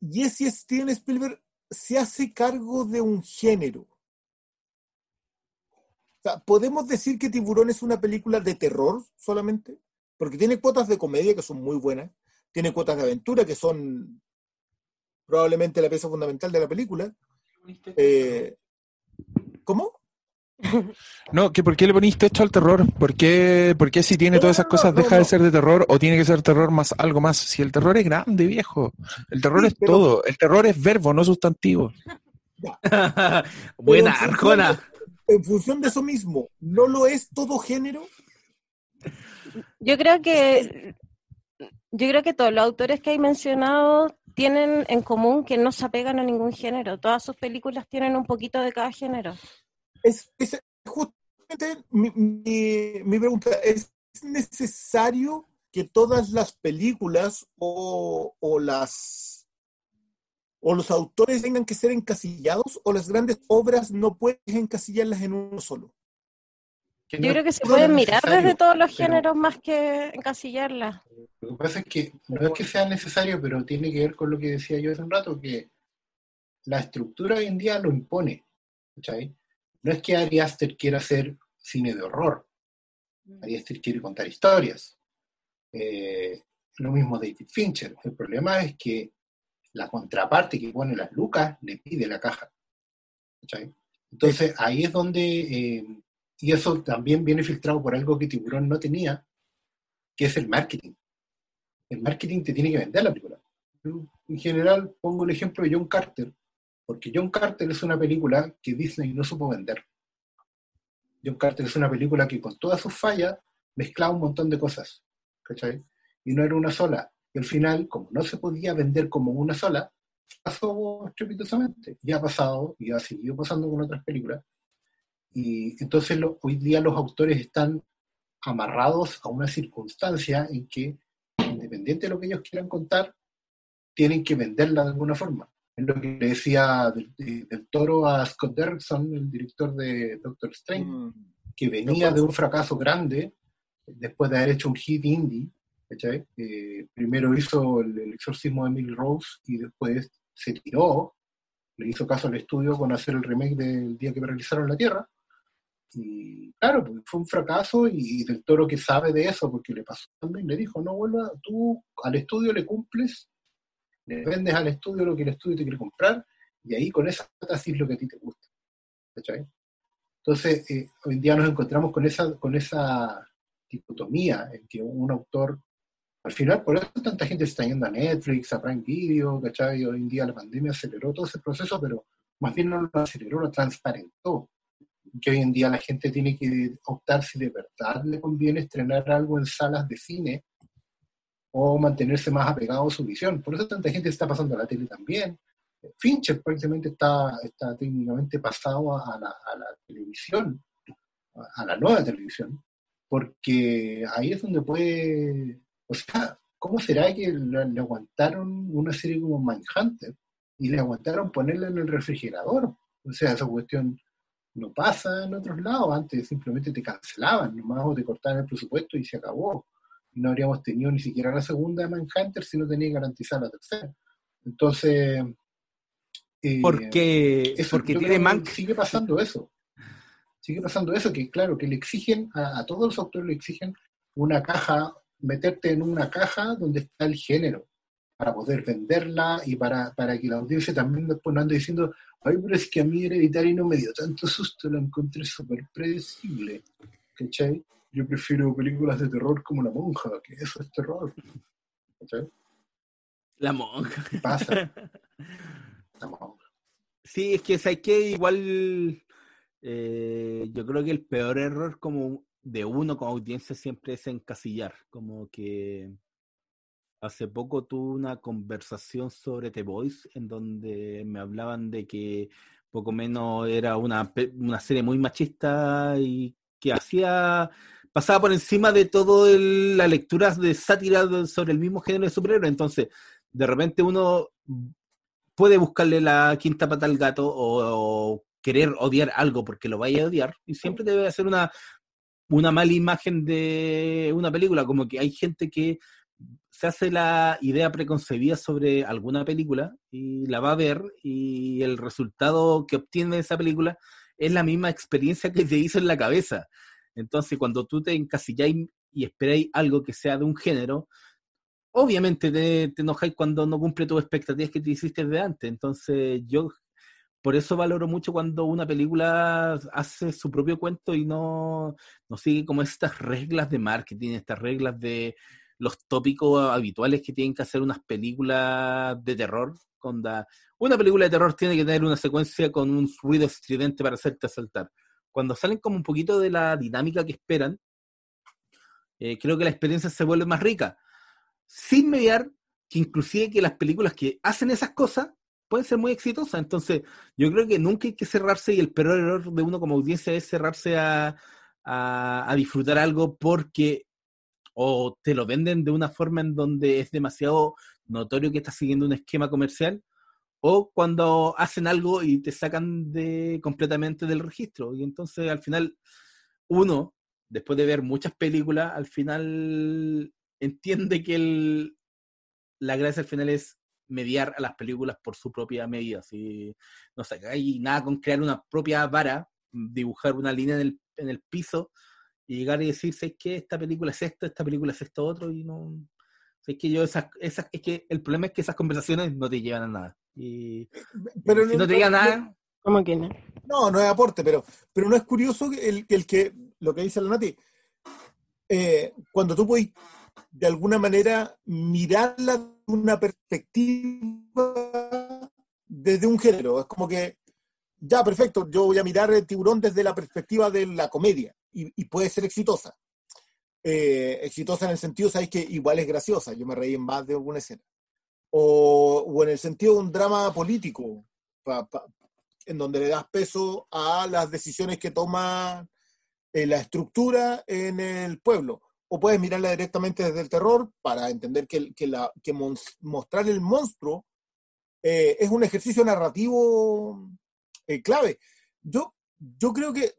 Y es si Steven Spielberg se hace cargo de un género. ¿podemos decir que Tiburón es una película de terror solamente? Porque tiene cuotas de comedia que son muy buenas, tiene cuotas de aventura que son probablemente la pieza fundamental de la película. Eh, ¿Cómo? No, que ¿por qué le poniste esto al terror? ¿Por qué, por qué si tiene No, todas esas cosas no, deja no, de ser de terror o tiene que ser terror más algo más? Si el terror es grande, viejo. El terror Sí, es pero- todo. El terror es verbo, no sustantivo. <laughs> Buena, en Arjona. de- En función de eso mismo, ¿no lo es todo género? Yo creo que yo creo que todos los autores que hay mencionado tienen en común que no se apegan a ningún género. Todas sus películas tienen un poquito de cada género. Es, justamente mi, mi- mi pregunta, ¿es necesario que todas las películas o, o las o los autores tengan que ser encasillados o las grandes obras no puedes encasillarlas en uno solo? Yo no- creo que se pueden mirar desde todos los pero- géneros más que encasillarlas. Lo que pasa es que no es que sea necesario, pero tiene que ver con lo que decía yo hace un rato, que la estructura hoy en día lo impone. No es que Ari Aster quiera hacer cine de horror. Ari Aster quiere contar historias. Eh, lo mismo David Fincher. El problema es que la contraparte que pone las lucas le pide la caja. Entonces ahí es donde, eh, y eso también viene filtrado por algo que Tiburón no tenía, que es el marketing. El marketing te tiene que vender la película. En general pongo el ejemplo de John Carter, porque John Carter es una película que Disney no supo vender. John Carter es una película que con todas sus fallas mezclaba un montón de cosas, ¿cachai? Y no era una sola. Y al final, como no se podía vender como una sola, pasó estrepitosamente. Ya ha pasado y ha seguido pasando con otras películas. Y entonces lo- hoy día los autores están amarrados a una circunstancia en que, independiente de lo que ellos quieran contar, tienen que venderla de alguna forma. Es lo que le decía del, de- del toro a Scott Derrickson, el director de Doctor Strange, Mm. que venía de un fracaso grande después de haber hecho un hit indie. Eh, primero hizo el, el exorcismo de Emily Rose y después se tiró, le hizo caso al estudio con hacer el remake del día que paralizaron la Tierra. Y claro, pues, fue un fracaso y, y del toro que sabe de eso, porque le pasó también, le dijo, no vuelva, tú al estudio le cumples, le vendes al estudio lo que el estudio te quiere comprar y ahí con esa plata haces lo que a ti te gusta. ¿cachai? Entonces, eh, hoy en día nos encontramos con esa, con esa dicotomía en que un autor, al final, por eso tanta gente se está yendo a Netflix, a Prime Video, ¿cachai? Hoy en día la pandemia aceleró todo ese proceso, pero más bien no lo aceleró, lo transparentó. Que hoy en día la gente tiene que optar si de verdad le conviene estrenar algo en salas de cine o mantenerse más apegado a su visión. Por eso tanta gente está pasando a la tele también. Fincher prácticamente está, está técnicamente pasado a la, a la televisión, a, la nueva televisión, porque ahí es donde puede, o sea, ¿cómo será que le aguantaron una serie como Mindhunter y le aguantaron ponerla en el refrigerador? O sea, esa cuestión no pasa en otros lados, antes simplemente te cancelaban, nomás o te cortaban el presupuesto y se acabó. No habríamos tenido ni siquiera la segunda de Mindhunter si no tenía garantizada la tercera. Entonces, eh, Porque, eso, porque tiene que Mank. Sigue pasando eso. Sigue pasando eso, que claro, que le exigen, a, a todos los autores le exigen una caja, meterte en una caja donde está el género, para poder venderla y para, para que la audiencia también después no ande diciendo, ay, pero es que a mí Hereditary no me dio tanto susto, la encontré súper predecible. ¿Cachai? Yo prefiero películas de terror como La Monja, que eso es terror. ¿Cachai? La monja. ¿Qué pasa? <laughs> La Monja. Sí, es que hay que igual eh, yo creo que el peor error como de uno como audiencia siempre es encasillar, como que hace poco tuve una conversación sobre The Voice en donde me hablaban de que poco menos era una, una serie muy machista y que hacía pasaba por encima de todo el- las lecturas de sátira sobre el mismo género de superhéroe. Entonces, de repente uno puede buscarle la quinta pata al gato o, o querer odiar algo porque lo vaya a odiar y siempre debe hacer una, una mala imagen de una película, como que hay gente que se hace la idea preconcebida sobre alguna película y la va a ver y el resultado que obtiene de esa película es la misma experiencia que te hizo en la cabeza. Entonces, cuando tú te encasilláis y esperáis algo que sea de un género, obviamente te, te enojáis cuando no cumple tus expectativas que te hiciste de antes. Entonces, yo por eso valoro mucho cuando una película hace su propio cuento y no, no sigue como estas reglas de marketing, estas reglas de los tópicos habituales que tienen que hacer unas películas de terror. Una película de terror tiene que tener una secuencia con un ruido estridente para hacerte saltar. Cuando salen como un poquito de la dinámica que esperan, eh, creo que la experiencia se vuelve más rica. Sin mediar que inclusive que las películas que hacen esas cosas pueden ser muy exitosas. Entonces, yo creo que nunca hay que cerrarse y el peor error de uno como audiencia es cerrarse a disfrutar algo porque o te lo venden de una forma en donde es demasiado notorio que estás siguiendo un esquema comercial, o cuando hacen algo y te sacan de completamente del registro. Y entonces al final, uno, después de ver muchas películas, al final entiende que la gracia al final es mediar a las películas por su propia medida. Si, no sé, hay nada con crear una propia vara, dibujar una línea en el, en el piso y llegar y decirse que esta película es esto, esta película es esto otro, y no, Es que yo esas, esas, es que el problema es que esas conversaciones no te llevan a nada. Y Pero si no te llevan a nada, ¿Cómo que no? No, no es aporte, pero, pero no es curioso que el, que el que, lo que dice la Nati, eh, cuando tú puedes de alguna manera mirarla de una perspectiva desde un género, es como que, ya, perfecto, yo voy a mirar el tiburón desde la perspectiva de la comedia y, puede ser exitosa. Eh, exitosa en el sentido, sabéis que igual es graciosa, yo me reí en más de alguna escena. O, o en el sentido de un drama político, en donde le das peso a las decisiones que toma eh, la estructura en el pueblo. O puedes mirarla directamente desde el terror para entender que, que, mostrar el monstruo eh, es un ejercicio narrativo clave. Yo, yo creo que,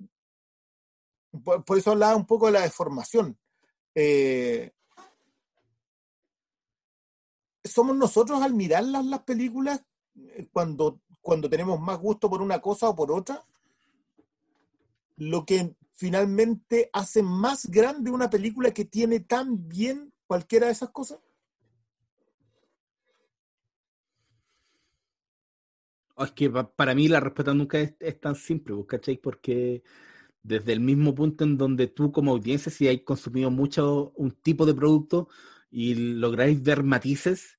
por, eso hablaba un poco de la deformación. Eh, somos nosotros al mirar las, las películas eh, cuando, cuando tenemos más gusto por una cosa o por otra, lo que finalmente hace más grande una película que tiene tan bien cualquiera de esas cosas. Oh, es que pa- para mí la respuesta nunca es, tan simple, ¿vos ¿cachai? Porque desde el mismo punto en donde tú como audiencia, si hay consumido mucho un tipo de producto y lográis ver matices,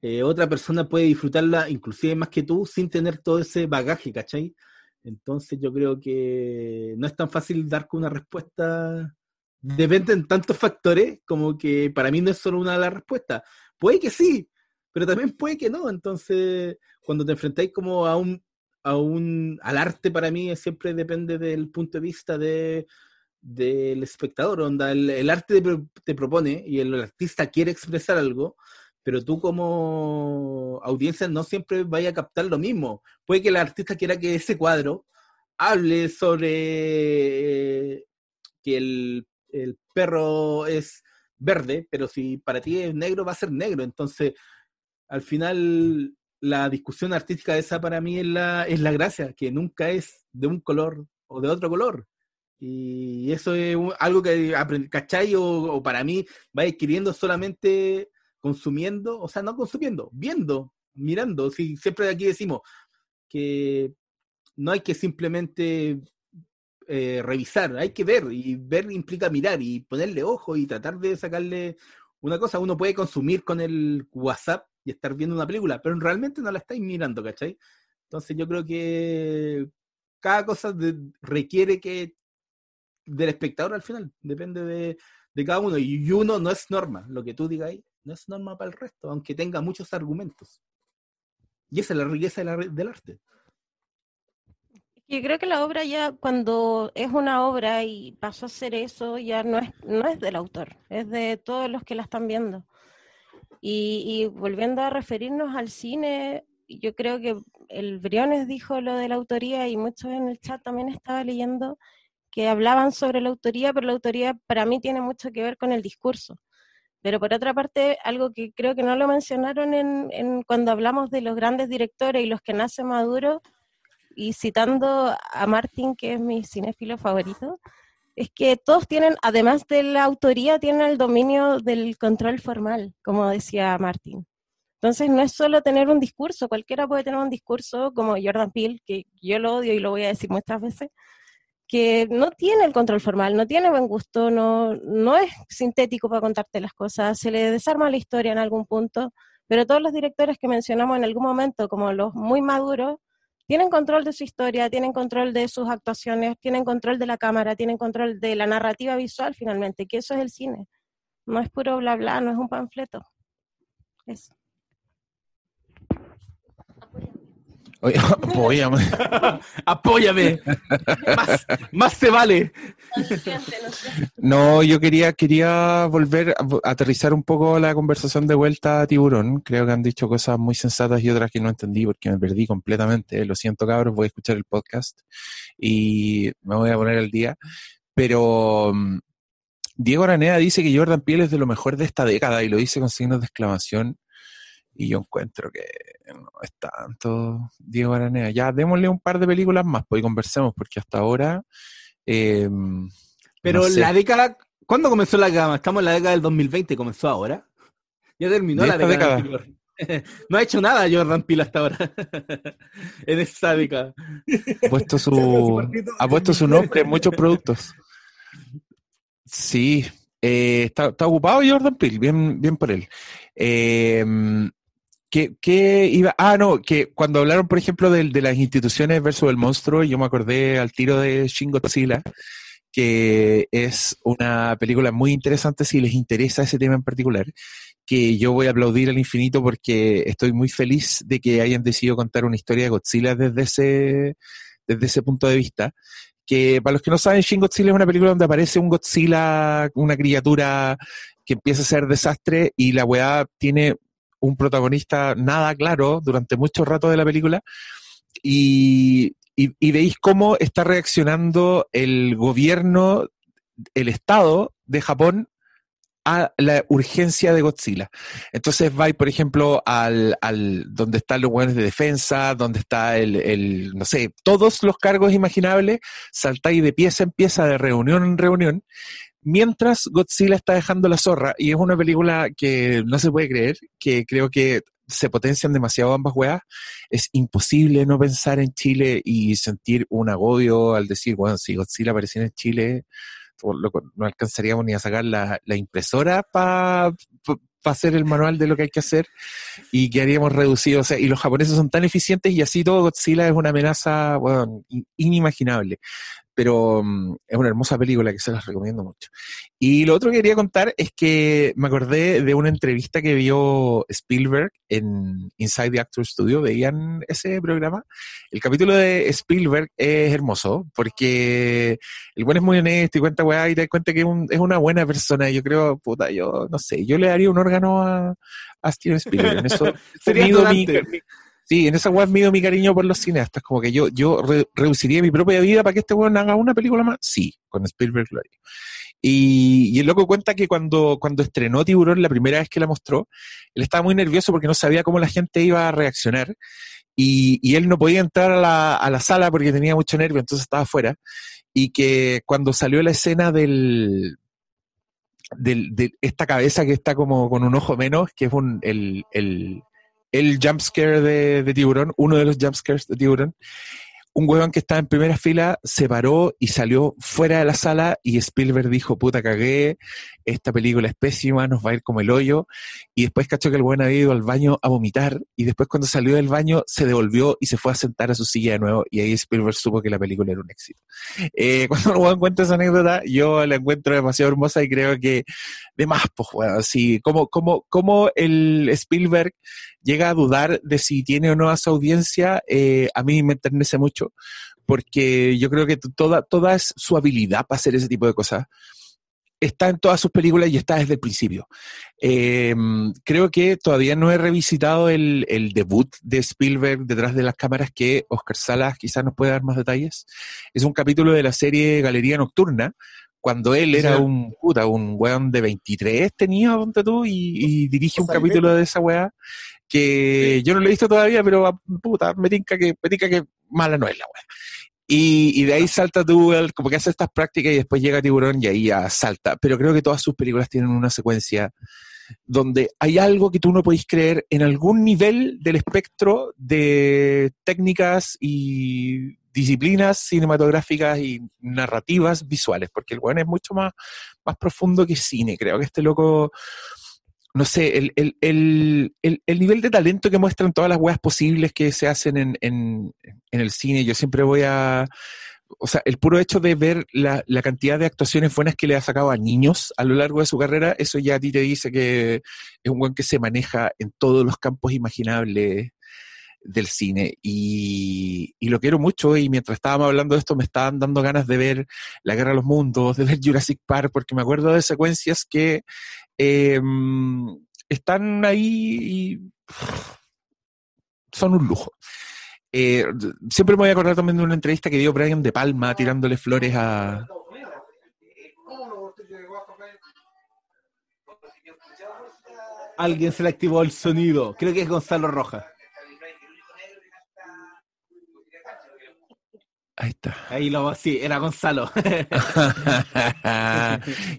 eh, otra persona puede disfrutarla inclusive más que tú sin tener todo ese bagaje, ¿cachai? Entonces yo creo que no es tan fácil dar con una respuesta. Dependen tantos factores como que para mí no es solo una de las respuestas. Puede que sí, pero también puede que no. Entonces, cuando te enfrentáis como a un, a al arte para mí siempre depende del punto de vista de, del espectador. Onda, el, arte te, te propone y el artista quiere expresar algo, pero tú como audiencia no siempre vaya a captar lo mismo. Puede que el artista quiera que ese cuadro hable sobre que el, el perro es verde, pero si para ti es negro, va a ser negro. Entonces, al final, la discusión artística esa para mí es la, es la gracia, que nunca es de un color o de otro color. Y eso es algo que aprendí, ¿cachai? O, o para mí va adquiriendo solamente consumiendo, o sea, no consumiendo, viendo, mirando. Si siempre aquí decimos que no hay que simplemente eh, revisar, hay que ver, y ver implica mirar y ponerle ojo y tratar de sacarle una cosa. Uno puede consumir con el WhatsApp y estar viendo una película, pero realmente no la estáis mirando, ¿cachai? Entonces yo creo que cada cosa de- requiere que del espectador al final, depende de, de cada uno, y uno no es norma, lo que tú digas ahí no es norma para el resto, aunque tenga muchos argumentos. Y esa es la riqueza del arte. Yo creo que la obra ya, cuando es una obra y pasó a ser eso, ya no es, no es del autor, es de todos los que la están viendo. Y, y volviendo a referirnos al cine, yo creo que el Briones dijo lo de la autoría y muchos en el chat también estaba leyendo que hablaban sobre la autoría, pero la autoría para mí tiene mucho que ver con el discurso. Pero por otra parte, algo que creo que no lo mencionaron en, en cuando hablamos de los grandes directores y los que nacen maduros, y citando a Martin, que es mi cinéfilo favorito, es que todos tienen, además de la autoría, tienen el dominio del control formal, como decía Martin. Entonces no es solo tener un discurso, cualquiera puede tener un discurso como Jordan Peele, que yo lo odio y lo voy a decir muchas veces, que no tiene el control formal, no tiene buen gusto, no, no es sintético para contarte las cosas, se le desarma la historia en algún punto, pero todos los directores que mencionamos en algún momento, como los muy maduros, tienen control de su historia, tienen control de sus actuaciones, tienen control de la cámara, tienen control de la narrativa visual finalmente, que eso es el cine. No es puro bla bla, no es un panfleto. Eso. <laughs> Apóyame. <laughs> Apóyame. más, más se vale. No, yo quería, quería volver a aterrizar un poco la conversación de vuelta a Tiburón. Creo que han dicho cosas muy sensatas y otras que no entendí porque me perdí completamente. Lo siento, cabros, voy a escuchar el podcast y me voy a poner al día. Pero mm, Diego Aranea dice que Jordan Peele es de lo mejor de esta década y lo dice con signos de exclamación. Y yo encuentro que no es tanto Diego Aranea. Ya démosle un par de películas más, pues y conversemos, porque hasta ahora. eh, Pero no sé. la década, ¿cuándo comenzó la gama? Estamos en la década del 2020, ¿comenzó ahora? Ya terminó la década. década. anterior. <laughs> No ha hecho nada Jordan Peele hasta ahora. <laughs> en esta década. Ha puesto Su <laughs> ha puesto su nombre en muchos productos. Sí, eh, está, está ocupado Jordan Peele, bien, bien por él. Eh, ¿qué, qué iba? Ah, no, que cuando hablaron, por ejemplo, del- de, las instituciones versus el monstruo, yo me acordé al tiro de Shin Godzilla, que es una película muy interesante si les interesa ese tema en particular, que yo voy a aplaudir al infinito porque estoy muy feliz de que hayan decidido contar una historia de Godzilla desde ese, desde ese punto de vista. Que para los que no saben, Shin Godzilla es una película donde aparece un Godzilla, una criatura que empieza a ser desastre y la weá tiene un protagonista nada claro durante mucho rato de la película y, y- veis cómo está reaccionando el gobierno, el Estado de Japón a la urgencia de Godzilla. Entonces vais, por ejemplo, al, al donde están los hueones de defensa, donde está el, el, no sé, todos los cargos imaginables, saltáis de pieza en pieza, de reunión en reunión, mientras Godzilla está dejando la zorra, y es una película que no se puede creer, que creo que se potencian demasiado ambas weas, es imposible no pensar en Chile y sentir un agobio al decir, bueno, si Godzilla apareciera en Chile, no alcanzaríamos ni a sacar la, la impresora para hacer el manual de lo que hay que hacer y quedaríamos reducidos. O sea, y los japoneses son tan eficientes y así todo Godzilla es una amenaza inimaginable. Pero mm, es una hermosa película que se las recomiendo mucho. Y lo otro que quería contar es que me acordé de una entrevista que vio Spielberg en Inside the Actor Studio. ¿Veían ese programa? El capítulo de Spielberg es hermoso porque el buen es muy honesto y cuenta weá y te das cuenta que es, un- es una buena persona. Yo creo, puta, yo no sé, yo le daría un órgano a, a Steven Spielberg. En eso <laughs> Sería mi- mi- sí, en esa weá mido mi cariño por los cineastas. Como que yo, yo re- reduciría mi propia vida para que este weón haga una película más. Sí, con Spielberg lo haría. Y, y el loco cuenta que cuando, cuando estrenó Tiburón la primera vez que la mostró, él estaba muy nervioso porque no sabía cómo la gente iba a reaccionar. Y, y él no podía entrar a la, a la sala porque tenía mucho nervio, entonces estaba afuera. Y que cuando salió la escena del, del- de esta cabeza que está como con un ojo menos, que es un, el, el, el jumpscare de, de tiburón, uno de los jumpscares de tiburón, un huevón que estaba en primera fila se paró y salió fuera de la sala y Spielberg dijo, puta cagué, esta película es pésima, nos va a ir como el hoyo. Y después cachó que el huevón había ido al baño a vomitar y después cuando salió del baño se devolvió y se fue a sentar a su silla de nuevo y ahí Spielberg supo que la película era un éxito. Eh, <laughs> cuando el huevón cuenta esa anécdota, yo la encuentro demasiado hermosa y creo que de más, pues, weón, así, como, como, como el Spielberg llega a dudar de si tiene o no a su audiencia, eh, a mí me enternece mucho, porque yo creo que toda, toda su habilidad para hacer ese tipo de cosas. Está en todas sus películas y está desde el principio. Eh, creo que todavía no he revisitado el, el debut de Spielberg detrás de las cámaras que Oscar Salas quizás nos puede dar más detalles. Es un capítulo de la serie Galería Nocturna, cuando él era Sí. un puta, un weón de 23 tenía, ponte tú, y, y dirige un capítulo de esa weá que yo no lo he visto todavía, pero ah, puta, me tinca que, me tinca que mala no es la weá. Y, y de ahí salta tú, el- como que hace estas prácticas y después llega Tiburón y ahí ya salta. Pero creo que todas sus películas tienen una secuencia donde hay algo que tú no podéis creer en algún nivel del espectro de técnicas y disciplinas cinematográficas y narrativas visuales, porque el weón es mucho más, más profundo que cine. Creo que este loco, no sé, el, el, el, el, el nivel de talento que muestran todas las weas posibles que se hacen en, en, en el cine, yo siempre voy a o sea, el puro hecho de ver la, la cantidad de actuaciones buenas que le ha sacado a niños a lo largo de su carrera, eso ya a ti te dice que es un buen que se maneja en todos los campos imaginables del cine. Y, lo quiero mucho y mientras estábamos hablando de esto me estaban dando ganas de ver La Guerra de los Mundos, de ver Jurassic Park, porque me acuerdo de secuencias que eh, están ahí y son un lujo. Eh, siempre me voy a acordar también de una entrevista que dio Brian De Palma tirándole flores a. Alguien se le activó el sonido. Creo que es Gonzalo Rojas. Ahí está. Ahí lo, sí, era Gonzalo. <laughs>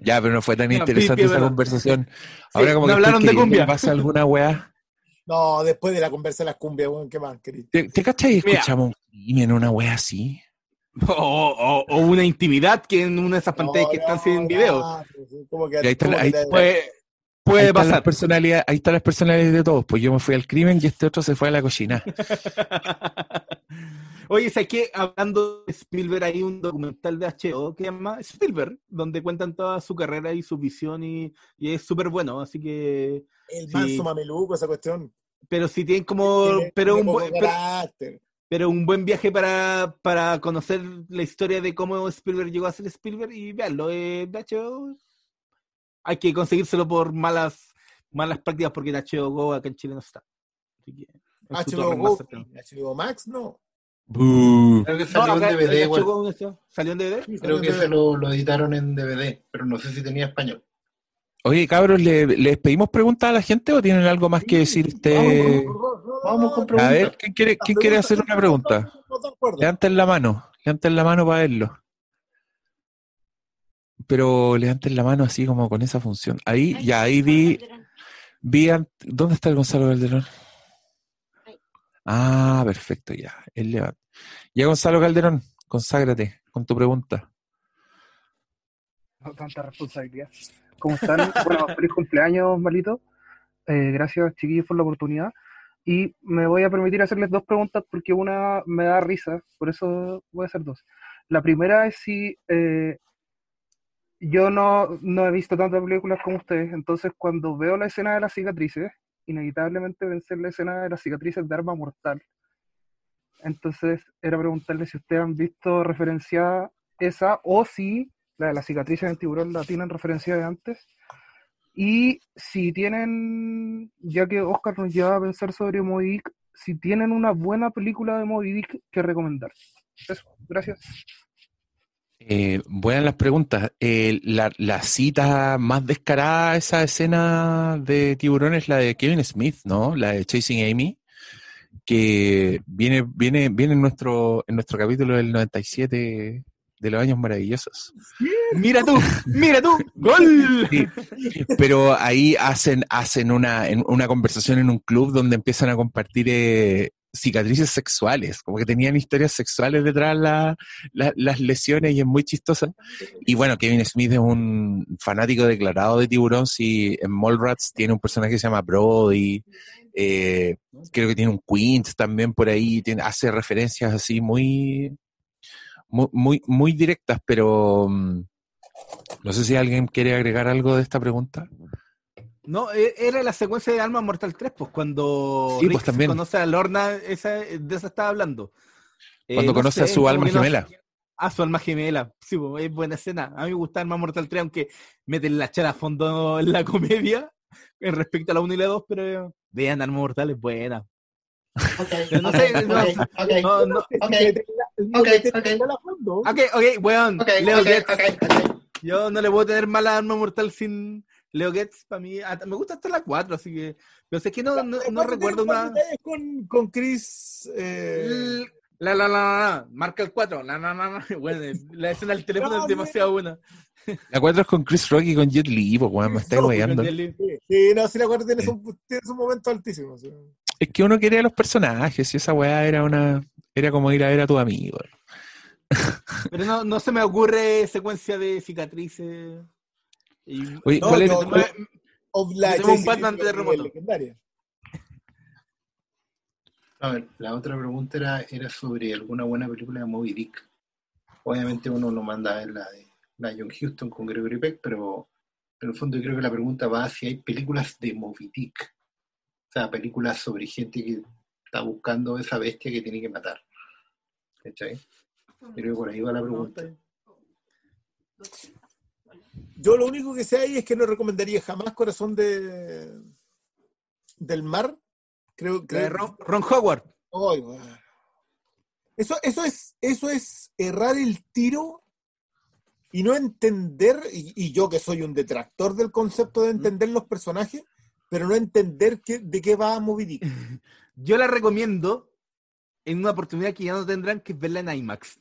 ya, pero no fue tan interesante esa conversación. Ahora como no que hablaron de cumbia. pase alguna weá. No, después de la conversa de las cumbias, weón, ¿qué más, querido? ¿Te, te cachai? y. Escuchamos un crimen, una weá así. o, o- o una intimidad que en una de esas pantallas No, que están no, sin video. no, pues, ¿cómo que- Y ahí está cómo la- que ahí- te- Puede, pasar. personalidades, ahí están las personalidades de todos. Pues yo me fui al crimen y este otro se fue a la cochina. <laughs> Oye, ¿sabes qué? Hablando de Spielberg, hay un documental de HBO que se llama Spielberg, donde cuentan toda su carrera y su visión y, y es súper bueno, así que... El Sí. manso mameluco, esa cuestión. Pero si tienen como... Tiene- Pero tiene un, buen, pero, carácter. pero un buen viaje para, para conocer la historia de cómo Spielberg llegó a ser Spielberg y veanlo, eh, de HBO hay que conseguírselo por malas malas prácticas porque en HBO Go acá en Chile no está. Así que, HBO Go. HBO Max, no. Creo que salió en DVD. ¿Salió en DVD? Creo que se lo, lo editaron en DVD, pero no sé si tenía español. Oye, cabros, ¿le, ¿les pedimos preguntas a la gente o tienen algo más que decir usted? Vamos con A preguntas. ver, ¿quién quiere, quién quiere hacer una pregunta? Levanten la mano, levanten la mano para verlo. Pero levanten la mano así como con esa función. Ahí, ya, ahí vi, vi, ¿dónde está el Gonzalo Calderón? Ah, perfecto, ya, él levanta. Ya, Gonzalo Calderón, conságrate con tu pregunta. No tanta responsabilidad. ¿Cómo están? <laughs> Bueno, feliz cumpleaños, Malito. Eh, gracias, chiquillos, por la oportunidad. Y me voy a permitir hacerles dos preguntas porque una me da risa, por eso voy a hacer dos. La primera es si eh, yo no, no he visto tantas películas como ustedes, entonces cuando veo la escena de las cicatrices, inevitablemente vencer la escena de las cicatrices de arma mortal. Entonces era preguntarle si ustedes han visto referenciada esa o si la de las cicatrices en tiburón la tienen referencia de antes. Y si tienen, ya que Oscar nos lleva a pensar sobre Moby si tienen una buena película de Moby Dick que recomendar. Eso, gracias. Eh, buenas las preguntas. Eh, la, la cita más descarada a esa escena de tiburón es la de Kevin Smith, ¿no? La de Chasing Amy, que viene, viene, viene en nuestro, en nuestro capítulo del 97 de los años maravillosos. Mira tú, mira tú, gol. Sí, pero ahí hacen, hacen una, en- una conversación en un club donde empiezan a compartir eh, cicatrices sexuales, como que tenían historias sexuales detrás la- la- las lesiones y es muy chistosa. Y bueno, Kevin Smith es un fanático declarado de tiburón, si en Mallrats tiene un personaje que se llama Brody, eh, creo que tiene un Quint también por ahí, hace referencias así muy, muy, muy, muy directas, pero... mm, no sé si alguien quiere agregar algo de esta pregunta. No, e- era la secuencia de Alma Mortal 3, pues cuando Sí, pues, también. conoce a Lorna, esa, de esa estaba hablando. Eh, Cuando no conoce sé, a su alma no- gemela. a su alma gemela. Sí, pues, es buena escena. A mí me gusta Alma Mortal 3, aunque meten la chara a fondo en la <laughs> comedia en respecto a la 1 y la 2, pero vean Alma Mortal es buena. Pero no sé, no, Ok, ok, no, no. ok, ok, ok. Ok, ok, weón. Ok, Leo ok, Getz. ok, ok. Yo no le puedo tener mala Alma Mortal sin Leo Getz. Para mí, hasta- me gusta hasta la 4, así que. Pero sé que no, no, no recuerdo una. Con, con Chris. eh, La, la, la, la, la, marca el 4. La, la, la, la. <laughs> Bueno, la escena del teléfono No, es demasiado buena. La 4 es con Chris Rock y con Jet Li, pues, weón, me estáis No, weyando. sí, sí, no, si la guardia tiene, Sí. su, tiene su momento altísimo. sí. Es que uno quería los personajes y esa weá era una. Era como ir a ver a tu amigo. Pero no, no se me ocurre secuencia de cicatrices. Y, Oye, No, ¿cuál Of Light, tengo un Batman terremoto. legendaria. A ver, la otra pregunta era, era sobre alguna buena película de Moby Dick. Obviamente uno lo manda a ver la de, la de John Huston con Gregory Peck, pero en el fondo yo creo que la pregunta va a si hay películas de Moby Dick. O sea, películas sobre gente que está buscando esa bestia que tiene que matar. ¿Cachai? Creo que por ahí va la pregunta. Yo lo único que sé ahí es que no recomendaría jamás Corazón de del Mar. Creo que Ron, Ron Howard. Weón. Eso, eso es, eso es errar el tiro y no entender, y, y yo que soy un detractor del concepto de entender los personajes, pero no entender qué- de qué va Moby Dick. <laughs> Yo la recomiendo en una oportunidad que ya no tendrán, que es verla en IMAX.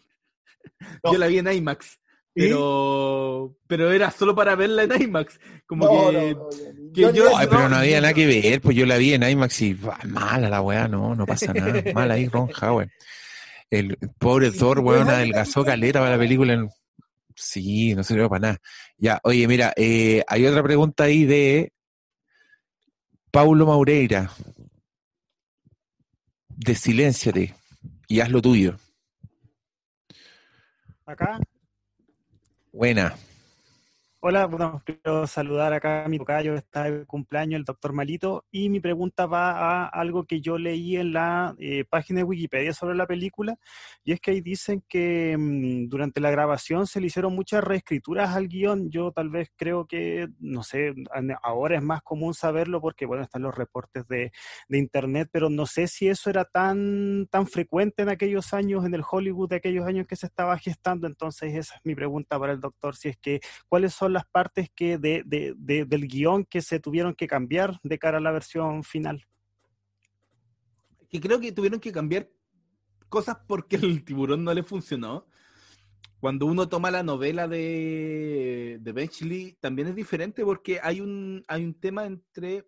No. Yo la vi en IMAX, Pero, pero era solo para verla en IMAX. Como No, que, no, no, no. que Yo Ay, pero no había nada que ver, pues yo la vi en IMAX y bah, mala la weá, no, no pasa nada. <laughs> Mala ahí, Ron Howard. El pobre Thor, weón, adelgazó caleta para la película. en- Sí, no sirvió para nada. Ya, oye, mira, eh, hay otra pregunta ahí de Paulo Maureira. Desilénciate y haz lo tuyo. Acá. Buena. Hola, bueno, quiero saludar acá a mi tocayo, está de cumpleaños, el doctor Malito, y mi pregunta va a algo que yo leí en la eh, página de Wikipedia sobre la película, y es que ahí dicen que mm, durante la grabación se le hicieron muchas reescrituras al guion. Yo tal vez creo que, no sé, ahora es más común saberlo porque, bueno, están los reportes de, de internet, pero no sé si eso era tan, tan frecuente en aquellos años, en el Hollywood de aquellos años que se estaba gestando. Entonces, esa es mi pregunta para el doctor, si es que cuáles son las partes que de, de- de- del guion que se tuvieron que cambiar de cara a la versión final. que creo que tuvieron que cambiar cosas porque el tiburón no le funcionó. Cuando uno toma la novela de, de Benchley, también es diferente porque hay un, hay un tema entre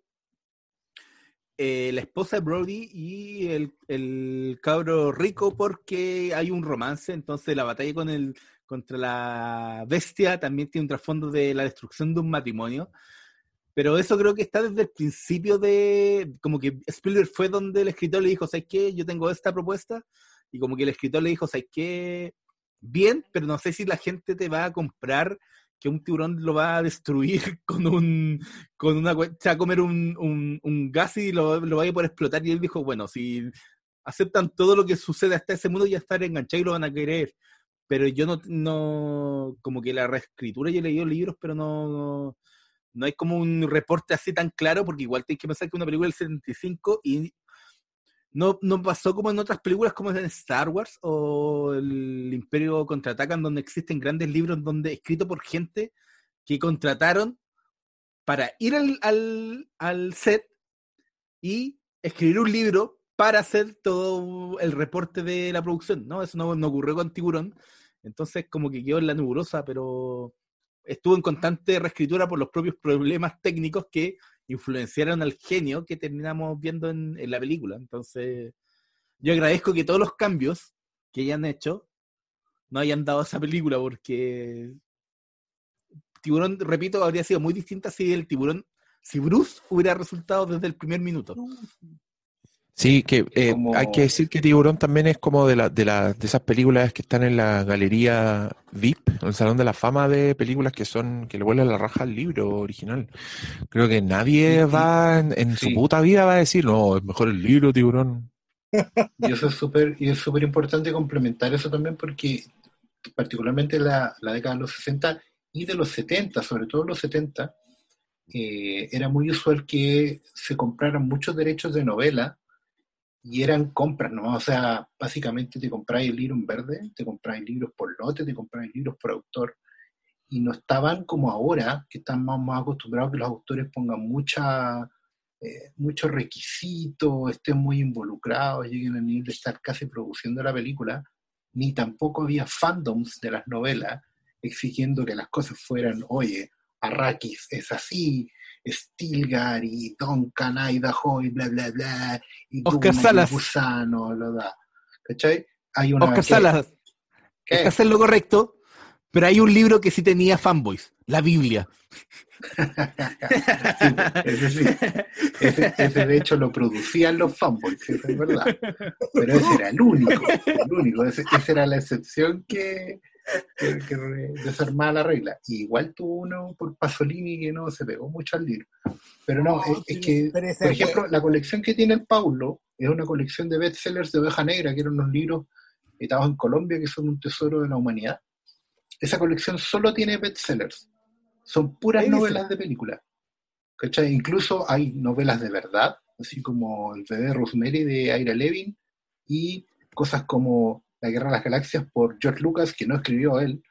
eh, la esposa de Brody y el, el cabro rico porque hay un romance, entonces la batalla con el, contra la bestia también tiene un trasfondo de la destrucción de un matrimonio. Pero eso creo que está desde el principio de, como que Spielberg fue donde el escritor le dijo, ¿sabes qué? Yo tengo esta propuesta. Y como que el escritor le dijo, ¿sabes qué? Bien, pero no sé si la gente te va a comprar que un tiburón lo va a destruir <laughs> con un, con una, se va a comer un, un, un gas y lo, lo vaya por explotar. Y él dijo, bueno, si aceptan todo lo que sucede hasta ese mundo, ya estar enganchados y lo van a querer. Pero yo no, no, como que la reescritura, yo he leído libros, pero no, no hay como un reporte así tan claro, porque igual tienes que pensar que una película del 75 y no, no pasó como en otras películas como en Star Wars o el Imperio Contraatacan, donde existen grandes libros donde escritos por gente que contrataron para ir al, al, al set y escribir un libro para hacer todo el reporte de la producción, ¿no? Eso no, no ocurrió con Tiburón. Entonces, como que quedó en la nebulosa, pero estuvo en constante reescritura por los propios problemas técnicos que influenciaron al genio que terminamos viendo en, en la película. Entonces, yo agradezco que todos los cambios que hayan hecho no hayan dado a esa película, porque Tiburón, repito, habría sido muy distinta si el tiburón, si Bruce hubiera resultado desde el primer minuto. Sí, que eh, Como- hay que decir que Tiburón también es como de, la, de, la, de esas películas que están en la galería VIP, en el Salón de la Fama de películas que son que le vuelven la raja al libro original. Creo que nadie Sí, va en, en su puta vida va a decir, no, es mejor el libro, Tiburón. Y eso es súper y es súper importante complementar eso también porque particularmente la, la década de los 60 y de los 70, sobre todo los 70, eh, era muy usual que se compraran muchos derechos de novela y eran compras, ¿no? O sea, básicamente te compráis el libro en verde, te compráis libros por lote, te compráis libros por autor y no estaban como ahora, que están más, más acostumbrados que los autores pongan mucha eh, muchos requisitos, estén muy involucrados, lleguen al nivel de estar casi produciendo la película, ni tampoco había fandoms de las novelas exigiendo que las cosas fueran, oye, Arrakis es así, Stilgar y Duncan, Idaho y bla, bla, bla, y Oscar Duna y Salas. Gusano, bla, bla. ¿Cachai? Hay una Oscar que- Salas, ¿qué? hay que hacer lo correcto, pero hay un libro que sí tenía fanboys, la Biblia. <laughs> Sí, ese sí. Ese, ese, de hecho lo producían los fanboys, eso es verdad. Pero ese era el único, el único. Ese, esa era la excepción que, que, que desarmaba la regla. Y igual tuvo uno por Pasolini que no se pegó mucho al libro. Pero no, es, es que, por ejemplo, la colección que tiene el Paulo es una colección de bestsellers de Oveja Negra, que eran unos libros editados en Colombia que son un tesoro de la humanidad. Esa colección solo tiene bestsellers. Son puras dice. novelas de película. ¿Cachai? Incluso hay novelas de verdad, así como El bebé Rosemary de Ira Levin y cosas como La guerra de las galaxias por George Lucas, que no escribió él,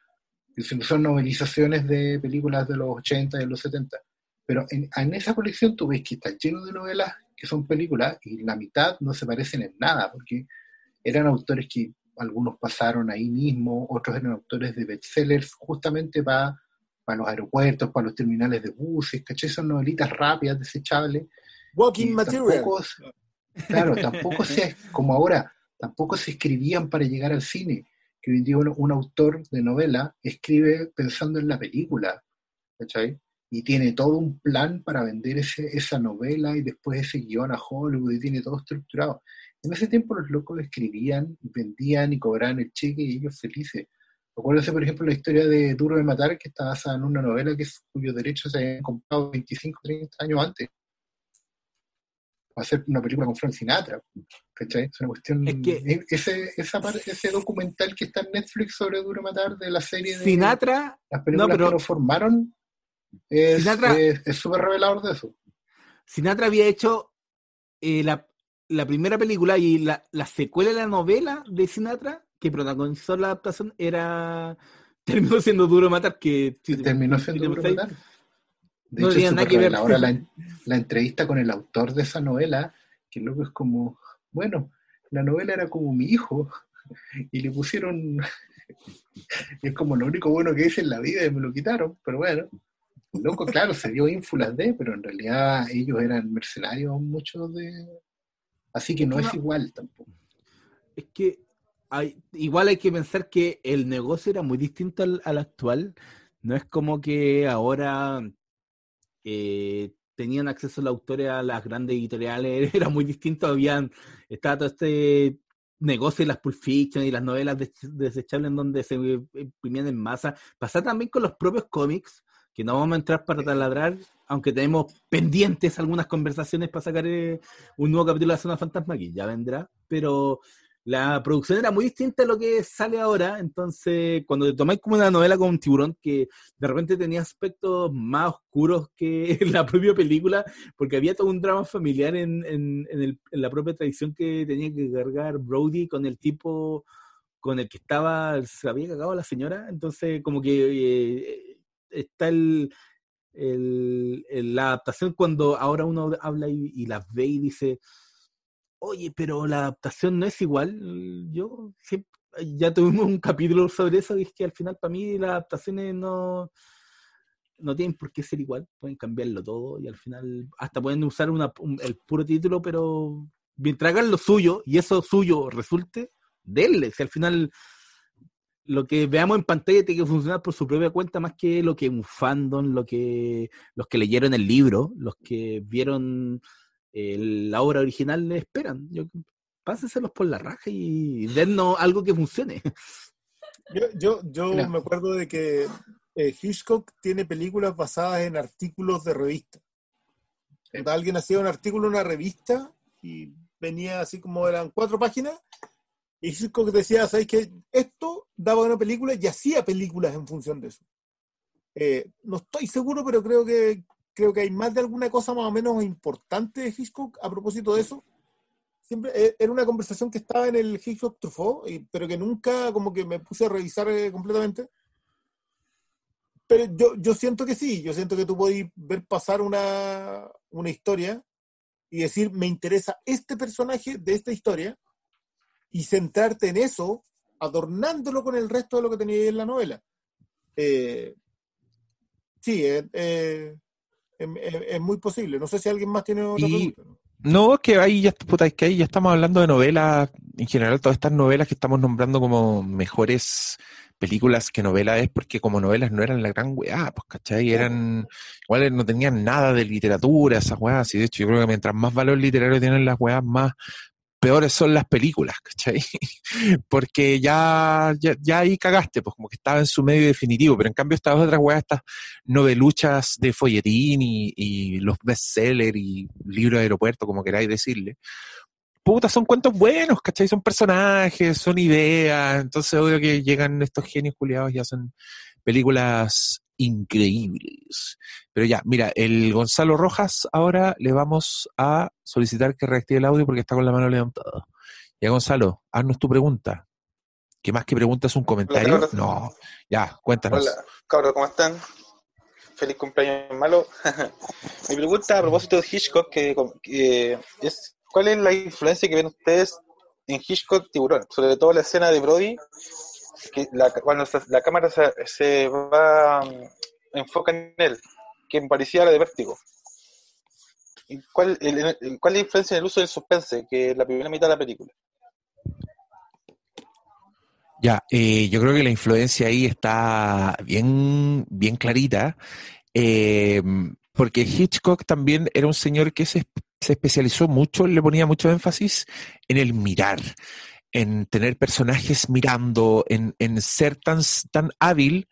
que son novelizaciones de películas de los 80 y de los 70. Pero en, en esa colección tú ves que está lleno de novelas que son películas y la mitad no se parecen en nada, porque eran autores que algunos pasaron ahí mismo, otros eran autores de bestsellers justamente para los aeropuertos, para los terminales de buses, ¿cachai? Son novelitas rápidas, desechables. Walking material. tampoco claro, tampoco se, como ahora, tampoco se escribían para llegar al cine. Que hoy en día un autor de novela escribe pensando en la película, ¿cachai? Y tiene todo un plan para vender ese, esa novela y después ese guion a Hollywood y tiene todo estructurado. En ese tiempo los locos escribían, vendían y cobraban el cheque y ellos felices. Acuérdense, por ejemplo, la historia de Duro de Matar, que está basada en una novela que cuyos derechos se habían comprado 25, 30 años antes. Va a ser una película con Frank Sinatra. ¿cachai? Es una cuestión. Es que- e- ese, esa par- ese documental que está en Netflix sobre Duro Matar, de la serie de Sinatra, las películas no, pero- que lo formaron, es súper revelador de eso. Sinatra había hecho eh, la, la primera película y la, la secuela de la novela de Sinatra que protagonizó la adaptación era <laughs> terminó siendo duro matar que Terminó si siendo Duro Matar. De no hecho, que ver. reveladora la, la entrevista con el autor de esa novela, que luego es como, bueno, la novela era como mi hijo, y le pusieron, <laughs> es como lo único bueno que hice en la vida y me lo quitaron, pero bueno, loco, claro, se dio ínfulas de, pero en realidad ellos eran mercenarios muchos de... Así que no que es no- igual tampoco. es que hay, igual hay que pensar que el negocio era muy distinto al, al actual. No es como que ahora eh, tenían acceso los autores a las grandes editoriales, <laughs> era muy distinto. Habían, estaba todo este negocio de las Pulp Fiction y las novelas des- desechables en donde se imprimían en masa. Pasaba también con los propios cómics, que no vamos a entrar para taladrar, aunque tenemos pendientes algunas conversaciones para sacar eh, un nuevo capítulo de la Zona Fantasma, que ya vendrá, pero la producción era muy distinta a lo que sale ahora, entonces cuando te tomáis como una novela con un tiburón que de repente tenía aspectos más oscuros que <laughs> la propia película, porque había todo un drama familiar en, en- en el- en la propia tradición que tenía que cargar Brody con el tipo con el que estaba, se había cagado la señora, entonces como que eh, está el, la adaptación cuando ahora uno habla y las ve y dice, oye, pero la adaptación no es igual. Yo siempre, ya tuvimos <laughs> un capítulo sobre eso, y es que al final para mí las adaptaciones no, no tienen por qué ser igual, pueden cambiarlo todo y al final hasta pueden usar una, un- el puro título, pero mientras hagan lo suyo y eso suyo resulte, denle. Si al final lo que veamos en pantalla tiene que funcionar por su propia cuenta más que lo que un fandom, lo que los que leyeron el libro, los que vieron eh, la obra original le esperan. Yo, pásenselos por la raja y dennos algo que funcione. Yo, yo, yo me acuerdo de que eh, Hitchcock tiene películas basadas en artículos de revista. Alguien hacía un artículo en una revista y venía así como eran cuatro páginas, y Hitchcock decía, ¿sabes qué? Esto daba una película y hacía películas en función de eso. Eh, no estoy seguro, pero creo que creo que hay más de alguna cosa más o menos importante de Hitchcock a propósito de eso. Siempre eh, era una conversación que estaba en el Hitchcock Truffaut, pero que nunca como que me puse a revisar eh, completamente. Pero yo, yo siento que sí, yo siento que tú podés ver pasar una, una historia y decir, me interesa este personaje de esta historia y centrarte en eso, adornándolo con el resto de lo que tenía en la novela. Eh, sí, eh, eh, es, muy posible. No sé si alguien más tiene otra Y- pregunta. No, es que ahí ya, puta, es que ahí ya estamos hablando de novelas, en general todas estas novelas que estamos nombrando como mejores películas que novelas es porque como novelas no eran la gran weá, pues, ¿cachai? Eran, igual no tenían nada de literatura, esas weas, y de hecho yo creo que mientras más valor literario tienen las weas, más peores son las películas, ¿cachai? <laughs> Porque ya, ya, ahí cagaste, pues como que estaba en su medio definitivo, pero en cambio estas otras weas, estas noveluchas de folletín y, y los bestsellers y libros de aeropuerto, como queráis decirle, puta, son cuentos buenos, ¿cachai? Son personajes, son ideas, entonces obvio que llegan estos genios culiados y hacen películas increíbles. Pero ya, mira, el Gonzalo Rojas ahora le vamos a solicitar que reactive el audio porque está con la mano levantada. Ya, Gonzalo, haznos tu pregunta. ¿Qué más que preguntas un comentario? No, ya, cuéntanos. Hola, cabros, ¿cómo están? Feliz cumpleaños malo. <laughs> Mi pregunta a propósito de Hitchcock que, que es ¿cuál es la influencia que ven ustedes en Hitchcock Tiburón, sobre todo la escena de Brody, que la, cuando la cámara se, se va, mm, enfoca en él, que me parecía la de Vértigo. ¿Y ¿Cuál, el- ¿Cuál es la influencia en el uso del suspense, que es la primera mitad de la película? Ya, eh, yo creo que la influencia ahí está bien, bien clarita, eh, porque Hitchcock también era un señor que se, se especializó mucho, le ponía mucho énfasis en el mirar, en tener personajes mirando, en, en ser tan, tan hábil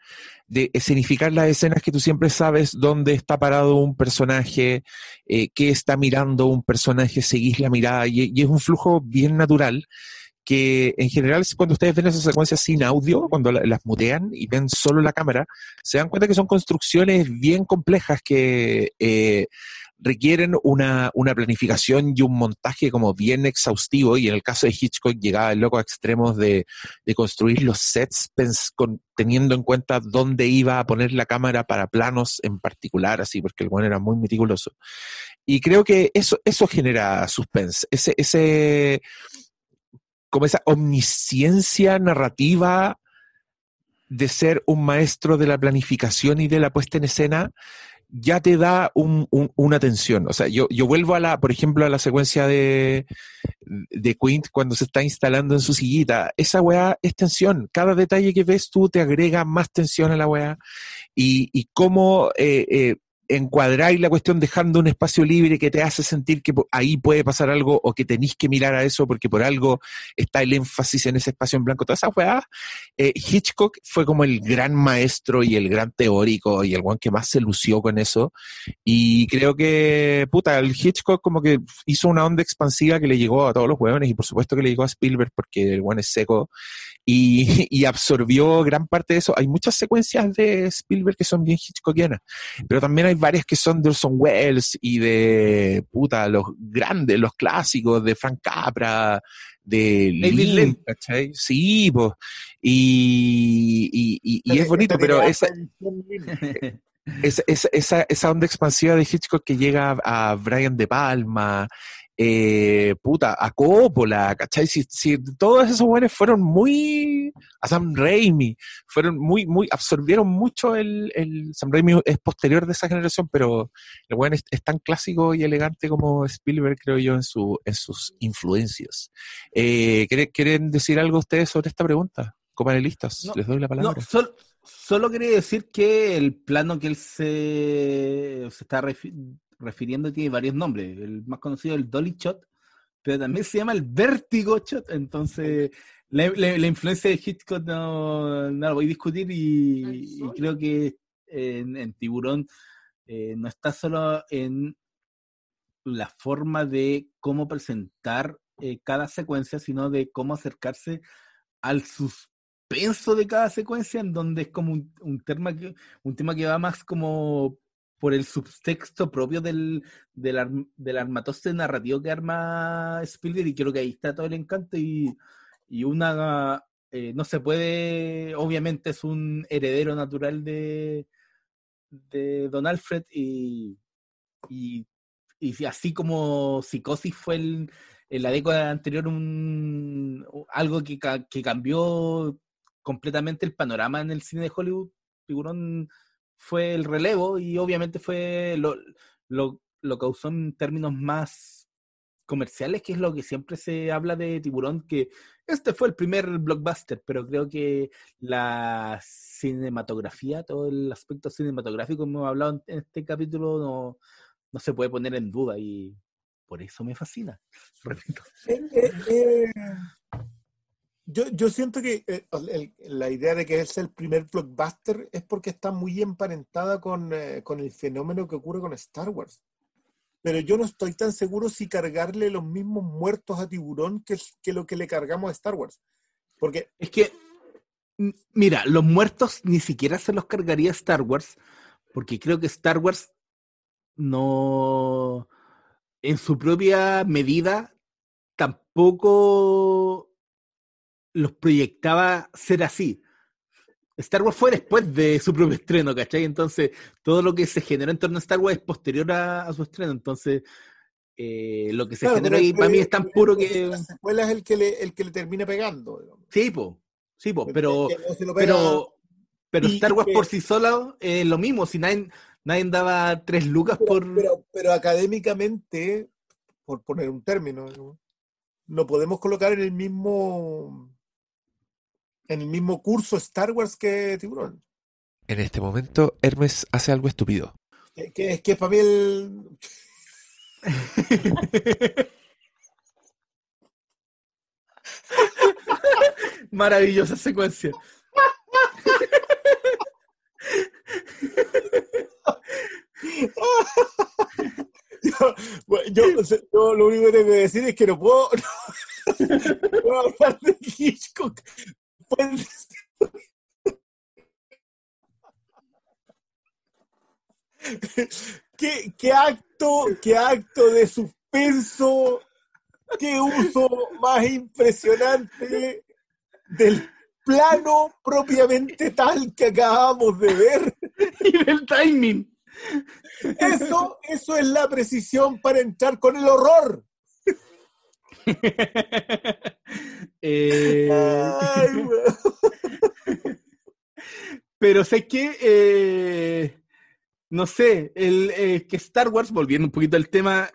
de escenificar las escenas que tú siempre sabes dónde está parado un personaje, eh, qué está mirando un personaje, seguís la mirada, y, y es un flujo bien natural que en general cuando ustedes ven esas secuencias sin audio, cuando la- las mutean y ven solo la cámara, se dan cuenta que son construcciones bien complejas que eh, requieren una, una planificación y un montaje como bien exhaustivo y en el caso de Hitchcock llegaba el loco a extremos de, de construir los sets con- teniendo en cuenta dónde iba a poner la cámara para planos en particular, así porque el bueno era muy meticuloso. Y creo que eso, eso genera suspense, ese, ese, como esa omnisciencia narrativa de ser un maestro de la planificación y de la puesta en escena, ya te da un- un- una tensión. O sea, yo, yo vuelvo a la, por ejemplo, a la secuencia de, de Quint cuando se está instalando en su sillita. Esa weá es tensión. Cada detalle que ves tú te agrega más tensión a la weá. Y, y cómo eh, eh, encuadráis la cuestión dejando un espacio libre que te hace sentir que ahí puede pasar algo o que tenéis que mirar a eso porque por algo está el énfasis en ese espacio en blanco. Todas esas weas, eh, Hitchcock fue como el gran maestro y el gran teórico y el one que más se lució con eso. Y creo que, puta, el Hitchcock como que hizo una onda expansiva que le llegó a todos los hueones y por supuesto que le llegó a Spielberg porque el one es seco y, <laughs> y absorbió gran parte de eso. Hay muchas secuencias de Spielberg que son bien Hitchcockianas, pero también hay varias que son de Orson Welles y de, puta, los grandes, los clásicos de Frank Capra, de David Lynch. ¿cachai? Sí, pues. Y, y, y- y es bonito, pero <laughs> esa, esa, esa, esa, onda expansiva de Hitchcock que llega a Brian De Palma, eh, puta, a Coppola, ¿cachai? Si, si todos esos buenos fueron muy, a Sam Raimi, fueron muy, muy, absorbieron mucho el, el Sam Raimi es posterior de esa generación, pero el buen es, es tan clásico y elegante como Spielberg, creo yo, en, su, en sus influencias. Eh, ¿quiere- ¿Quieren decir algo ustedes sobre esta pregunta? Copanelistas, No, les doy la palabra. No, sol- solo quería decir que el plano que él se, se está refi- refiriendo tiene varios nombres. El más conocido es el Dolly Shot, pero también se llama el Vértigo Shot. Entonces, la, la- la influencia de Hitchcock no, no la voy a discutir y, y creo que en, en Tiburón eh, no está solo en la forma de cómo presentar eh, cada secuencia, sino de cómo acercarse al suspenso de cada secuencia, en donde es como un, un tema, que, un tema que va más como por el subtexto propio del, del, arm- del armatoste narrativo que arma Spielberg, y creo que ahí está todo el encanto, y, y una, eh, no se puede, obviamente es un heredero natural de, de Don Alfred, y, y, así como Psicosis fue el, en la década anterior un, algo que, que cambió completamente el panorama en el cine de Hollywood, Tiburón fue el relevo y obviamente fue lo, lo, lo causó en términos más comerciales, que es lo que siempre se habla de Tiburón, que este fue el primer blockbuster, pero creo que la cinematografía, todo el aspecto cinematográfico que hemos hablado en este capítulo no, no se puede poner en duda y por eso me fascina. Repito. <laughs> Eh, eh, eh, yo, yo siento que eh, la idea de que es el primer blockbuster es porque está muy emparentada con, eh, con el fenómeno que ocurre con Star Wars. Pero yo no estoy tan seguro si cargarle los mismos muertos a Tiburón que, que lo que le cargamos a Star Wars. Porque Es que, mira, los muertos ni siquiera se los cargaría Star Wars, porque creo que Star Wars no, en su propia medida, tampoco los proyectaba ser así. Star Wars fue después de su propio estreno, ¿cachai? Entonces, todo lo que se generó en torno a Star Wars es posterior a, a su estreno. Entonces, eh, lo que se Claro, generó ahí para mí es tan puro que... La secuela es el que le, el que le termina pegando. digamos. Sí, po, sí, po, pero... No Pero, pero y- Star Wars que- por sí sola es lo mismo, si nadie, nadie daba tres lucas pero, por... pero, pero académicamente, por poner un término, ¿no? no podemos colocar en el mismo en el mismo curso Star Wars que Tiburón. En este momento, Hermes hace algo estúpido. Que, que es que para mí el <laughs> Maravillosa secuencia. <laughs> yo lo único que tengo que decir es que no puedo, <laughs> no puedo hablar de Hitchcock. Pues- <laughs> ¿Qué, qué acto, qué acto de suspenso, qué uso más impresionante del plano propiamente tal que acabamos de ver. <laughs> y del timing. Eso, eso es la precisión para entrar con el horror. <laughs> Eh, Ay, <laughs> pero sé que, eh, no sé, el, eh, que Star Wars, volviendo un poquito al tema,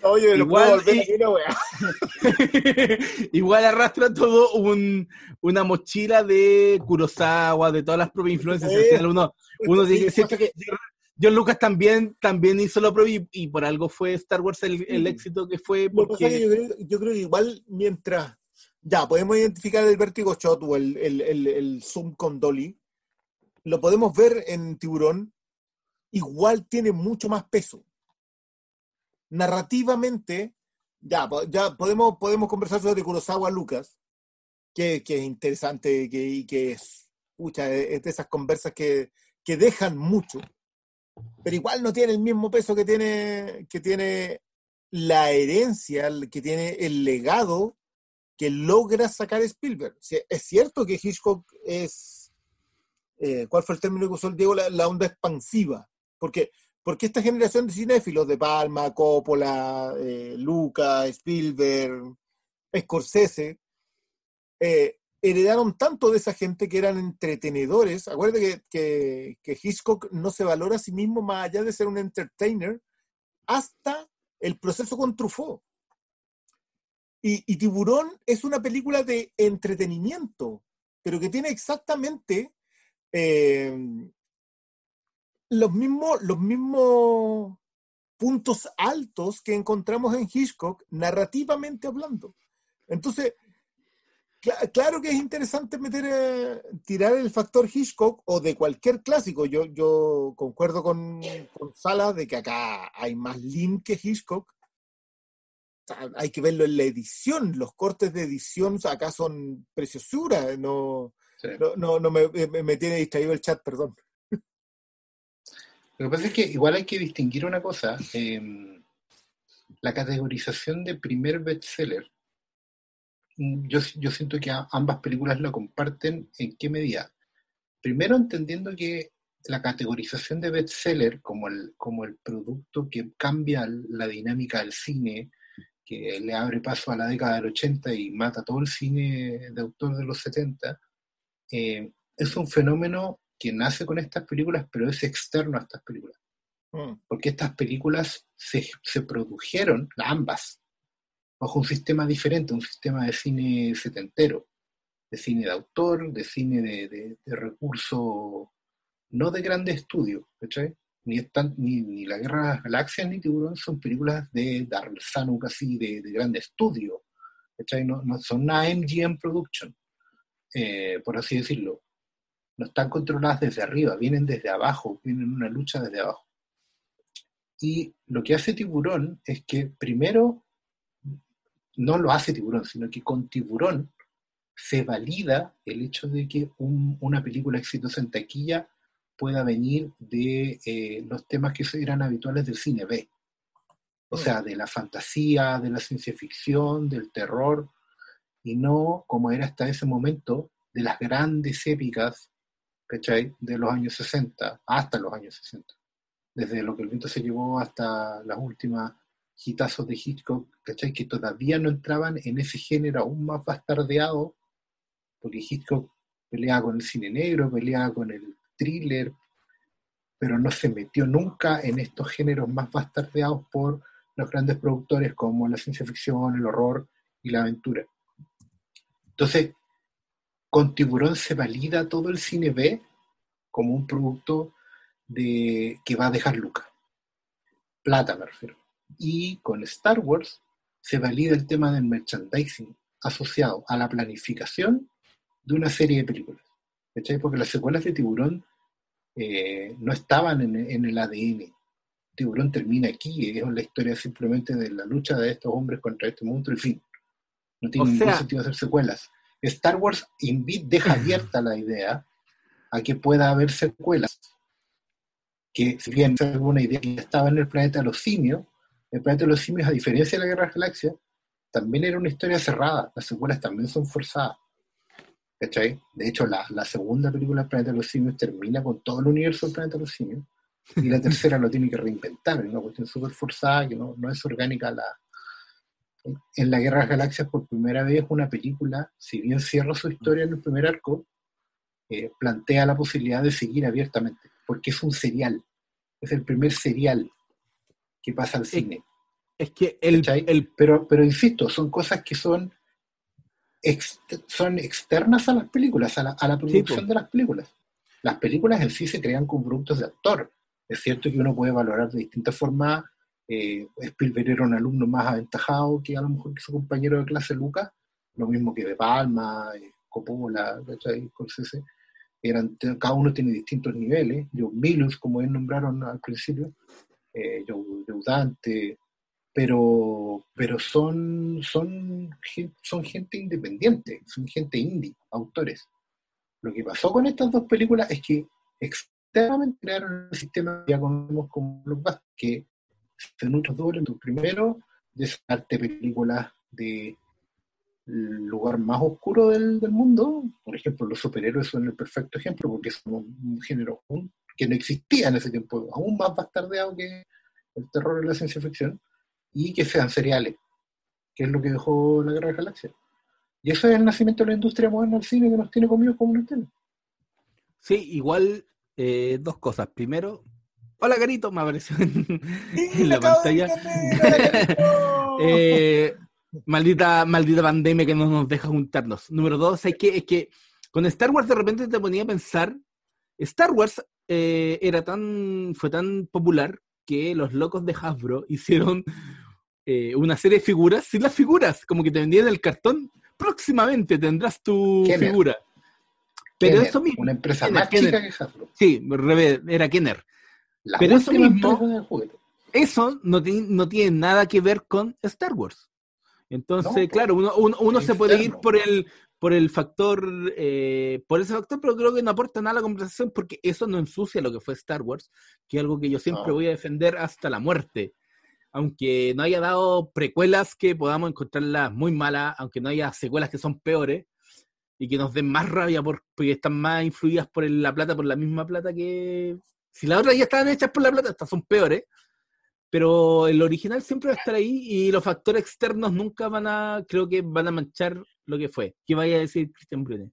puedo Igual, volver y- aquí, no, weón. igual arrastra todo un, una mochila de Kurosawa, de todas las propias influencias. Sí. Al final uno, que siento que John Lucas también, también hizo lo propio y, y por algo fue Star Wars el, el éxito que fue Lo que porque yo, creo, yo creo que igual mientras ya podemos identificar el vértigo shot o el, el, el, zoom con dolly, lo podemos ver en tiburón, igual tiene mucho más peso. Narrativamente, ya, ya podemos, podemos conversar sobre Kurosawa Lucas, que, que es interesante que, y que es, pucha, es de esas conversas que, que dejan mucho, pero igual no tiene el mismo peso que tiene, que tiene la herencia, que tiene el legado que logra sacar Spielberg. Es cierto que Hitchcock es, eh, ¿cuál fue el término que usó el Diego? La, onda expansiva. Porque, porque esta generación de cinéfilos, de Palma, Coppola, eh, Lucas, Spielberg, Scorsese, eh, heredaron tanto de esa gente que eran entretenedores. Acuérdate que, que, Hitchcock no se valora a sí mismo más allá de ser un entertainer hasta el proceso con Truffaut. Y, y Tiburón es una película de entretenimiento, pero que tiene exactamente eh, los, mismos, los mismos puntos altos que encontramos en Hitchcock, narrativamente hablando. Entonces, claro que es interesante meter, eh, tirar el factor Hitchcock o de cualquier clásico. Yo, yo concuerdo con, con Sala de que acá hay más lean que Hitchcock. Hay que verlo en la edición. Los cortes de edición acá son preciosura. No, Sí. no, no, no me, me- me tiene distraído el chat, perdón. Lo que pasa es que igual hay que distinguir una cosa. eh, la categorización de primer bestseller. Yo, yo siento que ambas películas lo comparten en qué medida. Primero entendiendo que la categorización de bestseller como el, como el producto que cambia la dinámica del cine, que le abre paso a la década del 80 y mata todo el cine de autor de los 70, eh, es un fenómeno que nace con estas películas, pero es externo a estas películas. Mm. Porque estas películas se, se produjeron, ambas, bajo un sistema diferente, un sistema de cine setentero, de cine de autor, de cine de, de, de no de grande estudio, ¿cachai? Ni, están, ni, ni La Guerra de las Galaxias ni Tiburón son películas de Darrell Zanuck así, de, de grande estudio, ¿cachai? No, no son una MGM Production, eh, por así decirlo. No están controladas desde arriba, vienen desde abajo, vienen una lucha desde abajo. Y lo que hace Tiburón es que primero no lo hace Tiburón, sino que con Tiburón se valida el hecho de que un- una película exitosa en taquilla pueda venir de eh, los temas que eran habituales del cine B. O sea, de la fantasía, de la ciencia ficción, del terror, y no como era hasta ese momento de las grandes épicas, ¿cachai? De los años 60, hasta los años 60 desde lo que el viento se llevó hasta las últimas hitazos de Hitchcock, ¿cachai? Que todavía no entraban en ese género aún más bastardeado, porque Hitchcock peleaba con el cine negro, peleaba con el thriller, pero no se metió nunca en estos géneros más bastardeados por los grandes productores como la ciencia ficción, el horror y la aventura. Entonces, con Tiburón se valida todo el cine B como un producto de, que va a dejar lucas. Plata, me refiero. Y con Star Wars se valida el tema del merchandising asociado a la planificación de una serie de películas. ¿Cachai? Porque las secuelas de Tiburón eh, no estaban en, en, el ADN. Tiburón termina aquí, es la historia simplemente de la lucha de estos hombres contra este monstruo, en fin. No tiene O ningún sea- sentido hacer secuelas. Star Wars deja <laughs> abierta la idea a que pueda haber secuelas. Que si bien es alguna idea que estaba en el planeta de los simios, el planeta de los simios, a diferencia de la Guerra de las Galaxias, también era una historia cerrada. Las secuelas también son forzadas. ¿Cachai? De hecho, la, la segunda película del planeta de los simios termina con todo el universo del planeta de los simios. Y la tercera lo tiene que reinventar. Es una cuestión súper forzada que no, no es orgánica la, en la Guerra de las Galaxias por primera vez una película, si bien cierra su historia en el primer arco, eh, plantea la posibilidad de seguir abiertamente, porque es un serial, es el primer serial que pasa al cine. Es que el, el Pero, pero insisto, son cosas que son, ex- son externas a las películas, a la, a la producción de las películas. Las películas en sí se crean con productos de actor. Es cierto que uno puede valorar de distintas formas. Eh, Spielberg era un alumno más aventajado que a lo mejor que su compañero de clase Lucas, lo mismo que De Palma, eh, Coppola. Scorsese. Eran, cada uno tiene distintos niveles. Joe Milus, como ellos nombraron al principio, eh, Dante, pero, pero son, son, son gente independiente, son gente indie, autores. Lo que pasó con estas dos películas es que externamente crearon un sistema que ya conocemos como Blockbuster, que se nutre doble. Primero, de sacarte películas de lugar más oscuro del, del mundo. Por ejemplo, los superhéroes son el perfecto ejemplo, porque son un, un género que no existía en ese tiempo, aún más bastardeado que el terror y la ciencia ficción, y que sean seriales, que es lo que dejó la Guerra de Galaxias. Y eso es el nacimiento de la industria moderna del cine que nos tiene comidos como una tele. Sí, igual eh, dos cosas. Primero, hola Garito, me apareció en, en la pantalla. <laughs> Eh, maldita, maldita pandemia que no nos deja juntarnos. Número dos, es que, es que con Star Wars de repente te ponía a pensar, Star Wars eh, era tan, fue tan popular que los locos de Hasbro <laughs> hicieron eh, una serie de figuras sin las figuras, como que te vendían el cartón, próximamente tendrás tu Kenner. figura. Pero Kenner, eso mismo, Una empresa Kenner, más chica que Hasbro. sí, era Kenner. La Pero eso mismo- eso no, ti- no tiene nada que ver con Star Wars. Entonces, No, claro, uno, uno, uno se puede ir por el, por el factor, eh, por ese factor, pero creo que no aporta nada a la conversación porque eso no ensucia lo que fue Star Wars, que es algo que yo siempre No. voy a defender hasta la muerte. Aunque no haya dado precuelas que podamos encontrarlas muy malas, aunque no haya secuelas que son peores y que nos den más rabia por- porque están más influidas por el- la plata, por la misma plata que... Si las otras ya estaban hechas por la plata, estas son peores pero el original siempre va a estar ahí y los factores externos nunca van a, creo que van a manchar lo que fue. ¿Qué vaya a decir Christian Brune?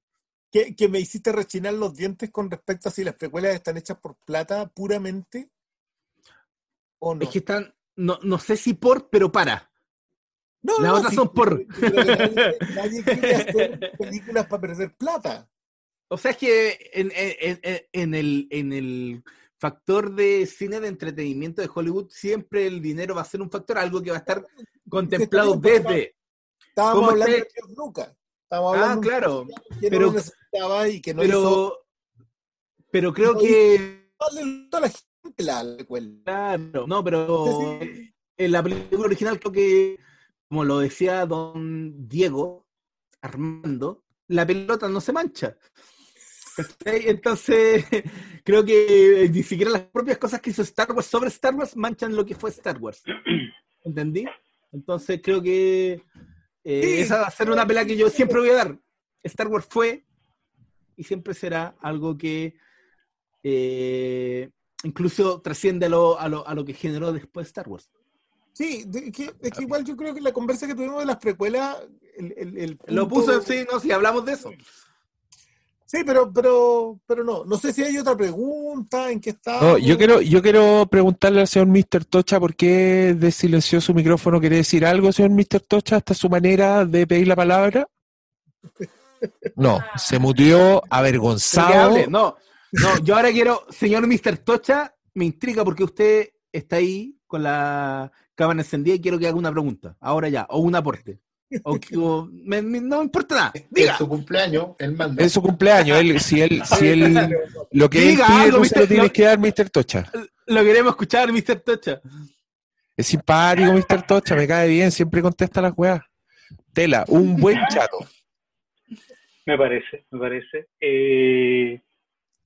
Que, que me hiciste rechinar los dientes con respecto a si las precuelas están hechas por plata puramente o no. Es que están, no, no sé si por, pero para. No, las no, otras sí, son por. nadie, nadie quiere hacer películas para perder plata. O sea, es que en, en- en- en el, en el factor de cine de entretenimiento de Hollywood, siempre el dinero va a ser un factor, algo que va a estar contemplado desde. Estábamos ¿Cómo hablando de George Lucas. Estábamos Ah, hablando de un claro. que Pero- no y que no hizo Pero, pero creo no que darle a la gente la precuela. Claro, no, pero en la película original creo que, como lo decía don Diego Armando, la pelota no se mancha. Entonces, <laughs> creo que ni siquiera las propias cosas que hizo Star Wars sobre Star Wars manchan lo que fue Star Wars. ¿Entendí? Entonces creo que eh, Sí, esa va a ser una pelea que yo siempre voy a dar. Star Wars fue y siempre será algo que eh, incluso trasciende a lo, a, lo, a lo que generó después Star Wars. Sí, de- que- es que igual yo creo que la conversa que tuvimos de las precuelas, el, el- el Lo puso, sí, no, si hablamos de eso. Sí, pero, pero, pero no. No sé si hay otra pregunta, en qué está. No, yo quiero, yo quiero preguntarle al señor Mr. Tocha por qué desilenció su micrófono. ¿Quiere decir algo, señor Mr. Tocha? ¿Esta es su manera de pedir la palabra? No, se mutió avergonzado. hable. No, no, yo ahora quiero, señor Mr. Tocha, me intriga porque usted está ahí con la cámara encendida y quiero que haga una pregunta. Ahora ya, o un aporte. O, o- me- me- no importa nada. Es Diga, su cumpleaños, él manda. Es su cumpleaños. Él, si él, <laughs> si él, lo que él Diga pide algo, se lo tienes que dar, Mr. Tocha. lo queremos escuchar, Mr. Tocha. Es simpático, Mr. Tocha, me cae bien, siempre contesta las weas. Tela, un buen chato. <laughs> Me parece, me parece. Eh,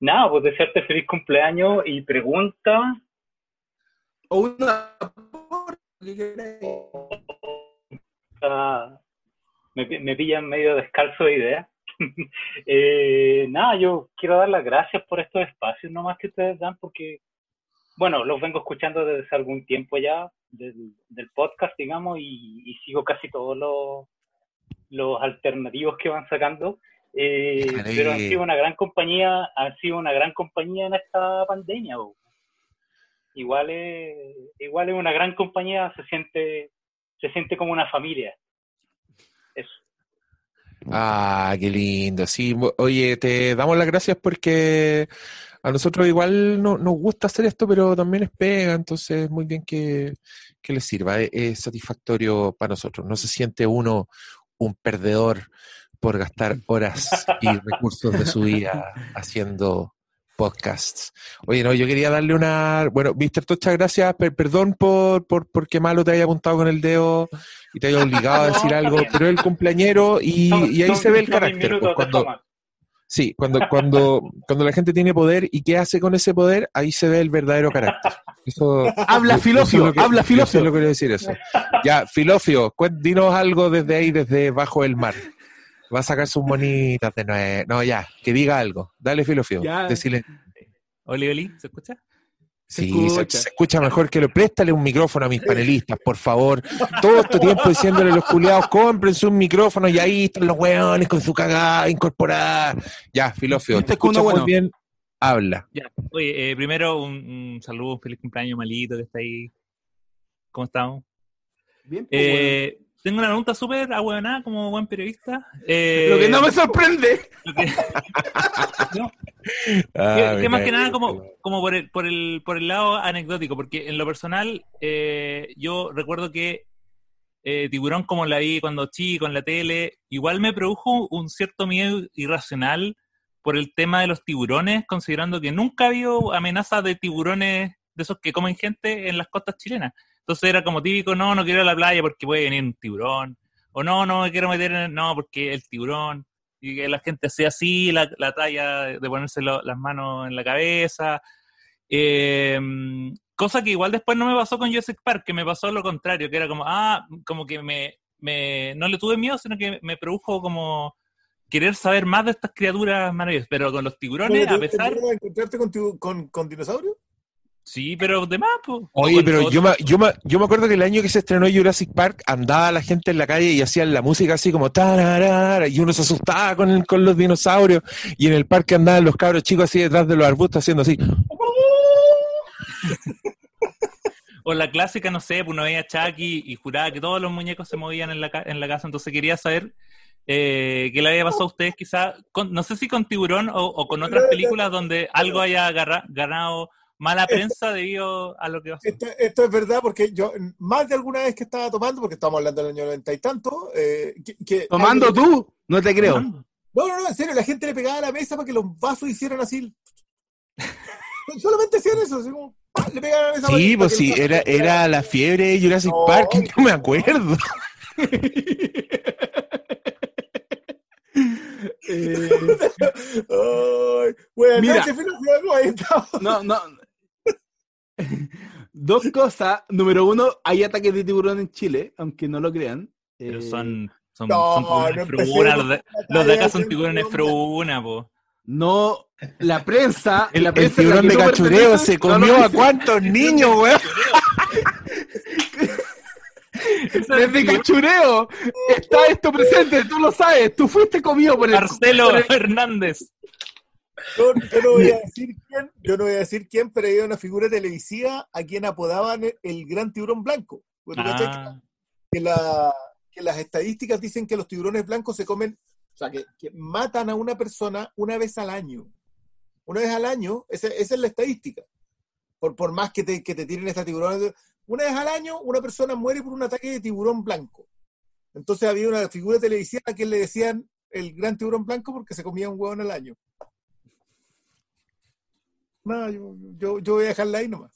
nada, pues desearte feliz cumpleaños y pregunta. O una aporte. Me, me pillan medio descalzo de ideas. <laughs> Eh, nada, yo quiero dar las gracias por estos espacios nomás que ustedes dan, porque, bueno, los vengo escuchando desde hace algún tiempo ya, del, del podcast, digamos, y, y sigo casi todos los, los alternativos que van sacando. Eh, pero han sido una gran compañía, han sido una gran compañía en esta pandemia. bo. Igual es, igual es una gran compañía, se siente, se siente como una familia. Eso. Ah, qué lindo. Sí, oye, te damos las gracias porque a nosotros igual no, nos gusta hacer esto, pero también es pega, entonces muy bien que, que les sirva. Es, es satisfactorio para nosotros. No se siente uno un perdedor por gastar horas y <laughs> recursos de su vida haciendo podcasts. Oye, no, yo quería darle una... Bueno, Mr. Tocha, gracias. Per- perdón por, por, por qué malo te haya apuntado con el dedo y te haya obligado a <laughs> decir algo, pero el cumpleañero y, y ahí se ve el carácter. pues, cuando, sí, cuando, <laughs> cuando, cuando la gente tiene poder y qué hace con ese poder, ahí se ve el verdadero carácter. Eso, Habla yo- yo Filofio, solo que- habla yo Filofio. solo quería decir eso. Ya, Filofio, dinos algo desde ahí, desde bajo el mar. Va a sacar sus monitas de nuevo. No, ya, que diga algo. Dale, Filofio. Ya. Decile. Oli, Oli, ¿se escucha? Sí, escucha. se, se escucha mejor que lo. Préstale un micrófono a mis panelistas, por favor. Todo este tiempo diciéndole a los culiados, cómprense un micrófono y ahí están los weones con su cagada incorporada. Ya, Filofio, Este te escucho uno muy bueno. bien. Habla. Ya. Oye, eh, primero un, un saludo, un feliz cumpleaños, Malito, que está ahí. ¿Cómo estamos? Bien, pues, Eh, tengo una pregunta súper ahueonada como buen periodista. Eh, <laughs> Lo que no me sorprende. lo que- <laughs> No, Ah, que, me que más que nada como, como por, el, por, el, por el lado anecdótico, porque en lo personal eh, yo recuerdo que eh, Tiburón como la vi cuando chico en la tele, igual me produjo un cierto miedo irracional por el tema de los tiburones, considerando que nunca ha habido amenazas de tiburones de esos que comen gente en las costas chilenas. Entonces era como típico, no, no quiero ir a la playa porque puede venir un tiburón, o no, no me quiero meter en, no, porque el tiburón, y que la gente hacía así, la, la talla de ponerse lo- las manos en la cabeza. Eh, cosa que igual después no me pasó con Jurassic Park, que me pasó lo contrario, que era como, ah, como que me, me no le tuve miedo, sino que me produjo como querer saber más de estas criaturas maravillosas. Pero con los tiburones, a ¿te- te pesar, encontrarte con, con, con dinosaurios? Sí, pero de más, pues. Oye, pero yo me, yo, me, yo me acuerdo que el año que se estrenó Jurassic Park andaba la gente en la calle y hacían la música así como tararara, y uno se asustaba con, el- con los dinosaurios y en el parque andaban los cabros chicos así detrás de los arbustos haciendo así. O la clásica, no sé, pues uno veía a Chucky y juraba que todos los muñecos se movían en la, en la casa, entonces quería saber eh, qué le había pasado a ustedes, quizá, con- no sé si con Tiburón o, o con otras películas donde algo haya agarra- ganado mala prensa debido a lo que pasó. Esto, esto es verdad porque yo, más de alguna vez que estaba tomando, porque estamos hablando del año 90 y tanto, eh, que, que- Tomando alguien- tú, no te creo. No, no, no, en serio, la gente le pegaba a la mesa para que los vasos hicieran así. <laughs> Solamente hacían eso, así como, ¡pah! le pegaban a la mesa. Sí, pues sí, era, era la fiebre de Jurassic No. Park, <laughs> no me acuerdo. Eh, <laughs> Ay, buenas Mira. no, no. Dos cosas. Número uno, hay ataques de tiburón en Chile, aunque no lo crean. Pero Eh, son, son, no, son tiburones no los de, los acá son tiburones fruna, po. No, la prensa. <laughs> El, la prensa tiburón de cachureo se no comió a cuántos <laughs> niños, weón. <laughs> Desde cachureo está esto presente, tú lo sabes, tú fuiste comido por el... Marcelo por el- Hernández. Yo, yo no voy a <laughs> decir quién, yo no voy a decir quién, pero había una figura televisiva a quien apodaban el, gran tiburón blanco. ¿cachai? Ah, que, la- que las estadísticas dicen que los tiburones blancos se comen, o sea, que, que matan a una persona una vez al año. Una vez al año, esa, esa es la estadística. Por, por más que te, que te tiren estas tiburones, una vez al año una persona muere por un ataque de tiburón blanco. Entonces había una figura televisiva a quien le decían el gran tiburón blanco porque se comía un huevo al año. No, yo, yo, yo voy a dejarla ahí nomás.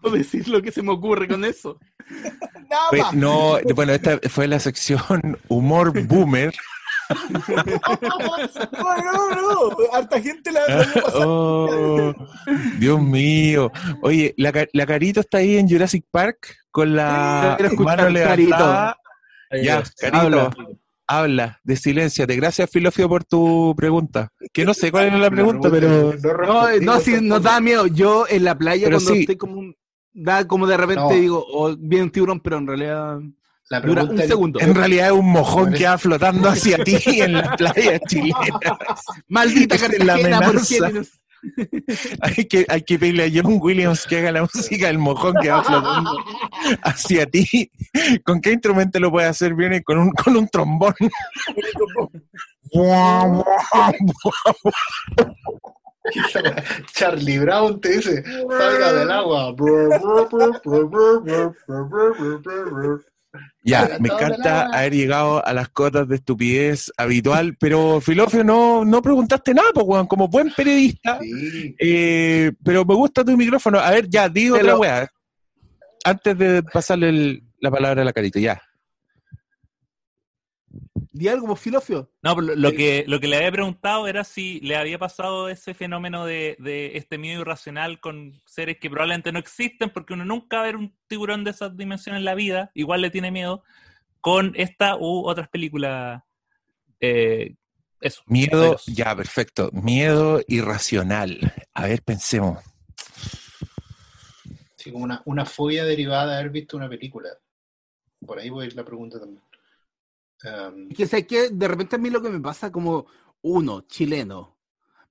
Puedo decir lo que se me ocurre con eso. <laughs> Nada Oye, más. no, bueno, esta fue la sección humor boomer. <laughs> No, no, no. Harta gente la, la. Oh, Dios mío. Oye, la, la Carito está ahí en Jurassic Park con la mano levantada. Carito. Ya, Carito, Habla. Habla, de silenciate. Gracias, Filofio, por tu pregunta. Que no sé cuál era la <laughs> pregunta, pero... No, no, sí, nos da miedo. Yo en la playa Pero cuando sí. estoy como un- da como de repente No. digo, oh, viene un tiburón, pero en realidad La dura un segundo. En realidad es un mojón Parece- que va flotando hacia ti en la playa <laughs> chilena. Maldita la Cartagena, ¿por qué <laughs> Hay que, hay que pedirle a John Williams que haga la música del mojón que va flotando hacia ti. ¿Con qué instrumento lo puede hacer? Viene con un, con un trombón. <laughs> Charlie Brown te dice, salga del agua. <laughs> Ya, me encanta haber llegado a las cotas de estupidez habitual, pero Filofio, no, no preguntaste nada, pues, weón, como buen periodista. Sí. Eh, pero me gusta tu micrófono. A ver, ya, digo Pero- otra weá. Antes de pasarle el- la palabra a la carita, ya. Di algo, pues, Filofio. No, pero lo, lo que, lo que le había preguntado era si le había pasado ese fenómeno de, de este miedo irracional con seres que probablemente no existen, porque uno nunca va a ver un tiburón de esas dimensiones en la vida, igual le tiene miedo, con esta u otras películas. eh, eso. Miedo, Adiós. ya, perfecto. Miedo irracional. A ver, pensemos. Sí, como una, una fobia derivada de haber visto una película. Por ahí voy a ir la pregunta también. Um, que sé que de repente a mí lo que me pasa como uno, chileno,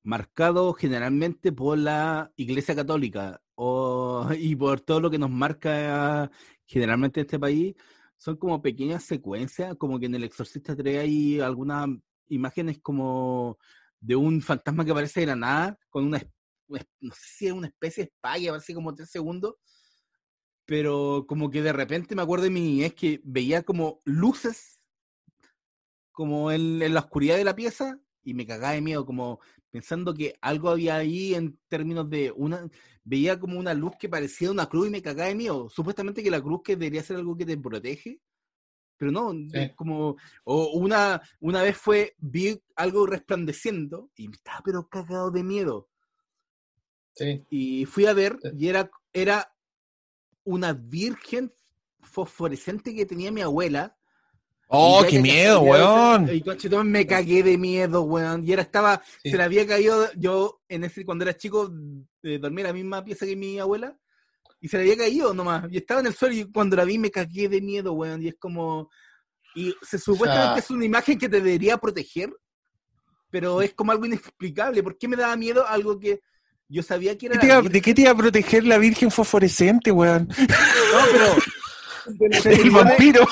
marcado generalmente por la Iglesia Católica o, y por todo lo que nos marca generalmente este país, son como pequeñas secuencias, como que en El Exorcista 3 hay algunas imágenes como de un fantasma que aparece de la nada, con una, no sé si es una especie de que aparece como tres segundos, pero como que de repente me acuerdo de mi niñez que veía como luces como en, en la oscuridad de la pieza y me cagaba de miedo, como pensando que algo había ahí en términos de una, veía como una luz que parecía una cruz y me cagaba de miedo. Supuestamente que la cruz que debería ser algo que te protege, pero no, es como, o una, una vez fue, vi algo resplandeciendo y estaba pero cagado de miedo. Sí. Y fui a ver y era, era una virgen fosforescente que tenía mi abuela. Oh, qué miedo, weón. Y conchetumare, me cagué de miedo, weón. Y era estaba, se le había caído, yo en ese, cuando era chico, eh, dormía en la misma pieza que mi abuela, y se le había caído nomás. Y estaba en el suelo y cuando la vi me cagué de miedo, weón. Y es como, y se supuestamente es una imagen que te debería proteger, pero es como algo inexplicable. ¿Por qué me daba miedo algo que yo sabía que era... ¿Qué te la iba- virgen? ¿De qué te iba a proteger la Virgen fosforescente, weón? No, pero... <laughs> El vampiro.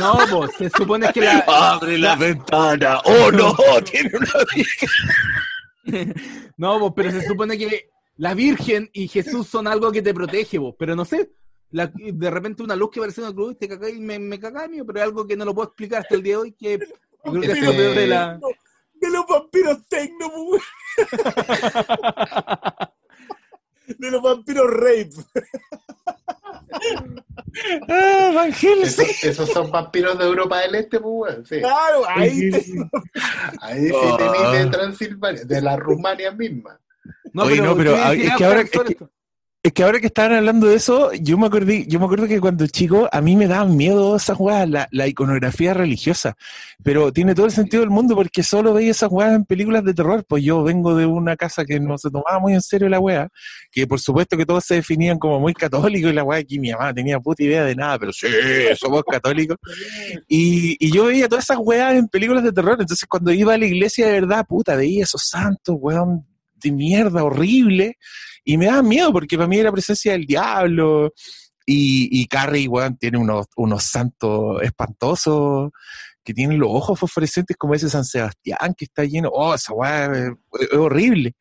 No, pues, se supone que la... Abre la ventana. ¡Oh, no! <laughs> <laughs> Tiene una Virgen. No, vos, pero se supone que la Virgen y Jesús son algo que te protege, vos, pero no sé. la- de repente una luz que parece una cruz y te caga y me, me caga mío, pero es algo que no lo puedo explicar hasta el día de hoy, que yo creo que es lo peor de la... De los vampiros tecno, De los vampiros rape. Ah, Van Esos, esos son vampiros de Europa del Este, pues, weón, sí. Claro, ahí te- Ahí sí Oh. tenéis de Transilvania, de la Rumania misma. No, Oye, no, pero ah, es ah, que ahora- pero es que- esto- Es que ahora que estaban hablando de eso, yo me acordé, yo me acuerdo que cuando chico a mí me daban miedo esas weas, la, la iconografía religiosa. Pero tiene todo el sentido del mundo porque solo veía esas weas en películas de terror. Pues yo vengo de una casa que no se tomaba muy en serio la wea, que por supuesto que todos se definían como muy católicos y la wea aquí mi mamá tenía puta idea de nada, pero sí, somos católicos. Y, y yo veía todas esas weas en películas de terror. Entonces cuando iba a la iglesia de verdad, puta, veía esos santos, weón, de mierda, horrible. Y me daba miedo porque para mí era presencia del diablo. Y, y Carrie, weón, tiene unos, unos santos espantosos que tienen los ojos fosforescentes como ese San Sebastián que está lleno. Oh, esa weá es, es horrible.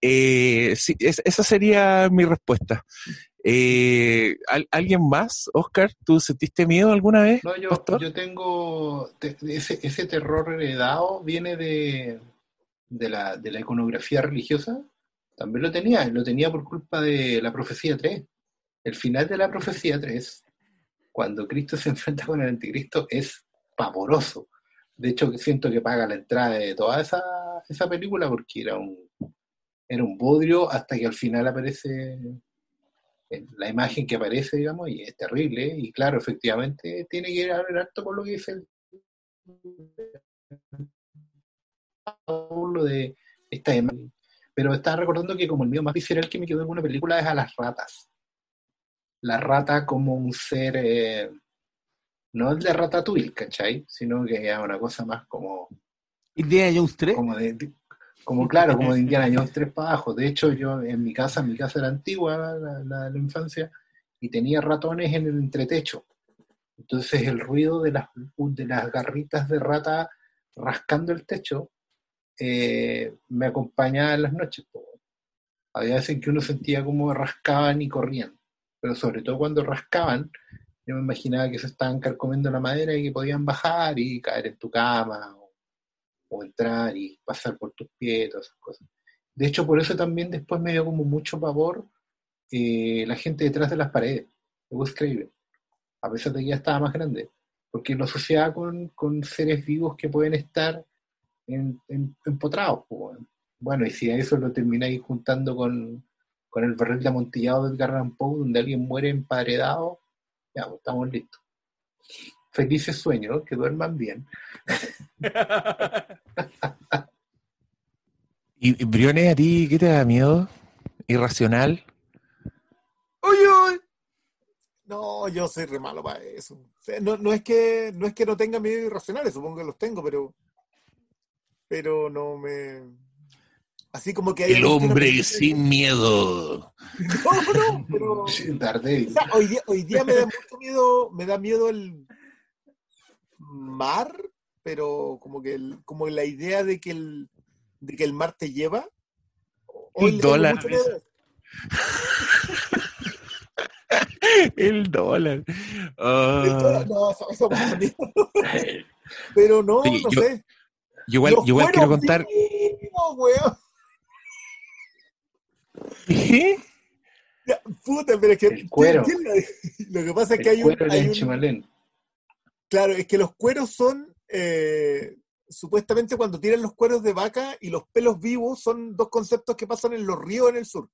Eh, sí, es- esa sería mi respuesta. Eh, ¿al- ¿Alguien más? Oscar, ¿tú sentiste miedo alguna vez? No, yo, yo tengo. te- ese, ese terror heredado viene de, de, la, de la iconografía religiosa. También lo tenía, lo tenía por culpa de la profecía 3. El final de la profecía 3, cuando Cristo se <laughs> enfrenta con el anticristo, es pavoroso. De hecho, siento que paga la entrada de toda esa, esa película porque era un, era un bodrio hasta que al final aparece eh, la imagen que aparece, digamos, y es terrible. Y claro, efectivamente, tiene que ver harto con lo que dice el Pablo de esta imagen. Pero estaba recordando que como el mío más visceral que me quedó en una película es a las ratas. La rata como un ser, eh, no el de Ratatouille, ¿cachai? Sino que es una cosa más como... Indiana Jones 3. Como de, como claro, como de Indiana <laughs> Jones 3 para abajo. De hecho, yo en mi casa, mi casa era antigua, la, la de la infancia, y tenía ratones en el entretecho. Entonces el ruido de las, de las garritas de rata rascando el techo eh, me acompañaba en las noches. Había veces que uno sentía como rascaban y corrían, pero sobre todo cuando rascaban, yo me imaginaba que se estaban carcomiendo la madera y que podían bajar y caer en tu cama o, entrar y pasar por tus pies, todas esas cosas. De hecho, por eso también después me dio como mucho pavor eh, la gente detrás de las paredes, de Wes a pesar de que ya estaba más grande, porque lo asociaba con, con seres vivos que pueden estar en, en- empotrados. Bueno, y si a eso lo termináis juntando con, con el barril de amontillado de Edgar Allan Poe, donde alguien muere emparedado, ya, pues, estamos listos. Felices sueños, que duerman bien. <laughs> ¿Y y, Briones, a ti qué te da miedo? ¿Irracional? Oye, oye. No, yo soy re malo para eso. O sea, no, no es que no es que no tenga miedo irracionales, supongo que los tengo, pero pero no me así como que hay El algo que no hombre sin miedo. <laughs> No, no, pero <laughs> Daredevil. o sea, hoy día, hoy día me da mucho miedo, me da miedo el mar, pero como que el, como la idea de que el de que el mar te lleva. Hoy <laughs> El dólar. El dólar. Ah. El dólar, no, eso, eso me da miedo. Pero no, no yo- sé. Yo igual, igual quiero cueros contar. vivos, weón. ¿Qué? Ya, Puta, pero es que El cuero. ¿quién- quién la- lo que pasa es que El hay un, cuero hay de un- Chimalén. claro, es que los cueros son eh, supuestamente cuando tiran los cueros de vaca y los pelos vivos son dos conceptos que pasan en los ríos en el sur.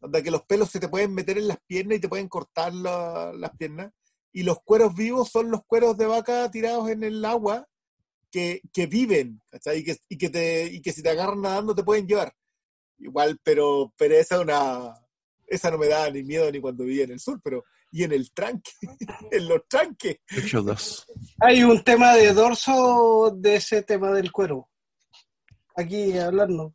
Donde que los pelos se te pueden meter en las piernas y te pueden cortar la- las piernas. Y los cueros vivos son los cueros de vaca tirados en el agua que, que viven, ¿cachai? Y que, y, que te, y que si te agarran nadando te pueden llevar. Igual, pero, pero esa es una. Esa no me da ni miedo ni cuando vivía en el sur, pero. Y en el tranque, <laughs> en los tranques. 8-2. Hay un tema de dorso de ese tema del cuero. Aquí hablando.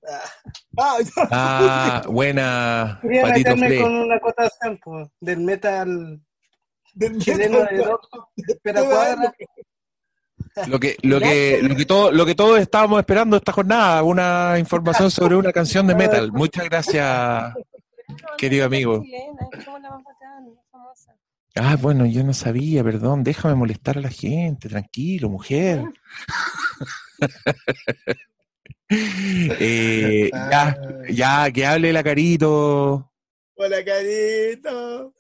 Ah, Ah, buena, Quería Patito meterme con una acotación po, del metal Del chileno metal, de dorso. Espera cuadra. Lo que, lo que, lo que todo, lo que todos estábamos esperando esta jornada, una información sobre una canción de metal. Muchas gracias, querido amigo. Ah, bueno, yo no sabía, perdón, déjame molestar a la gente, tranquilo, mujer. <laughs> Eh, ya, ya, que hable la carito. Hola, carito.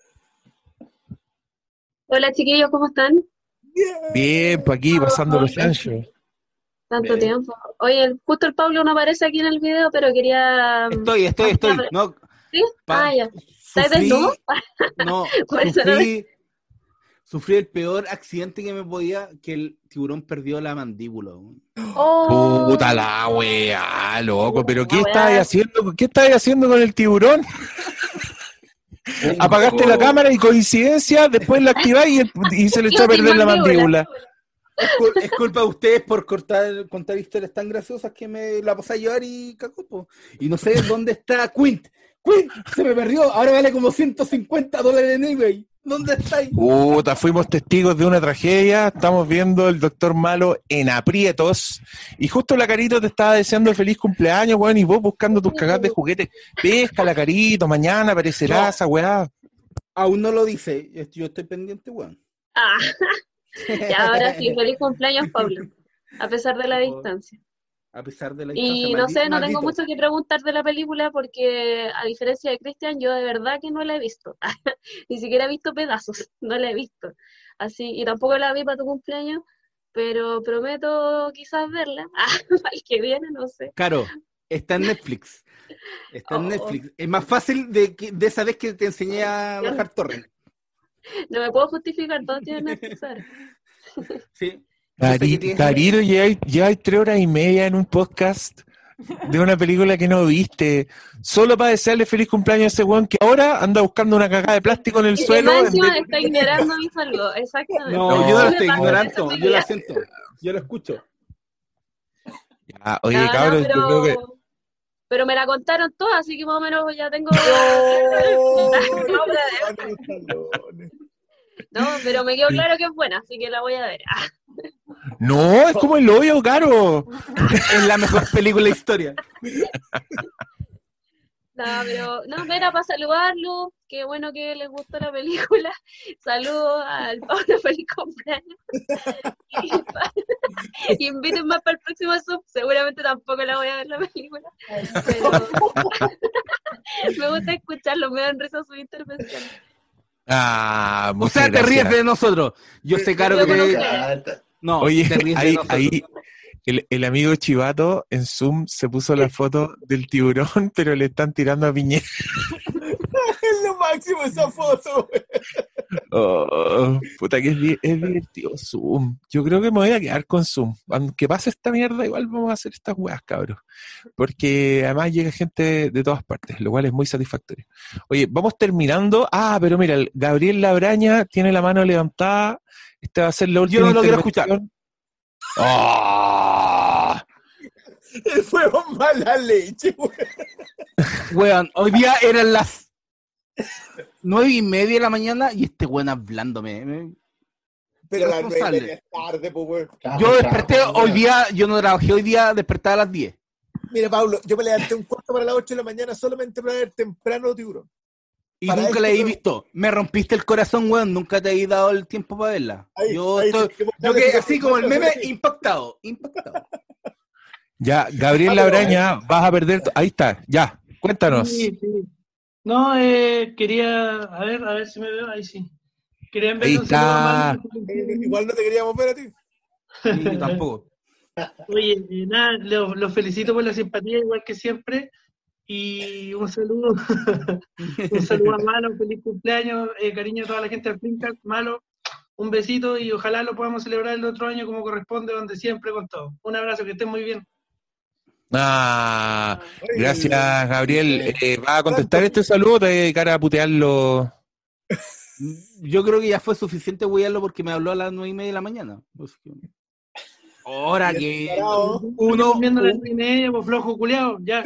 Hola chiquillos, ¿cómo están? Bien, pues aquí pasando los anchos. Tanto Bien. tiempo. Oye, justo el Pablo no aparece aquí en el video, pero quería... mm, Estoy, estoy, estoy. No, ¿Sí? Pa- Ah, ya. ¿Estás Sufrí, desnudo? <laughs> no, sufrí, sufrí el peor accidente que me podía, que el tiburón perdió la mandíbula. Oh, Puta la wea, loco. Pero ¿qué wea. haciendo? ¿Qué estáis haciendo con el tiburón? <laughs> Apagaste la cámara y coincidencia, después la activáis y, y se le <laughs> echó a perder la mandíbula. Es, cul- es culpa de ustedes por cortar, contar historias tan graciosas que me la pasé a llevar y cagó, po. Y no sé dónde está Quint. Quint, se me perdió. Ahora vale como 150 dólares en eBay. ¿Dónde está? Puta, fuimos testigos de una tragedia. Estamos viendo el doctor malo en aprietos. Y justo la Carito te estaba deseando feliz cumpleaños, weón. Y vos buscando tus cagadas de juguetes. Pesca la Carito, mañana aparecerá No. esa weá. Aún no lo dice. Yo estoy pendiente, weón. Ah, <laughs> ya ahora sí, feliz cumpleaños, Pablo. A pesar de la distancia. A pesar de la Y no sé, no tengo mucho que preguntar de la película porque, a diferencia de Christian, yo de verdad que no la he visto. <laughs> Ni siquiera he visto pedazos, <laughs> no la he visto. Así, y tampoco la vi para tu cumpleaños, pero prometo quizás verla. <laughs> Ah, al que viene, no sé. Claro, está en Netflix. Está en Oh. Netflix. Es más fácil de, que- de esa vez que te enseñé a bajar torrent. No me puedo justificar, todo tiene Netflix ahora. Sí. Carito, lleváis tres horas y media en un podcast de una película que no viste. Solo para desearle feliz cumpleaños a ese weón que ahora anda buscando una cagada de plástico en el Y suelo. más encima está ignorando mi saludo, exactamente. No, No, yo no lo estoy ignorando, yo lo siento. Yo lo escucho. Ah, oye, No, no, cabros, pero, yo creo que. pero me la contaron todas, así que más o menos ya tengo. No, pero me quedó claro que es buena, así que la voy a ver. Ah, No, es como el hoyo, caro. Es la mejor película de la historia. No, pero no, era para saludarlo. Qué bueno que les gustó la película. Saludos al Pablo, feliz cumpleaños. Y, y invítenme para el próximo sub. Seguramente tampoco la voy a ver la película. Pero <laughs> <laughs> me gusta escucharlo, me dan risa su intervención. Ah, O sea, te ríes de nosotros. Yo sé, Caro, Yo que te... No, Oye, te ríes de ahí, nosotros. ahí el, el amigo Chivato en Zoom se puso la foto del tiburón, <laughs> pero le están tirando a Piñera. <laughs> es lo máximo esa foto, güey. Oh, puta que es, es divertido Zoom. Yo creo que me voy a quedar con Zoom. Aunque pase esta mierda, igual vamos a hacer estas weas, cabros. Porque además llega gente de todas partes, lo cual es muy satisfactorio. Oye, vamos terminando. Ah, pero mira, el Gabriel Labraña tiene la mano levantada. Esta va a ser la última Yo no lo quiero escuchar. intervención. ¡Ah! <laughs> Fue mala leche, güey. Weón, hoy día eran las nueve y media de la mañana y este weón hablándome. Me- Pero la nueve y Responsable. media es tarde, pues. Yo desperté hoy día, yo no trabajé hoy día, desperté a las 10. Mira, Pablo, yo me levanté un cuarto para las 8 de la mañana solamente para ver temprano tiburón. Y Para nunca la he visto. Me rompiste el corazón, weón. Nunca te he dado el tiempo para verla. Ahí, yo ahí, estoy, yo así como el meme, impactado. Impactado. Ya, Gabriel Labraña, vas a perder. Ahí está, ya, cuéntanos. Sí, sí. No, eh, quería, a ver, a ver si me veo, ahí sí. Quería enviarle Ahí un saludo a está. Eh, Igual no te queríamos ver a ti. Sí, yo tampoco. <laughs> Oye, eh, nada, los felicito por la simpatía, igual que siempre. Y un saludo, <laughs> un saludo a Malo, feliz cumpleaños, eh, cariño a toda la gente del Flinkcast. Malo, un besito y ojalá lo podamos celebrar el otro año como corresponde, donde siempre con todo. Un abrazo, que estén muy bien. Ah, gracias, Gabriel. Eh, ¿Vas a contestar este saludo o te vas a dedicar a putearlo? Yo creo que ya fue suficiente huearlo porque me habló a las nueve y media de la mañana. Que- Ahora que uno, Viendo la nueve y media, pues flojo culiao, ya.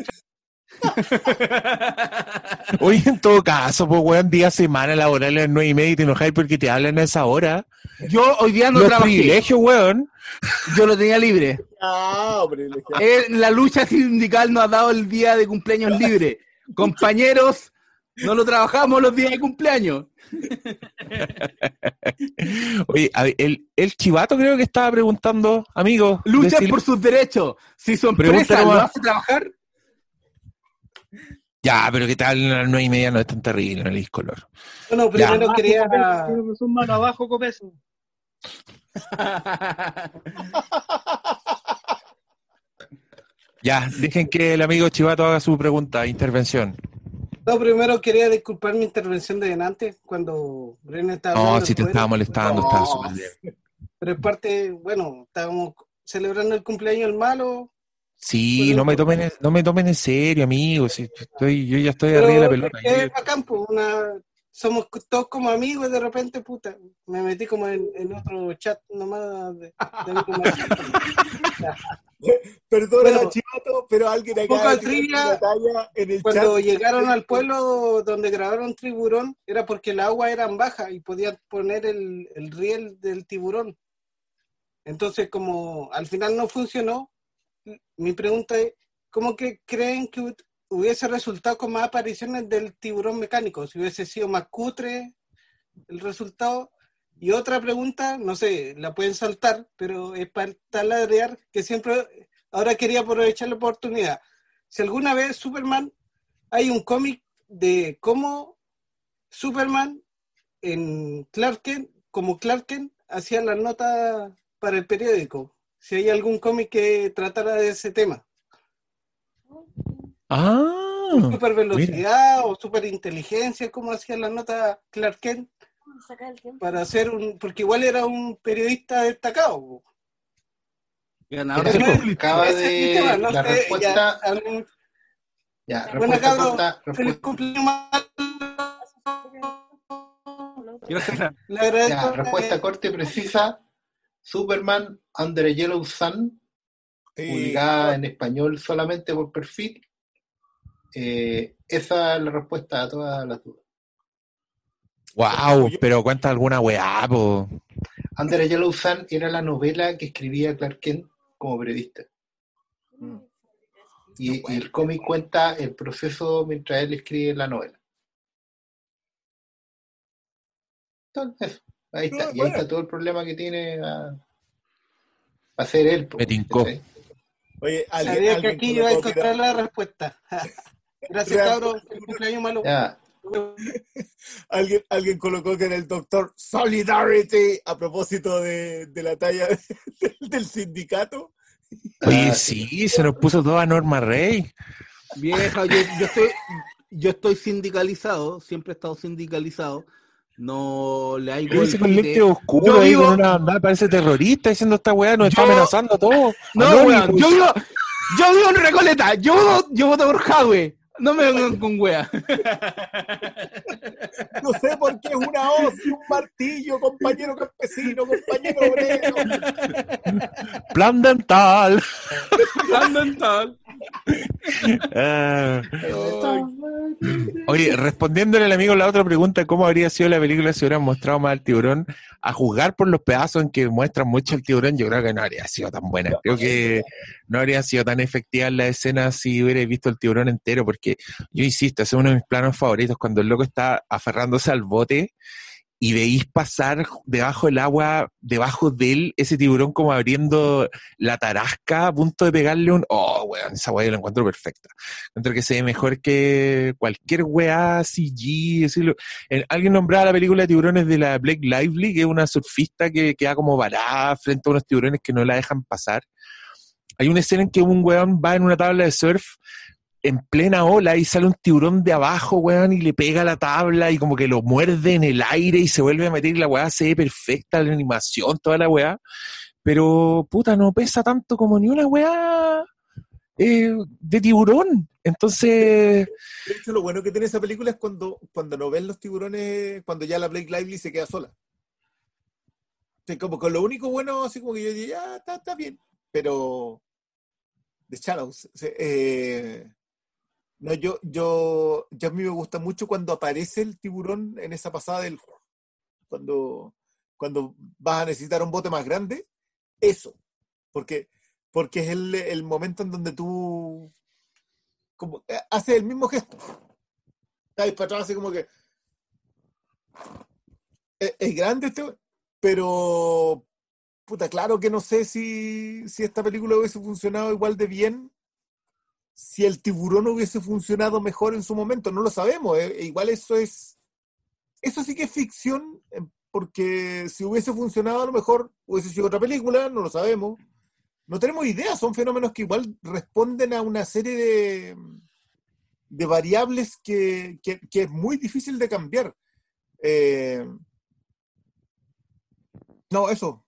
<laughs> Oye, en todo caso, pues, weón, día semana laboral a las nueve y media y te enojáis porque te hablan a esa hora. Yo hoy día no Los trabajé. privilegios, weón. Yo lo tenía libre. Ah, Eh, la lucha sindical nos ha dado el día de cumpleaños libre. Compañeros, no lo trabajamos los días de cumpleaños. <laughs> Oye, ver, el, el chivato creo que estaba preguntando, amigo. Decir- por sus derechos. Si su empresa lo hace trabajar, Ya, pero que tal a las nueve y media no es tan terrible en el discolor. Bueno, Ya. primero quería. Tenemos un mano abajo, copeso. <laughs> Ya, dejen que el amigo chivato haga su pregunta, intervención. No, primero quería disculpar mi intervención de delante cuando Brenner estaba No, si te estaba molestando, estaba súper bien. Pero es parte, bueno, estábamos celebrando el cumpleaños del malo. Sí, no me tomen, en- no me tomen en serio, amigos. estoy, yo ya estoy arriba de la pelota. es una, somos todos como amigos y de repente, puta, me metí como en, en otro chat nomás de, de. <laughs> Perdona, Bueno, Chivato, pero alguien acá poco trivia, en el cuando chat. llegaron al pueblo donde grabaron Tiburón, era porque el agua era baja y podían poner el, el riel del tiburón. Entonces, como al final no funcionó, mi pregunta es, ¿cómo que creen que hubiese resultado con más apariciones del tiburón mecánico? Si hubiese sido más cutre el resultado. Y otra pregunta, no sé, la pueden saltar, pero es para taladrear, que siempre, ahora quería aprovechar la oportunidad. Si alguna vez Superman, hay un cómic de cómo Superman en Clark Kent, como Clark Kent, hacía las notas para el periódico. Si hay algún cómic que tratara de ese tema. Ah, Super velocidad o super inteligencia, como hacía las notas Clark Kent para hacer un, porque igual era un periodista destacado. Ganador de no la sé, respuesta. feliz cumpleaños. Ya, respuesta corta y precisa. Superman Under a Yellow Sun, publicada en español solamente por perfil. Eh, esa es la respuesta a todas las dudas. wow, pero cuenta alguna weá, po. Under a Yellow Sun era la novela que escribía Clark Kent como periodista. Y, y el cómic cuenta el proceso mientras él escribe la novela. Entonces. Ahí está. Y ahí está todo el problema que tiene a, a hacer él. Me. Oye, alguien, Sabía que aquí iba a encontrar la respuesta. <laughs> Gracias, cabros. Feliz cumpleaños malo. Ya. <laughs> alguien, alguien colocó que era el doctor Solidarity a propósito de, de la talla <laughs> del, del sindicato. Oye, sí, se nos puso toda Norma Rey. Vieja, yo, yo estoy, yo estoy sindicalizado, siempre he estado sindicalizado. No le hay Ese lente oscuro ahí vivo- con una parece terrorista diciendo esta weá, nos está amenazando a todos. No, weón, yo vivo, yo vivo en Recoleta, yo, voto- yo voto por Jadwe. No me vengan con wea. <laughs> No sé por qué es una hoz y un martillo, compañero campesino, compañero obrero. Plan dental. Plan dental. Ah. Oye, respondiéndole al amigo la otra pregunta, ¿cómo habría sido la película si hubieran mostrado más al tiburón? A juzgar por los pedazos en que muestran mucho el tiburón, yo creo que no habría sido tan buena. Creo que no habría sido tan efectiva la escena si hubierais visto el tiburón entero, porque yo insisto, es uno de mis planos favoritos, cuando el loco está aferrándose al bote y veis pasar debajo del agua, debajo de él, ese tiburón como abriendo la tarasca a punto de pegarle un... Oh, weón, esa weá la encuentro perfecta. Encuentro que se ve mejor que cualquier weá CG. así lo- eh, Alguien nombraba la película de tiburones de la Blake Lively, que es una surfista que queda como varada frente a unos tiburones que no la dejan pasar. Hay una escena en que un weón va en una tabla de surf en plena ola y sale un tiburón de abajo, weón, y le pega la tabla y como que lo muerde en el aire y se vuelve a meter y la weá se ve perfecta, la animación, toda la weá. Pero, puta, no pesa tanto como ni una weá eh, de tiburón. Entonces, De hecho, lo bueno que tiene esa película es cuando, cuando no ven los tiburones, cuando ya la Blake Lively se queda sola. Como con lo único bueno, así como que yo diría, ya, está, bien. Pero, The Shadows. eh, no, yo, yo, yo a mí me gusta mucho cuando aparece el tiburón en esa pasada del. Cuando, cuando vas a necesitar un bote más grande, eso. Porque, porque es el, el momento en donde tú como, eh, hace el mismo gesto. Está para atrás así como que. Es, es grande este, pero. Puta, claro que no sé si, si esta película hubiese funcionado igual de bien si el tiburón hubiese funcionado mejor en su momento. No lo sabemos. eh, e igual eso es. Eso sí que es ficción, eh, porque si hubiese funcionado a lo mejor hubiese sido otra película, no lo sabemos. No tenemos idea, son fenómenos que igual responden a una serie de, de variables que, que- que es muy difícil de cambiar. Eh, no, eso.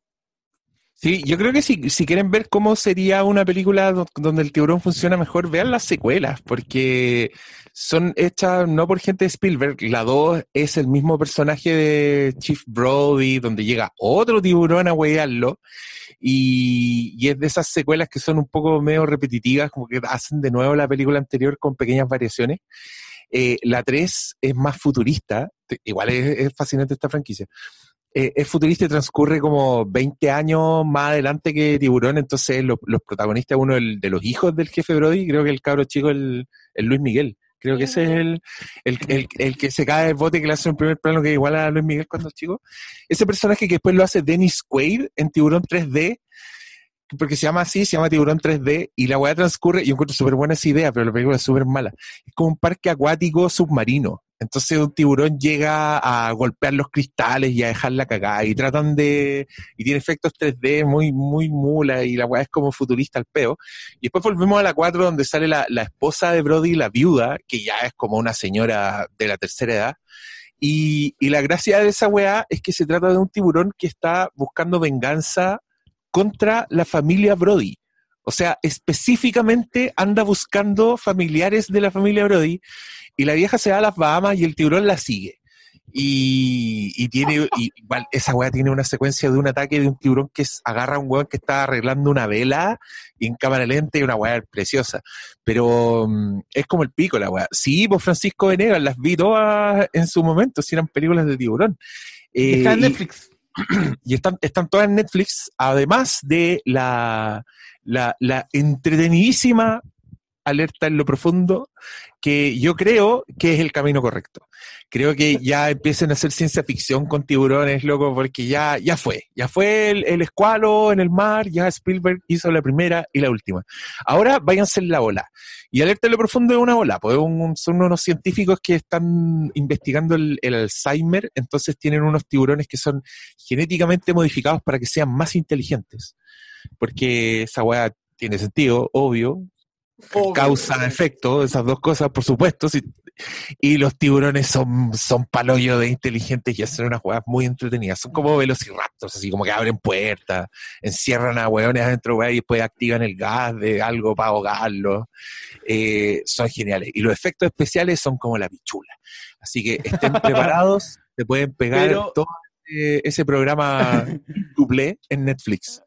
Sí, yo creo que si, si quieren ver cómo sería una película do- donde el tiburón funciona mejor, vean las secuelas, porque son hechas no por gente de Spielberg. La 2 es el mismo personaje de Chief Brody, donde llega otro tiburón a huearlo, y, y es de esas secuelas que son un poco medio repetitivas, como que hacen de nuevo la película anterior con pequeñas variaciones. Eh, la 3 es más futurista, igual es fascinante esta franquicia. Eh, es futurista y transcurre como 20 años más adelante que Tiburón, entonces lo- los protagonistas, uno de los hijos del jefe Brody, creo que el cabro chico, el, el Luis Miguel, creo que ese es el, el, el- que se cae del bote que le hace en primer plano que igual a Luis Miguel cuando es chico. Ese personaje que después lo hace Dennis Quaid en Tiburón 3D, porque se llama así, se llama Tiburón 3D, y la weá transcurre, yo encuentro súper buena esa idea, pero la película es súper mala. Es como un parque acuático submarino. Entonces un tiburón llega a golpear los cristales y a dejarla cagada, y tratan de, y tiene efectos 3D muy, muy mula, y la weá es como futurista al peo. Y después volvemos a la 4, donde sale la, la esposa de Brody, la viuda, que ya es como una señora de la tercera edad, y, y la gracia de esa weá es que se trata de un tiburón que está buscando venganza contra la familia Brody. O sea, específicamente anda buscando familiares de la familia Brody y la vieja se va a las Bahamas y el tiburón la sigue. Y, y tiene, y igual esa weá tiene una secuencia de un ataque de un tiburón que es- agarra a un weón que está arreglando una vela y en cámara lenta y una weá preciosa. Pero mm, es como el pico la weá. Sí, pues Francisco Venegas las vi todas en su momento, si eran películas de tiburón. Eh, Está en y- Netflix. <clears throat> y están, están todas en Netflix, además de la, la, entretenidísima alerta en lo profundo, que yo creo que es el camino correcto. Creo que ya empiecen a hacer ciencia ficción con tiburones, loco, porque ya, ya fue. Ya fue el, el escualo en el mar, ya Spielberg hizo la primera y la última. Ahora váyanse en la ola. Y alerta en lo profundo es una ola, pues es un- son unos científicos que están investigando el, el Alzheimer, entonces tienen unos tiburones que son genéticamente modificados para que sean más inteligentes. Porque esa weá tiene sentido, obvio. Causa, efecto, esas dos cosas, por supuesto. Y los tiburones son, son palollo de inteligentes y hacen unas weas muy entretenidas. Son como velociraptors, así como que abren puertas, encierran a weones adentro, y después activan el gas de algo para ahogarlos. Eh, son geniales. Y los efectos especiales son como la pichula. Así que estén <laughs> preparados, te pueden pegar Pero- todo ese, ese programa <laughs> duplé en Netflix.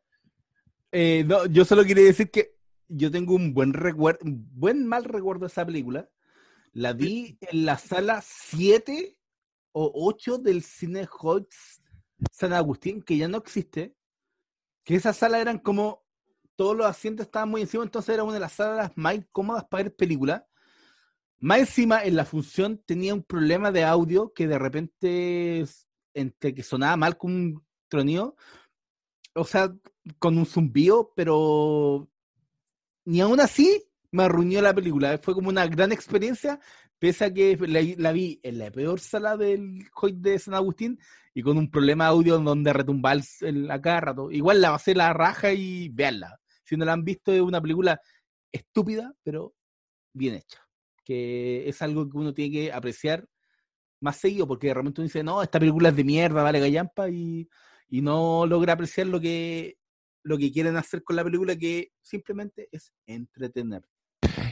Eh, no, yo solo quería decir que yo tengo un buen recuerdo, buen mal recuerdo de esa película. La vi en la sala 7 o 8 del Cine Hoyts San Agustín, que ya no existe. Que esa sala eran como todos los asientos estaban muy encima, entonces era una de las salas más incómodas para ver películas. Más encima, en la función tenía un problema de audio que de repente, entre que sonaba mal con un tronido, o sea, con un zumbido, pero ni aún así me arruinó la película. Fue como una gran experiencia, pese a que la, vi en la peor sala del Hoyt de San Agustín y con un problema de audio donde retumbaba el, el- a cada rato. Igual la pasé la raja y veanla. Si no la han visto, es una película estúpida, pero bien hecha. Que es algo que uno tiene que apreciar más seguido, porque de repente uno dice, no, esta película es de mierda, vale gallampa, y, y no logra apreciar lo que, lo que quieren hacer con la película, que simplemente es entretener.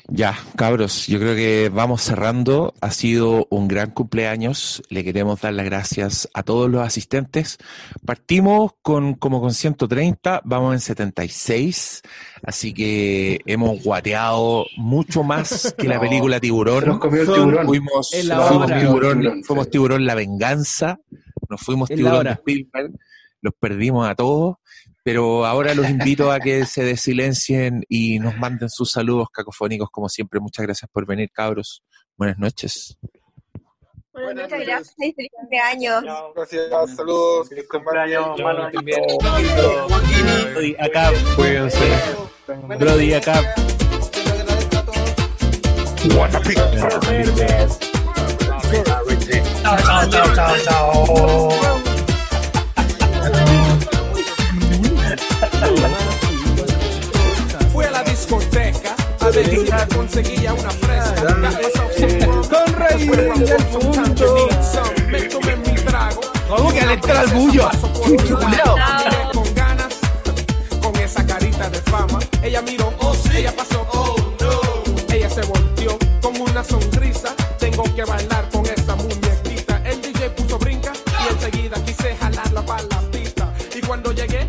Ya, cabros, yo creo que vamos cerrando. Ha sido un gran cumpleaños. Le queremos dar las gracias a todos los asistentes. Partimos con como con 130, vamos en 76, así que hemos guateado mucho más que la <laughs> película Tiburón. nos comió el tiburón. Fuimos, fuimos tiburón, fuimos tiburón la venganza, nos fuimos tiburón de. Spielberg, los perdimos a todos. Pero ahora los <laughs> invito a que se desilencien y nos manden sus saludos cacofónicos, como siempre. Muchas gracias por venir, cabros. Buenas noches. Muchas gracias y feliz cumpleaños. Gracias, saludos. Feliz cumpleaños, mano. Brody, acá. Cuídense. Brody, acá. Chao, chao, chao, chao, chao. discoteca a ver si conseguía una fresca. Sonreír del mundo. Métome mi trago. ¿Cómo que le entra el bullo? Con ganas, con esa carita de fama. Ella miró, oh sí, ella pasó, oh no. Ella se volteó con una sonrisa. Tengo que bailar con esta muñequita. El DJ puso brinca y enseguida quise jalarla para la pista. Y cuando llegué,